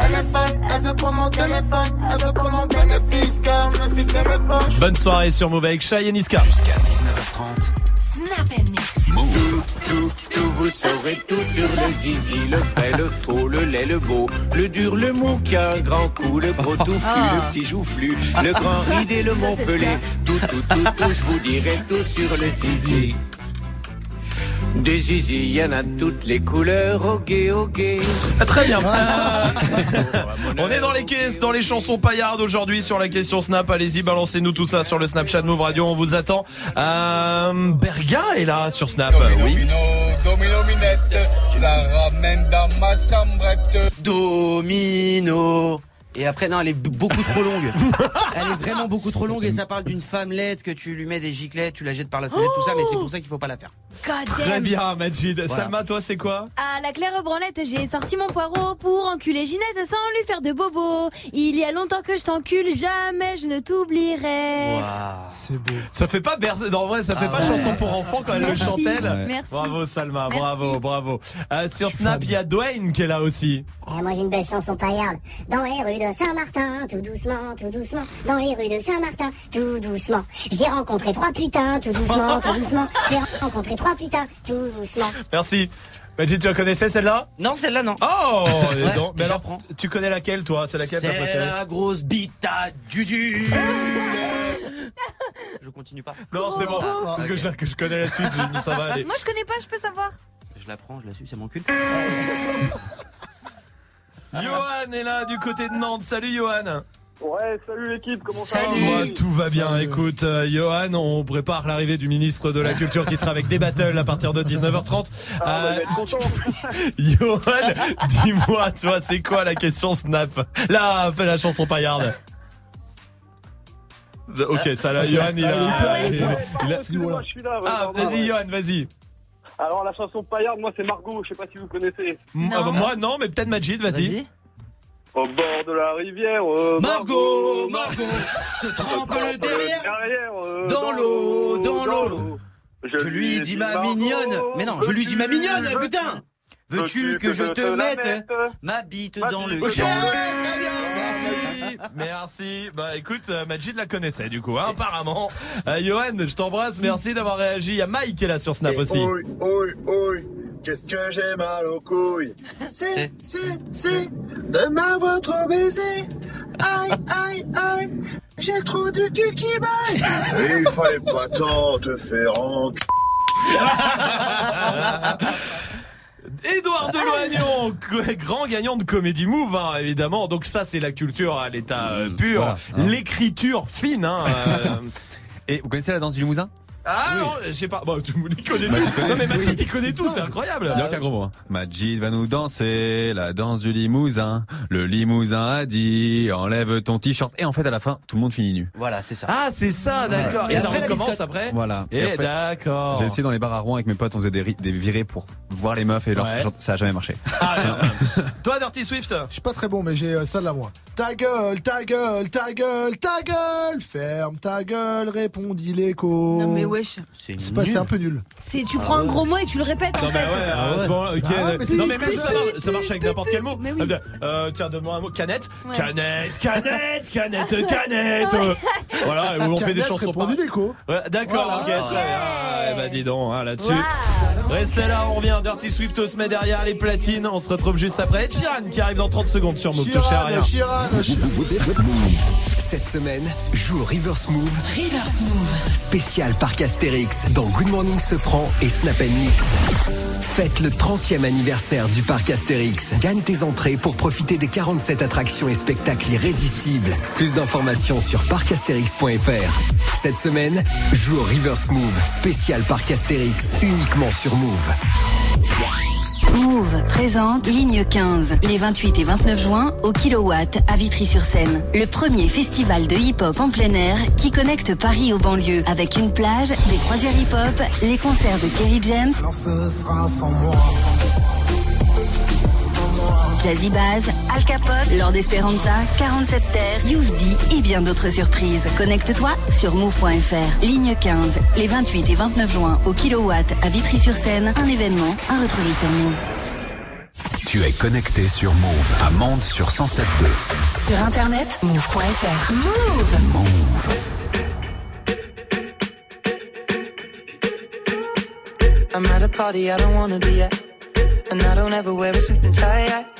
Elle est folle, elle veut prendre mon téléphone, elle veut prendre mon bénéfice, girl, veut vider mes poches. Bonne soirée sur Move avec Shai et Niska. Jusqu'à 19h30. Snap and mix. Tout, tout, tout, vous saurez tout sur le zizi, le vrai, le faux, le laid, le beau, le dur, le mou qui a un grand coup, le gros touffu, Ah. le petit joufflu, le grand ride et le Montpellier. Tout, tout, tout, tout, je vous dirai tout sur le zizi. Des zizi, il y en a toutes les couleurs, ok, ok. Ah, Très bien. Euh, on est dans les caisses, dans les chansons paillardes aujourd'hui sur la question Snap. Allez-y, balancez-nous tout ça sur le Snapchat Move Radio. On vous attend. Euh, Berga est là sur Snap. Oui. Domino, domino minette, je la ramène dans ma chambrette. Domino. Et après, non, elle est beaucoup trop longue. elle est vraiment beaucoup trop longue et ça parle d'une femmelette que tu lui mets des giclettes, tu la jettes par la fenêtre, tout ça, mais c'est pour ça qu'il faut pas la faire. God Très damn. bien, Majid. Voilà. Salma, toi, c'est quoi? À la claire branlette, j'ai sorti mon poireau pour enculer Ginette sans lui faire de bobo. Il y a longtemps que je t'encule, jamais je ne t'oublierai. C'est beau. Ça fait pas berce... En vrai, ça fait Ah pas ouais. chanson pour enfants quand elle le chante elle. Merci. Bravo Salma, Merci. bravo, bravo. Euh, sur Snap, il y a Dwayne qui est là aussi. Eh, moi j'ai une belle chanson paillarde. Dans les rues de Saint-Martin, tout doucement, tout doucement. Dans les rues de Saint-Martin, tout doucement. J'ai rencontré trois putains, tout doucement, tout doucement. J'ai rencontré trois putains, tout doucement. Merci. Majid, tu la connaissais celle-là? Non, celle-là, non. Oh Ouais. Mais alors, j'apprends. tu connais laquelle toi? C'est laquelle ta C'est préférée la grosse bite à Dudu. Je continue pas. Non, c'est bon. Parce que je, que je connais la suite, j'ai mis ça va aller. Moi je connais pas, je peux savoir. Je la prends, je la suis, c'est mon cul. Johan est là du côté de Nantes. Salut Johan. Ouais, salut l'équipe, comment ça va Moi, tout va bien. Écoute, euh, Johan, on prépare l'arrivée du ministre de la Culture qui sera avec des battles à partir de 19h30. Ah, Euh, je vais être content. Johan, dis-moi, toi, c'est quoi la question Snap? La, la chanson paillarde. Ok, ça là, Johan, il a. Ah, il- il a- là. Ah, vas-y, ouais. Johan, vas-y. Alors, la chanson paillarde, moi, c'est Margot, je sais pas si vous connaissez. Ah, bah, moi, non, mais peut-être Majid, vas-y. Au bord de la rivière. euh, Margot, Margot, se trempe le derrière. euh, Dans l'eau, dans l'eau. Je lui dis ma mignonne. Mais non, je lui dis ma mignonne, putain. Veux-tu que je te mette ma bite dans le cul Merci. Bah écoute, euh, Majid la connaissait du coup, hein, apparemment. Euh, Johan, je t'embrasse, merci d'avoir réagi. Il y a Mike qui est là sur Snap aussi. Oi, oi, oi, qu'est-ce que j'ai mal aux couilles? C'est- C'est, c'est, de m'avoir trop baisé. Aïe, aïe, aïe, j'ai le trou du cul qui baille. Il fallait pas tant te faire en Édouard Deloignon, grand gagnant de Comédie Move, hein, évidemment. Donc ça, c'est la culture à l'état euh, pur, voilà, hein. l'écriture fine. Hein, euh. Et vous connaissez la danse du limousin? Ah non, je sais pas. Bah, tout le monde il connaît Bah, tout. Non mais Maxime, Oui. il connaît tout, c'est incroyable. Il a aucun gros mot. Hein. Majid va nous danser la danse du limousin. Le limousin a dit enlève ton t-shirt. Et en fait, à la fin, tout le monde finit nu. Voilà, c'est ça. Ah, c'est ça, d'accord. Et, Et ça après, la recommence après Voilà. Et, en fait, d'accord. J'ai essayé dans les bars à Rouen avec mes potes, on faisait des, ri- des virées pour voir les meufs et leur Ouais. ça a jamais marché. Ah, non. Toi, Dirty Swift Je suis pas très bon, mais j'ai euh, ça là moi. Ta gueule, ta gueule, ta gueule, ta gueule, ferme ta gueule, répondit l'écho. Non mais wesh. C'est C'est pas, c'est un peu nul. C'est tu prends un gros mot et tu le répètes en Non mais fait. ouais, à ce moment-là, ok. Ah ouais, mais c'est non mais même ça marche, ça marche avec n'importe quel mot. Mais oui. Euh, tiens, donne-moi un mot. Canette, Ouais. canette, canette, canette, canette. Euh, Voilà, où on fait des chansons répondu par- l'écho. Ouais, D'accord, Voilà. ok. très bien. Ah, eh ben dis donc, hein, là-dessus. Waouh. Restez là, on revient. Dirty Swift on se met derrière les platines. On se retrouve juste après. Ed Sheeran qui arrive dans 30 secondes sur Move. Touchez à rien. Chiran, Chiran, Cette semaine, joue au Reverse Move. Reverse Move. Spécial Parc Astérix dans Good Morning Sofran et Snap Mix. Faites le 30e anniversaire du Parc Astérix. Gagne tes entrées pour profiter des 47 attractions et spectacles irrésistibles. Plus d'informations sur parcastérix.fr. Cette semaine, joue au Reverse Move. Spécial Parc Astérix. Uniquement sur Move. Move présente Ligne 15 les 28 et 29 juin au Kilowatt à Vitry-sur-Seine. Le premier festival de hip-hop en plein air qui connecte Paris aux banlieues avec une plage, des croisières hip-hop, les concerts de Kerry James. Jazzy Baz, Al Capote, Lord Esperanza, 47 Terre, Youvdi et bien d'autres surprises. Connecte-toi sur move.fr. Ligne 15 les 28 et 29 juin au Kilowatt à Vitry-sur-Seine. Un événement à retrouver sur Move. Tu es connecté sur Move à Mende sur 107.2. Sur internet, move.fr. Move. Move. I'm at a party I don't wanna be at. And I don't ever wear a suit and tie. I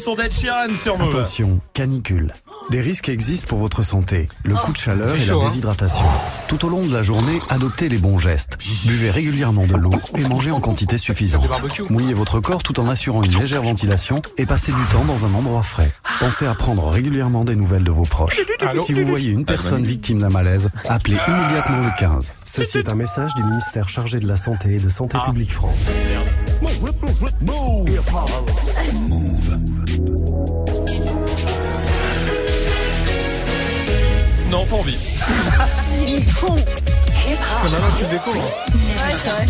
son d'Ed Sheeran sur Move. Attention, canicule. Des risques existent pour votre santé. Le coup de chaleur et chaud, la hein. déshydratation. Tout au long de la journée, adoptez les bons gestes. Buvez régulièrement de l'eau et mangez en quantité suffisante. Mouillez votre corps tout en assurant une légère ventilation et passez du temps dans un endroit frais. Pensez à prendre régulièrement des nouvelles de vos proches. Allô Si vous voyez une personne victime d'un malaise, appelez immédiatement le 15. Ceci est un message du ministère chargé de la Santé et de Santé publique France. Non, pas envie. Il est con. C'est que tu le découvres. Ouais, c'est vrai.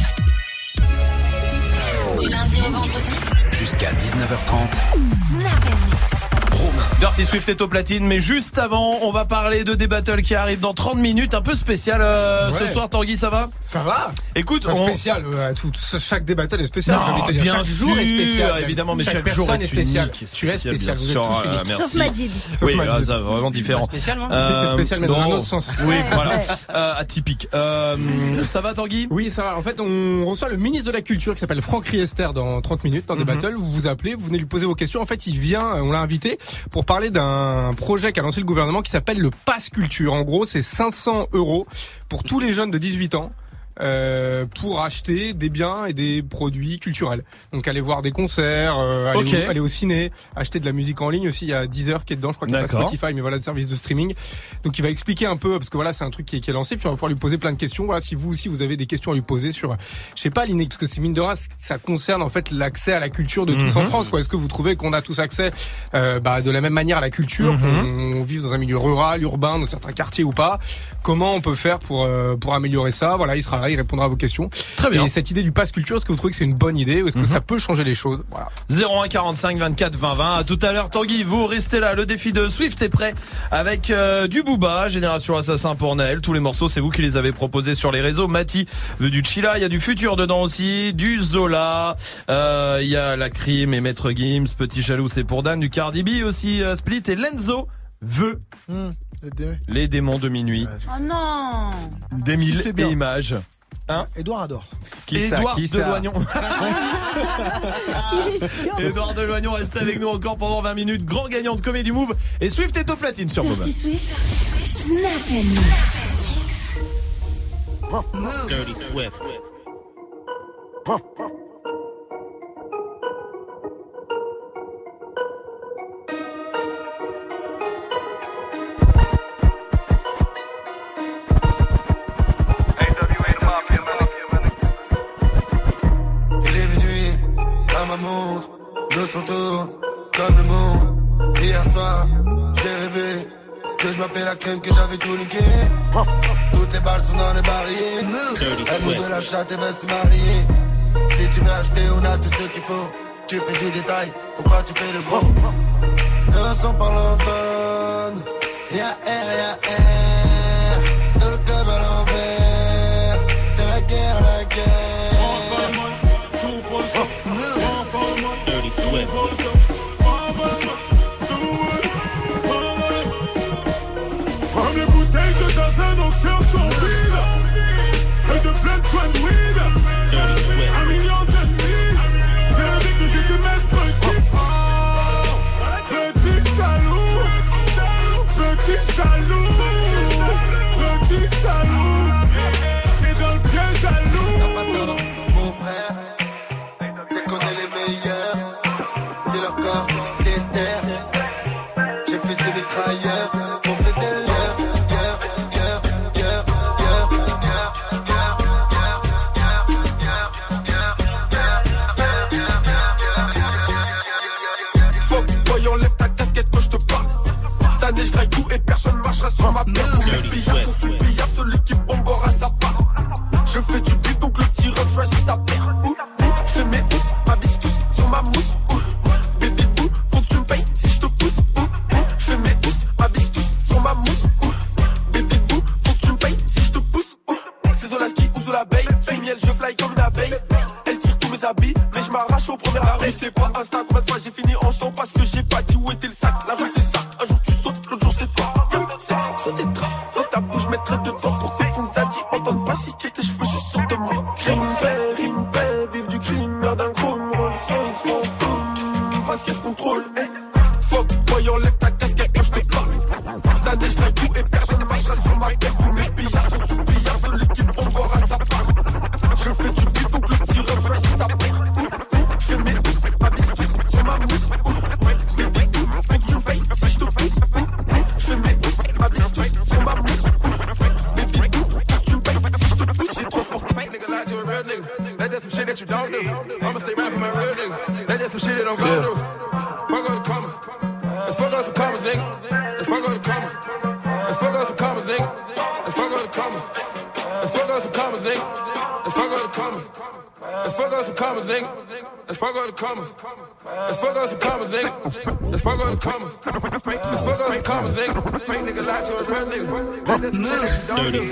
Du lundi au vendredi, Jusqu'à 19h30. Snap Mix. Dirty Swift est au platine, mais juste avant, on va parler de des battles qui arrivent dans 30 minutes, un peu spécial euh, ce soir. Tanguy, ça va? Ça va Écoute, on- spécial, euh, tout, tout- chaque débatteur est spécial, Non, j'ai envie de te dire. bien chaque jour est sûr, spécial. évidemment, mais chaque personne jour est est spécial. Tu es spécial, bien vous êtes sûr, tous euh, merci. Sauf Majid. Sauf oui, Majid. là, ça, vraiment différent. spécial, moi Euh, C'était spécial, mais dans un autre sens. Oui, Ouais, voilà. ouais. Euh, atypique. Euh, ça va, Tanguy? Oui, ça va. En fait, on reçoit le ministre de la Culture qui s'appelle Franck Riester dans 30 minutes dans des Mhm. battles. Vous vous appelez, vous venez lui poser vos questions. En fait, il vient, on l'a invité pour parler d'un projet qu'a lancé le gouvernement qui s'appelle le Pass Culture. En gros, c'est 500 euros pour tous les jeunes de 18 ans. Euh, pour acheter des biens et des produits culturels. Donc aller voir des concerts, euh, aller, au, aller au ciné, acheter de la musique en ligne aussi. Il y a Deezer qui est dedans, je crois qu'il n'y a. Spotify, mais voilà, de services de streaming. Donc il va expliquer un peu, parce que voilà, c'est un truc qui est, qui est lancé, puis on va pouvoir lui poser plein de questions. Voilà, si vous aussi vous avez des questions à lui poser sur, je sais pas, l'iné, parce que c'est mine de race, ça concerne en fait l'accès à la culture de tous en Mhm. France. Quoi, est-ce que vous trouvez qu'on a tous accès euh, bah, de la même manière à la culture, Mhm. qu'on vive dans un milieu rural, urbain, dans certains quartiers ou pas? Comment on peut faire pour euh, pour améliorer ça? Voilà, il sera il répondra à vos questions. Très bien. Et cette idée du pass culture, est-ce que vous trouvez que c'est une bonne idée ou est-ce que Mhm. ça peut changer les choses? Voilà. 01 45 24 20 20. À tout à l'heure, Tanguy, vous restez là. Le défi de Swift est prêt avec euh, du Booba, Génération Assassin pour Naël. Tous les morceaux, c'est vous qui les avez proposés sur les réseaux. Mati veut du Chila, il y a du futur dedans aussi, du Zola, euh, il y a la crime et Maître Gims, Petit Jaloux, c'est pour Dan, du Cardi B aussi, euh, Split et Lenzo veut des- les démons de minuit, Oh non. des mille Si, et images. Hein Edouard adore. Qui ça, Édouard qui ça Deloignon. Il est chiant. Édouard Deloignon reste avec nous encore pendant 20 minutes. Grand gagnant de Comédie Move. Et Swift est au platine sur Move. Dirty Swift, chat et se marier. Si tu veux acheter, on a tout ce qu'il faut. Tu fais du détail, pourquoi tu fais le gros? Ne sont pas l'automne, y'a R, y'a R. Le club à l'envers, c'est la guerre, la guerre.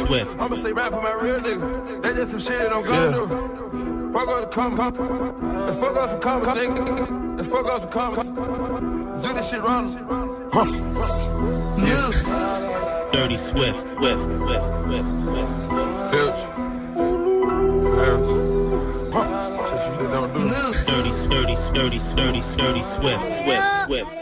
fuck. I'ma stay right for my real niggas. That just some shit that I'm gonna do. Fuck out the comments. Let's fuck out some comments. Let's fuck out some comments. Do this shit round. Huh. Yeah. Dirty Swift, Swift, Swift, Swift, Swift. Pilch. Pilch. Shit you don't do. Dirty, dirty, dirty, dirty, dirty, Swift, Swift, Swift.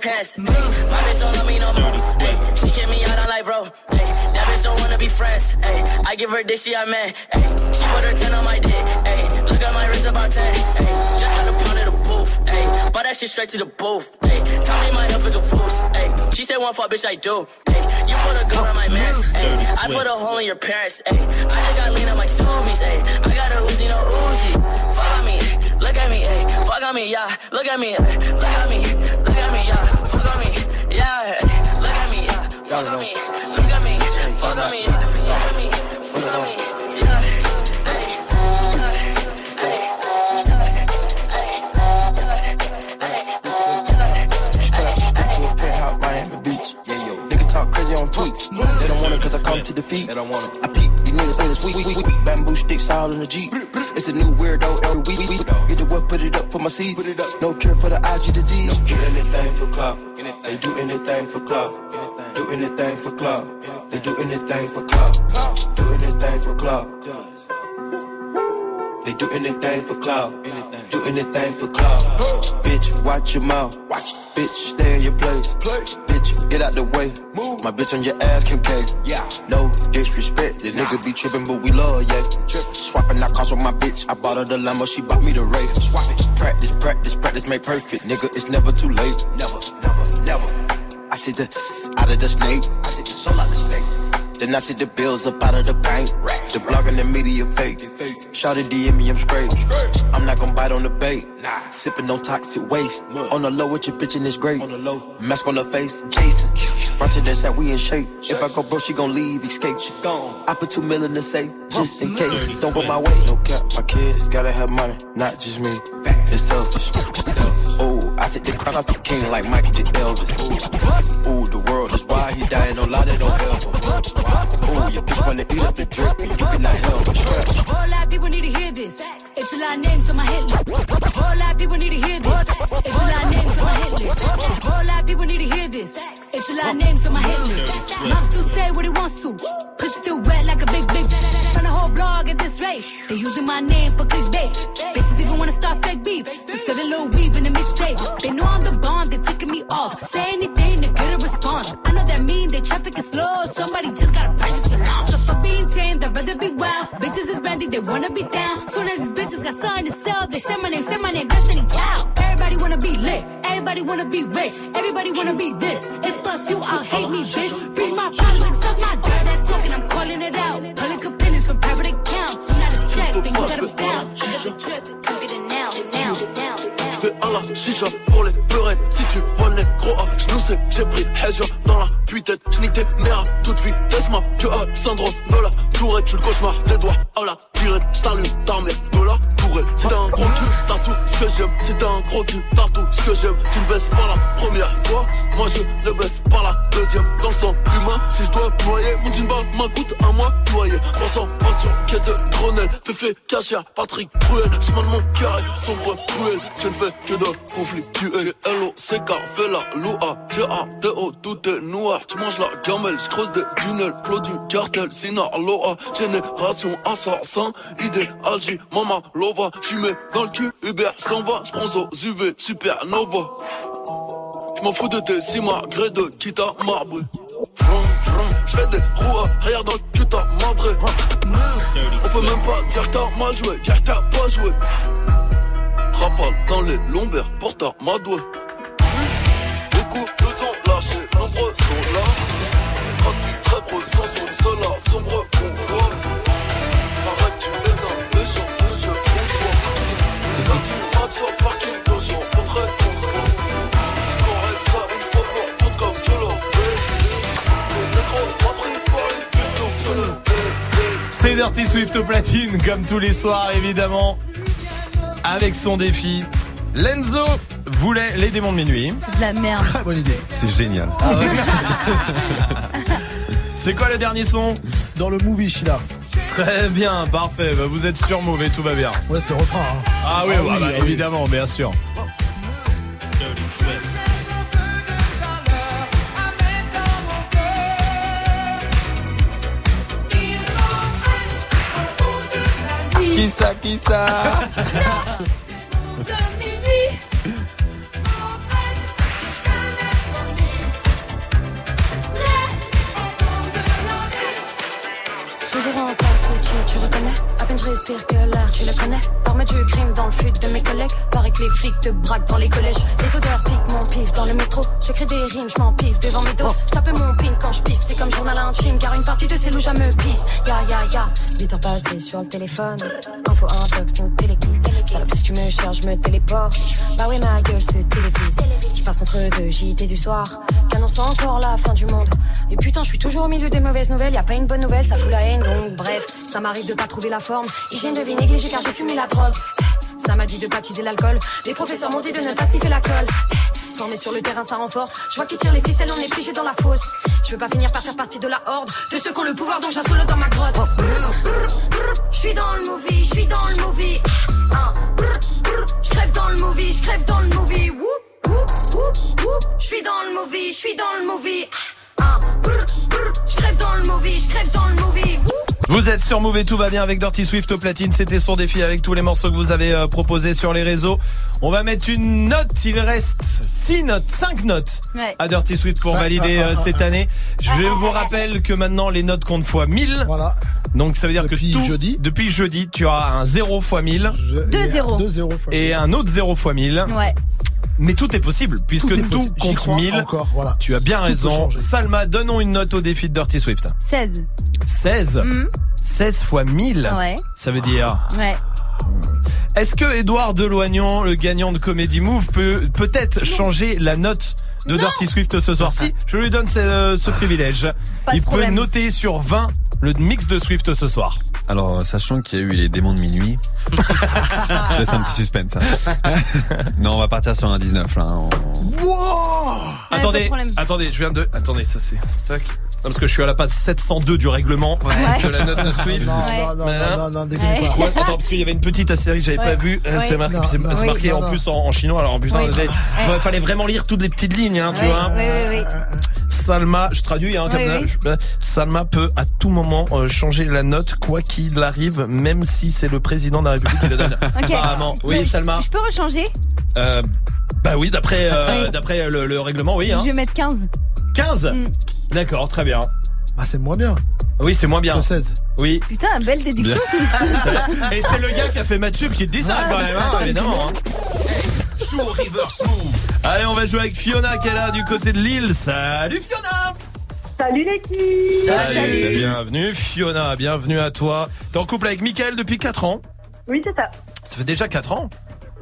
pants. Move, my bitch don't love me no more. Ay, she kick me out on like bro. Ay, that bitch don't wanna be friends. Ay, I give her this, she a man. Ay, she put her ten on my dick. Ay, look at my wrist about ten. Ay, just got a pound of the booth. Ay, bought that shit straight to the booth. Ay, tell me my health is a fools. She said one fuck, bitch, I do. Ay, you put a gun on my man. I put a hole in your parents. Ay, I just got lean on my zoomies. Ay, I got a Uzi, no Uzi. Fuck on me, look at me. Ay, fuck on me, yeah, look at me. Look at me yeah. Look at me, yeah. Fuck on me, look at me. Fuck on me. Look at me, fuck on me, tweets. They don't want it cause I come to defeat. They don't want it. I peep, these niggas say this week, week. Bamboo sticks all in the Jeep. It's a new weirdo every week. Get the what, put it up for my seeds. No cure for the IG disease. Do anything for clout. They do anything for clout. Do anything for club. They do anything for clout. Do anything for club. They do anything for clout. Do anything for clout. Bitch, watch your mouth. Bitch, stay in your place. Bitch, get out the way. Move. My bitch on your ass, Kim K. Yeah. No disrespect. The nigga be tripping, but we love, yeah. Swapping out cars with my bitch. I bought her the Lambo, she bought me the Wraith. Swap it. Practice, practice, practice, make perfect. Nigga, it's never too late. Never, never, never. I see the out of the snake. I take the soul out the snake. Then I see the bills up out of the bank. The blog and the media fake. Shout it DM me, I'm straight. I'm not gonna bite on the bait. Sipping no toxic waste. On the low with your bitch and it's great. On the low. Mask on the face, Jason. Of that said we in shape. If I go broke, she gon' leave, escape. She gone. I put two mil in the safe, just in case. Don't go my way. No cap, my kids gotta have money, not just me. It's selfish. Oh, I take the crown off the king like Michael did Elvis. Ooh, the world why he dying. No lie, they don't help him. Ooh, your bitch wanna eat up the drip, and you cannot help stretch. Whole lot of people need to hear this. It's a lot of names on my hit list. Whole lot of people need to hear this. It's a lot of names on my hit list. Whole lot of people need to hear this. It's a lot of names on my hit list. Mouth still say what he wants to. Pussy still wet like a big bitch. Run a whole blog at this rate. They using my name for clickbait. Bitches even wanna start fake beef. Just said a little weave in the mixtape. They know I'm the bomb, they're ticking me off. Say anything to get a response. I that traffic is slow. Somebody just gotta purchase it now. So for being tame, they'd rather be wild. Bitches is brandy, they wanna be down. Soon as these bitches got something to sell, they say my name, say my name, Destiny Child. Everybody wanna be lit, everybody wanna be rich, everybody wanna be this. If us you, I'll hate me, bitch. Read my problems, like suck my dirt. That talking, I'm calling it out. Public opinions from private accounts. You not a check, then you gotta bounce. If the trip, come get it now, now, now, un la chicha pour les pleurer Si tu vois les gros A, j'nous sais j'ai pris Hedge dans la putain. J'nique tes mères à toute vitesse Ma que a le syndrome de la tourette Tu le cauchemar des doigts à la tirette. J't'allume ta mère de la tourette Si t'as un gros cul, t'as tout ce que j'aime. Si un gros cul, t'as tout ce que j'aime. Tu ne baisses pas la première fois. Moi je ne baisse pas la deuxième. Dans le sang humain, si je dois noyer Mon jean bag m'coûte un mois noyé 300 passion, quai de Grenelle. Féfé, cachère, Patrick Bruel. Chemin de mon est sombre, cruel Je ne fais que de conflictuel L-O-C-K, fais la loua. G-A-D-O, tout est noir. Tu manges la gamelle, je creuse des tunnels. Flot du cartel, Sinaloa. Génération assassin, idéal, Mama Lova. J'y mets dans le cul, Uber s'en va. J'prends aux UV, supernova. J'm'en fous de tes si malgré de quitte à marbre J'fais des roues arrière dans le cul t'as madré On peut même pas dire que t'as mal joué, que t'as pas joué Rafale dans les lombaires pour ta madoué Beaucoup nous ont lâché, nombreux sont là. Rapide, très preux, sans son, cela, sombre convoi Arrête, tu les as, méchants, ce jeu, bonsoir Ça tu rates sur parking, nos gens, faudrait qu'on se Correct ça une fois pour toutes comme tu l'as Le négro m'a pris pour une pute donc baise C'est Dirty Swift au platine, comme tous les soirs évidemment, avec son défi. Lenzo voulait les démons de minuit. C'est de la merde. Très bonne idée. C'est génial. C'est quoi le dernier son Dans le movie, Sheila. Très bien, parfait. Bah, vous êtes sur et tout va bien. On laisse le refrain. Hein. Ah oui, Ah bah, oui, bah, ah oui. évidemment, bien sûr. Qui ça, qui ça Toujours en place, oui, tu, tu reconnais? À peine je respire que l'air, tu le connais? Armée du crime dans le fut de mes collègues. Paraît que les flics te braquent dans les collèges. Les odeurs piquent mon pif dans le métro. J'écris des rimes, je m'empiffe devant mes doses. Je tape mon pin quand je pisse, c'est comme journal intime, car une partie de ces loups me pisse. Ya ya ya, 8 heures passées sur le téléphone. Info intox, nos téléguides. Salope, si tu me cherches, je me téléporte. Bah ouais, ma gueule se télévise. Je passe entre deux JT du soir, qu'annonce encore la fin du monde? Et putain, je suis toujours au milieu des mauvaises nouvelles. Y a pas une bonne nouvelle, ça fout la haine. Donc bref, ça m'arrive de pas trouver la forme. Hygiène de vie négligée car j'ai fumé la drogue. Ça m'a dit de baptiser l'alcool. Les professeurs m'ont dit de ne pas sniffer la colle. Formé sur le terrain, ça renforce. Je vois qui tire les ficelles, on est figé dans la fosse. Je veux pas finir par faire partie de la horde de ceux qui ont le pouvoir, donc j'assole dans ma grotte. Je suis dans le movie, je suis dans le movie. Ah, Je crève dans le movie, je crève dans le movie. Je suis dans le movie, je suis dans le movie. Ah, Je crève dans le movie, je crève dans le movie. Vous êtes sur Move et tout va bien avec Dirty Swift au platine. C'était son défi avec tous les morceaux que vous avez euh, proposés sur les réseaux. On va mettre une note. Il reste 6 notes, 5 notes Ouais. à Dirty Swift pour valider euh, cette année. Je vous rappelle que maintenant les notes comptent fois 1000. Voilà. Donc ça veut dire que tout, jeudi. depuis jeudi, tu auras un 0 fois 1000. Deux zéros. Deux zéros fois Et un autre 0 fois 1000. Ouais. Mais tout est possible puisque Tout tout, compte crois 1000. encore, voilà. Tu as bien Tout raison. Salma, donnons une note au défi de Dirty Swift. 16. 16. 16 fois 1000. Ouais. Ça veut dire Ouais. Est-ce que Edouard Deloignan, le gagnant de Comedy Move, peut peut-être changer la note de Dirty Swift ce soir? Si, je lui donne ce, ce privilège. Pas de Il peut problème. noter sur 20 le mix de Swift ce soir. Alors, sachant qu'il y a eu les démons de minuit, je laisse un petit suspense. hein. non, on va partir sur un 19 là. hein. On- attendez, attendez, je viens de. Attendez, ça c'est. Tac. Non, parce que je suis à la page 702 du règlement de la note de Swift. Non, non, non, non, non, dégueulez pas. Ouais, attends, parce qu'il y avait une petite astérisque, j'avais Ouais. pas vu. euh, Ouais. C'est marqué, Non, c'est non. marqué en non, plus en, en chinois. Alors putain, Oui. il Ouais. fallait vraiment lire toutes les petites lignes, hein, tu vois. oui, oui, oui. Salma, je traduis, hein, Oui, oui. je- Salma peut à tout moment euh, changer la note, quoi qu'il arrive, même si c'est le président de la République qui le donne. Ok. Apparemment. Oui, Mais Salma. Je peux rechanger? Euh, bah oui, d'après euh, Oui. d'après le, le règlement, oui. Hein. Je vais mettre 15. 15 Mm. D'accord, très bien. Bah, c'est moins bien. Oui, c'est moins bien. Que 16. Oui. Putain, belle déduction. Et c'est le gars qui a fait Mathieu qui te dit ça Ouais, quand même, hein, attends, évidemment. hein. Allez, on va jouer avec Fiona qui est là du côté de Lille. Salut Fiona Salut l'équipe Salut, bienvenue Fiona, bienvenue à toi. T'es en couple avec Mickaël depuis 4 ans Oui, c'est ça. Ça fait déjà 4 ans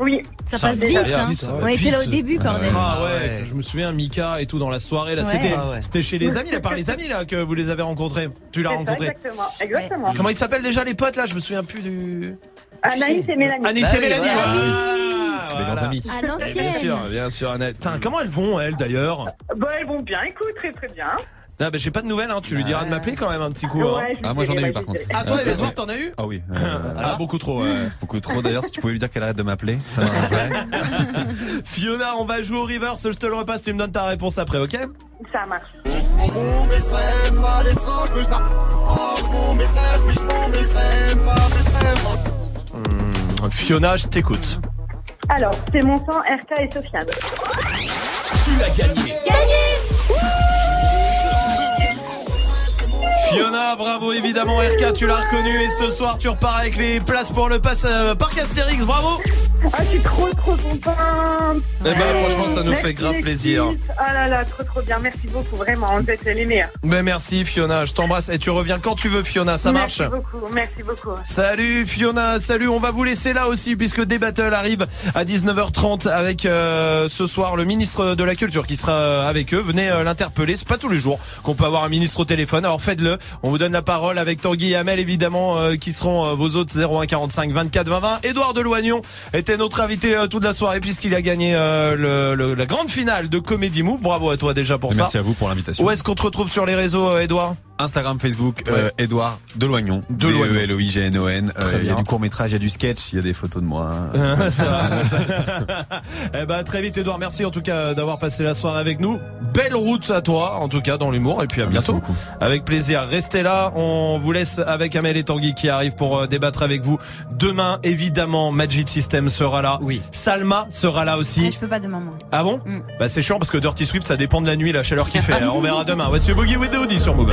Oui. Ça Ça passe va vite. bien, hein. ça On était là au début, bordel. Ah ouais, je me souviens Mika et tout dans la soirée là, Ouais. c'était Ah ouais. c'était chez les amis là par les amis là que vous les avez rencontrés. Tu l'as ça, rencontré. Exactement. Exactement. Comment ils s'appellent déjà les potes là? Je me souviens plus du Anaïs et Mélanie. Anaïs et Mélanie. voilà. Ah, voilà. amis. À Eh, Bien sûr, bien sûr. Putain, comment elles vont elles d'ailleurs? Bon, elles vont bien, écoute, très très bien. Bah j'ai pas de nouvelles hein, tu lui diras de m'appeler quand même un petit coup. hein. Ah, moi j'en ai eu par contre. Ah toi Edouard t'en as eu? Ah oui. euh, Ah beaucoup trop. ouais. Beaucoup trop d'ailleurs, si tu pouvais lui dire qu'elle arrête de m'appeler, ça m'arrangerait. Fiona, on va jouer au reverse, je te le repasse, tu me donnes ta réponse après, ok? Ça marche. Hmm, Fiona, je t'écoute. Alors, c'est mon sang, RK et Sofiane. Tu as gagné. Fiona, bravo évidemment RK, tu l'as reconnu et ce soir tu repars avec les places pour le pass euh, Parc Astérix, bravo. Ah, trop contente. Eh ben, franchement, ça nous Merci, fait grave plaisir. Ah là là, trop trop bien. Merci beaucoup, vraiment. Vous êtes les meilleurs. Ben merci Fiona, je t'embrasse et tu reviens quand tu veux Fiona, ça marche Merci beaucoup, merci beaucoup. Salut Fiona, salut, on va vous laisser là aussi puisque des battles arrive à 19h30 avec euh, ce soir le ministre de la Culture qui sera euh, avec eux. Venez euh, l'interpeller, c'est pas tous les jours qu'on peut avoir un ministre au téléphone, alors faites-le. On vous donne la parole avec Tanguy et Amel évidemment euh, qui seront vos autres 01 45 24 20 20. Édouard Deloignon était notre invité euh, toute la soirée puisqu'il a gagné euh, le, le- la grande finale de Comedy Move. Bravo à toi déjà pour Et ça. Merci à vous pour l'invitation. Où est-ce qu'on te retrouve sur les réseaux euh, Édouard? Instagram, Facebook, euh, Edouard Deloignon. Deloignon. D-E-L-O-I-G-N-O-N. Très Euh, Il y a du court métrage, il y a du sketch, il y a des photos de moi. Ça va. eh ben très vite Edouard, merci en tout cas d'avoir passé la soirée avec nous. Belle route à toi en tout cas dans l'humour et puis à Merci bientôt. Avec plaisir. Restez là, on vous laisse avec Amel et Tanguy qui arrivent pour euh, débattre avec vous. Demain évidemment Magic System sera là. Oui. Salma sera là aussi. Je peux pas demain, moi. Ah bon Mm. Bah c'est chiant parce que Dirty Swift ça dépend de la nuit la chaleur qu'il fait. on verra demain. Voici Boogie with the Hoodie sur Move.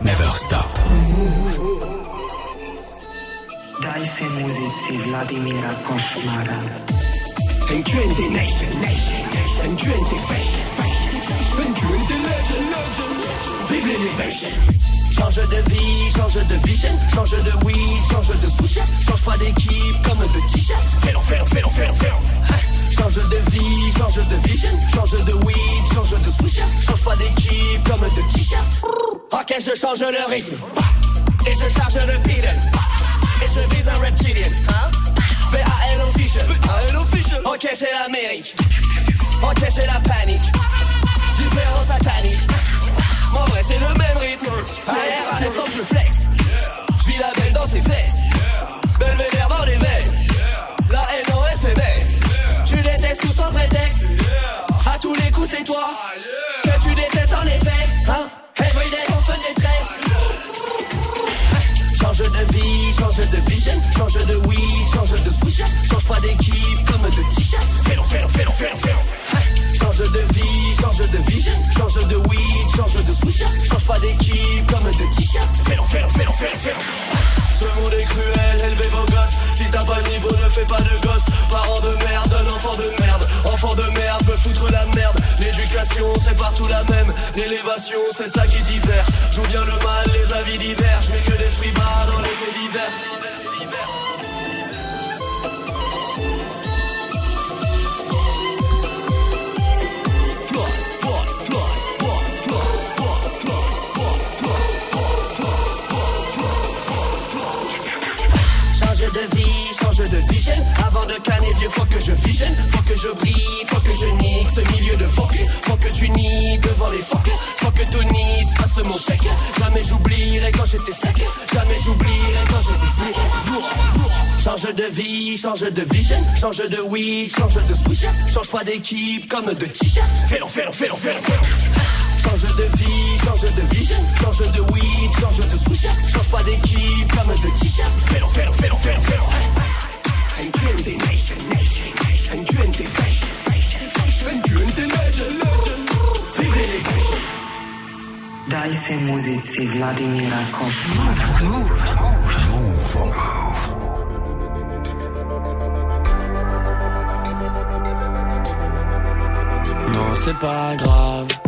Never Stop. Daj se muzici Vladimira Košmara. Nation, nation, nation. Enjoying fashion, fashion, fashion. Enjoying the legend, legend, Change de vie, change de vision, change de weed, change de switch, change pas d'équipe comme de t-shirt. Fais-le, fais-le, fais-le, fais-le, fais-le. Change de vie, change de vision, change de weed, change de switch, change pas d'équipe comme de t-shirt. Ok, je change le rythme. Et je charge le pigeon. Et je vise un reptilien. Hein? VAN official. official. Ok, c'est l'Amérique. Ok, c'est la panique. Différent satanique. En vrai, c'est le même rythme. Arrière à l'instant, je flex. Je vis la belle dans ses fesses. Belvédère dans les veines. La haine en SMS. Tu détestes tout sans prétexte. À tous les coups, c'est toi. Que tu détestes en effet. Hein? Everyday feu de détresse. Change de vie, change de vision, change de weed, change de switch, change pas d'équipe comme de t-shirt. Fais-le, fais-le, fais-le, fais-le. Change de vie, change de vision, change de weed, change de switch, change pas d'équipe comme de t-shirt. Fais-le, fais-le, fais-le, fais-le, fais-le. Ce monde est cruel, élevez vos gosses. Si t'as pas niveau, ne fais pas de gosse. Parents de merde, un enfant de merde. Enfant de merde peut foutre la merde. L'éducation, c'est partout la même. L'élévation, c'est ça qui diffère. D'où vient le mal, les avis divergent. Mais que d'esprit bas dans les faits divers. De vie, change de vision. Avant de canner faut que je visionne. Faut que je brille, faut que je nique ce milieu de focus. Faut que tu nies devant les phoques. Faut que tout nice fasse mon chèque. Jamais j'oublierai quand j'étais sec. Jamais j'oublierai quand j'étais sec. Change de vie, change de vision. Change de weed, change de switch. Change pas d'équipe comme de t-shirt. Fais-le, fais-le, fais-le. Change de vie, change de vision, change de weed, change de switch, change pas d'équipe comme de t-shirt. Fais-le, fais-le, fais-le, fais-le, fais-le. NQNT Nation, Nation, NQNT Fashion, Fashion, NQNT Legend, Legend, vive l'élevation. Daj se muzici Vladimira Košmara. Move. Non, c'est pas grave.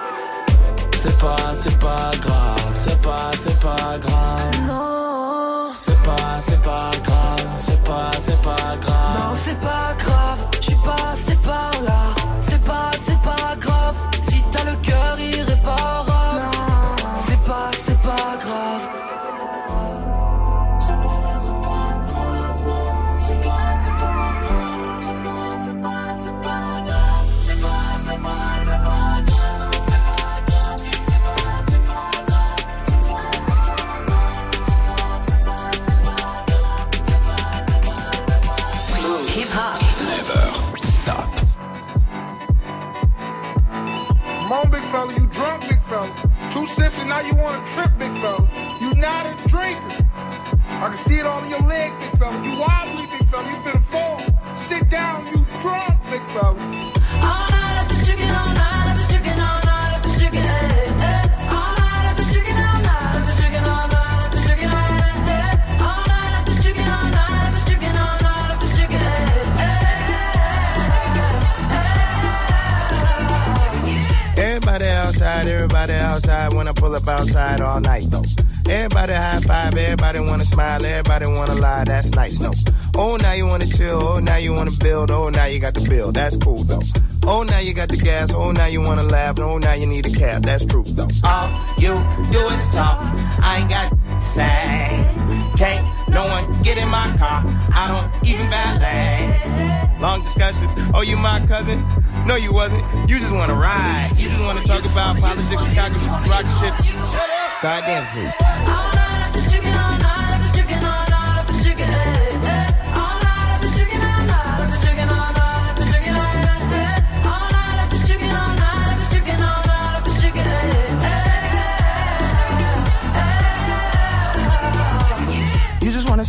C'est pas, c'est pas grave, c'est pas, c'est pas grave. Non, c'est pas, c'est pas grave, c'est pas, c'est pas grave. Non, c'est pas grave, Two sips and now you want to trip, big fella. You not a drinker. I can see it all in your leg, big fella. You wobbly, big fella. You finna fall. Sit down, you drunk, big fella. Everybody outside when I pull up outside all night though. Everybody high five, everybody wanna smile, everybody wanna lie, that's nice, no. Oh, now you wanna chill, oh, now you wanna build, oh, now you got the bill, that's cool though. Oh, now you got the gas, oh, now you wanna laugh, oh, now you need a cab, that's true though. All you do is talk. I ain't got to say. Can't no one get in my car. I don't even valet. Long discussions, oh, you my cousin? No, you wasn't. You just wanna ride. You just wanna talk about politics, Chicago, rock shit. Start dancing.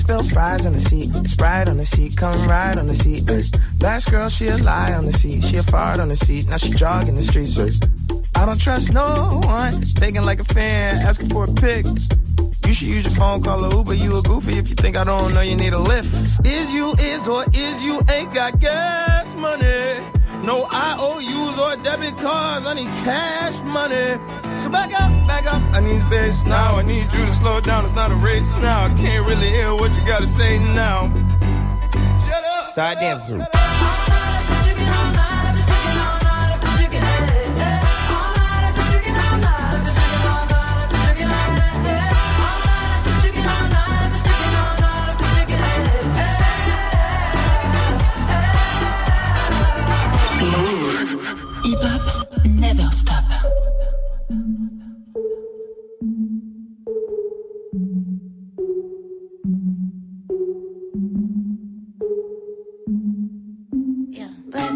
Spill fries on the seat, Sprite on the seat, come ride on the seat. Last girl, she a lie on the seat, she a fart on the seat, now she jogging the streets. I don't trust no one, faking like a fan, asking for a pic. You should use your phone, call a Uber. You a goofy if you think I don't know you need a lift. Is you is or is you ain't got gas money? No IOUs or debit cards. I need cash money. So back up, back up. I need space now. I need you to slow down. It's not a race now. I can't really hear what you gotta say now. Shut up. Start dancing.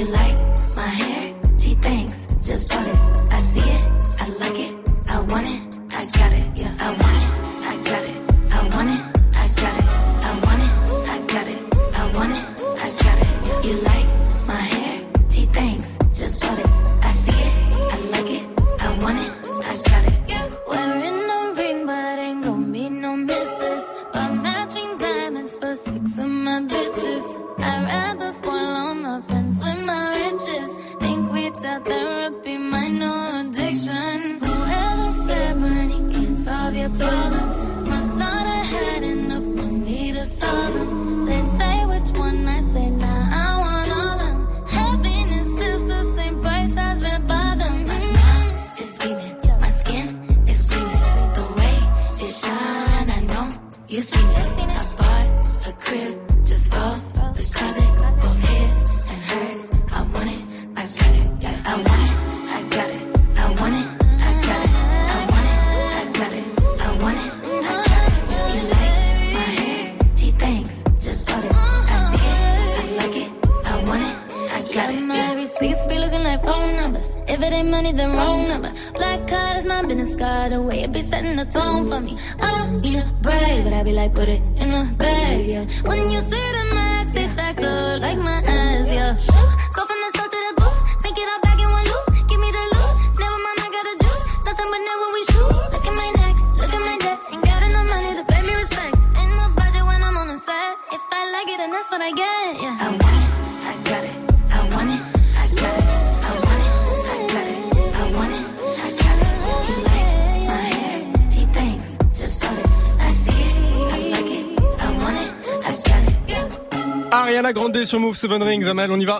you like my business The away. It be setting the tone for me. I don't need a break, but I be like, put it in the bag, yeah. When you see the max, they stack up like my ass, yeah. Ariana Grande sur Move Seven Rings. Amel, on y va.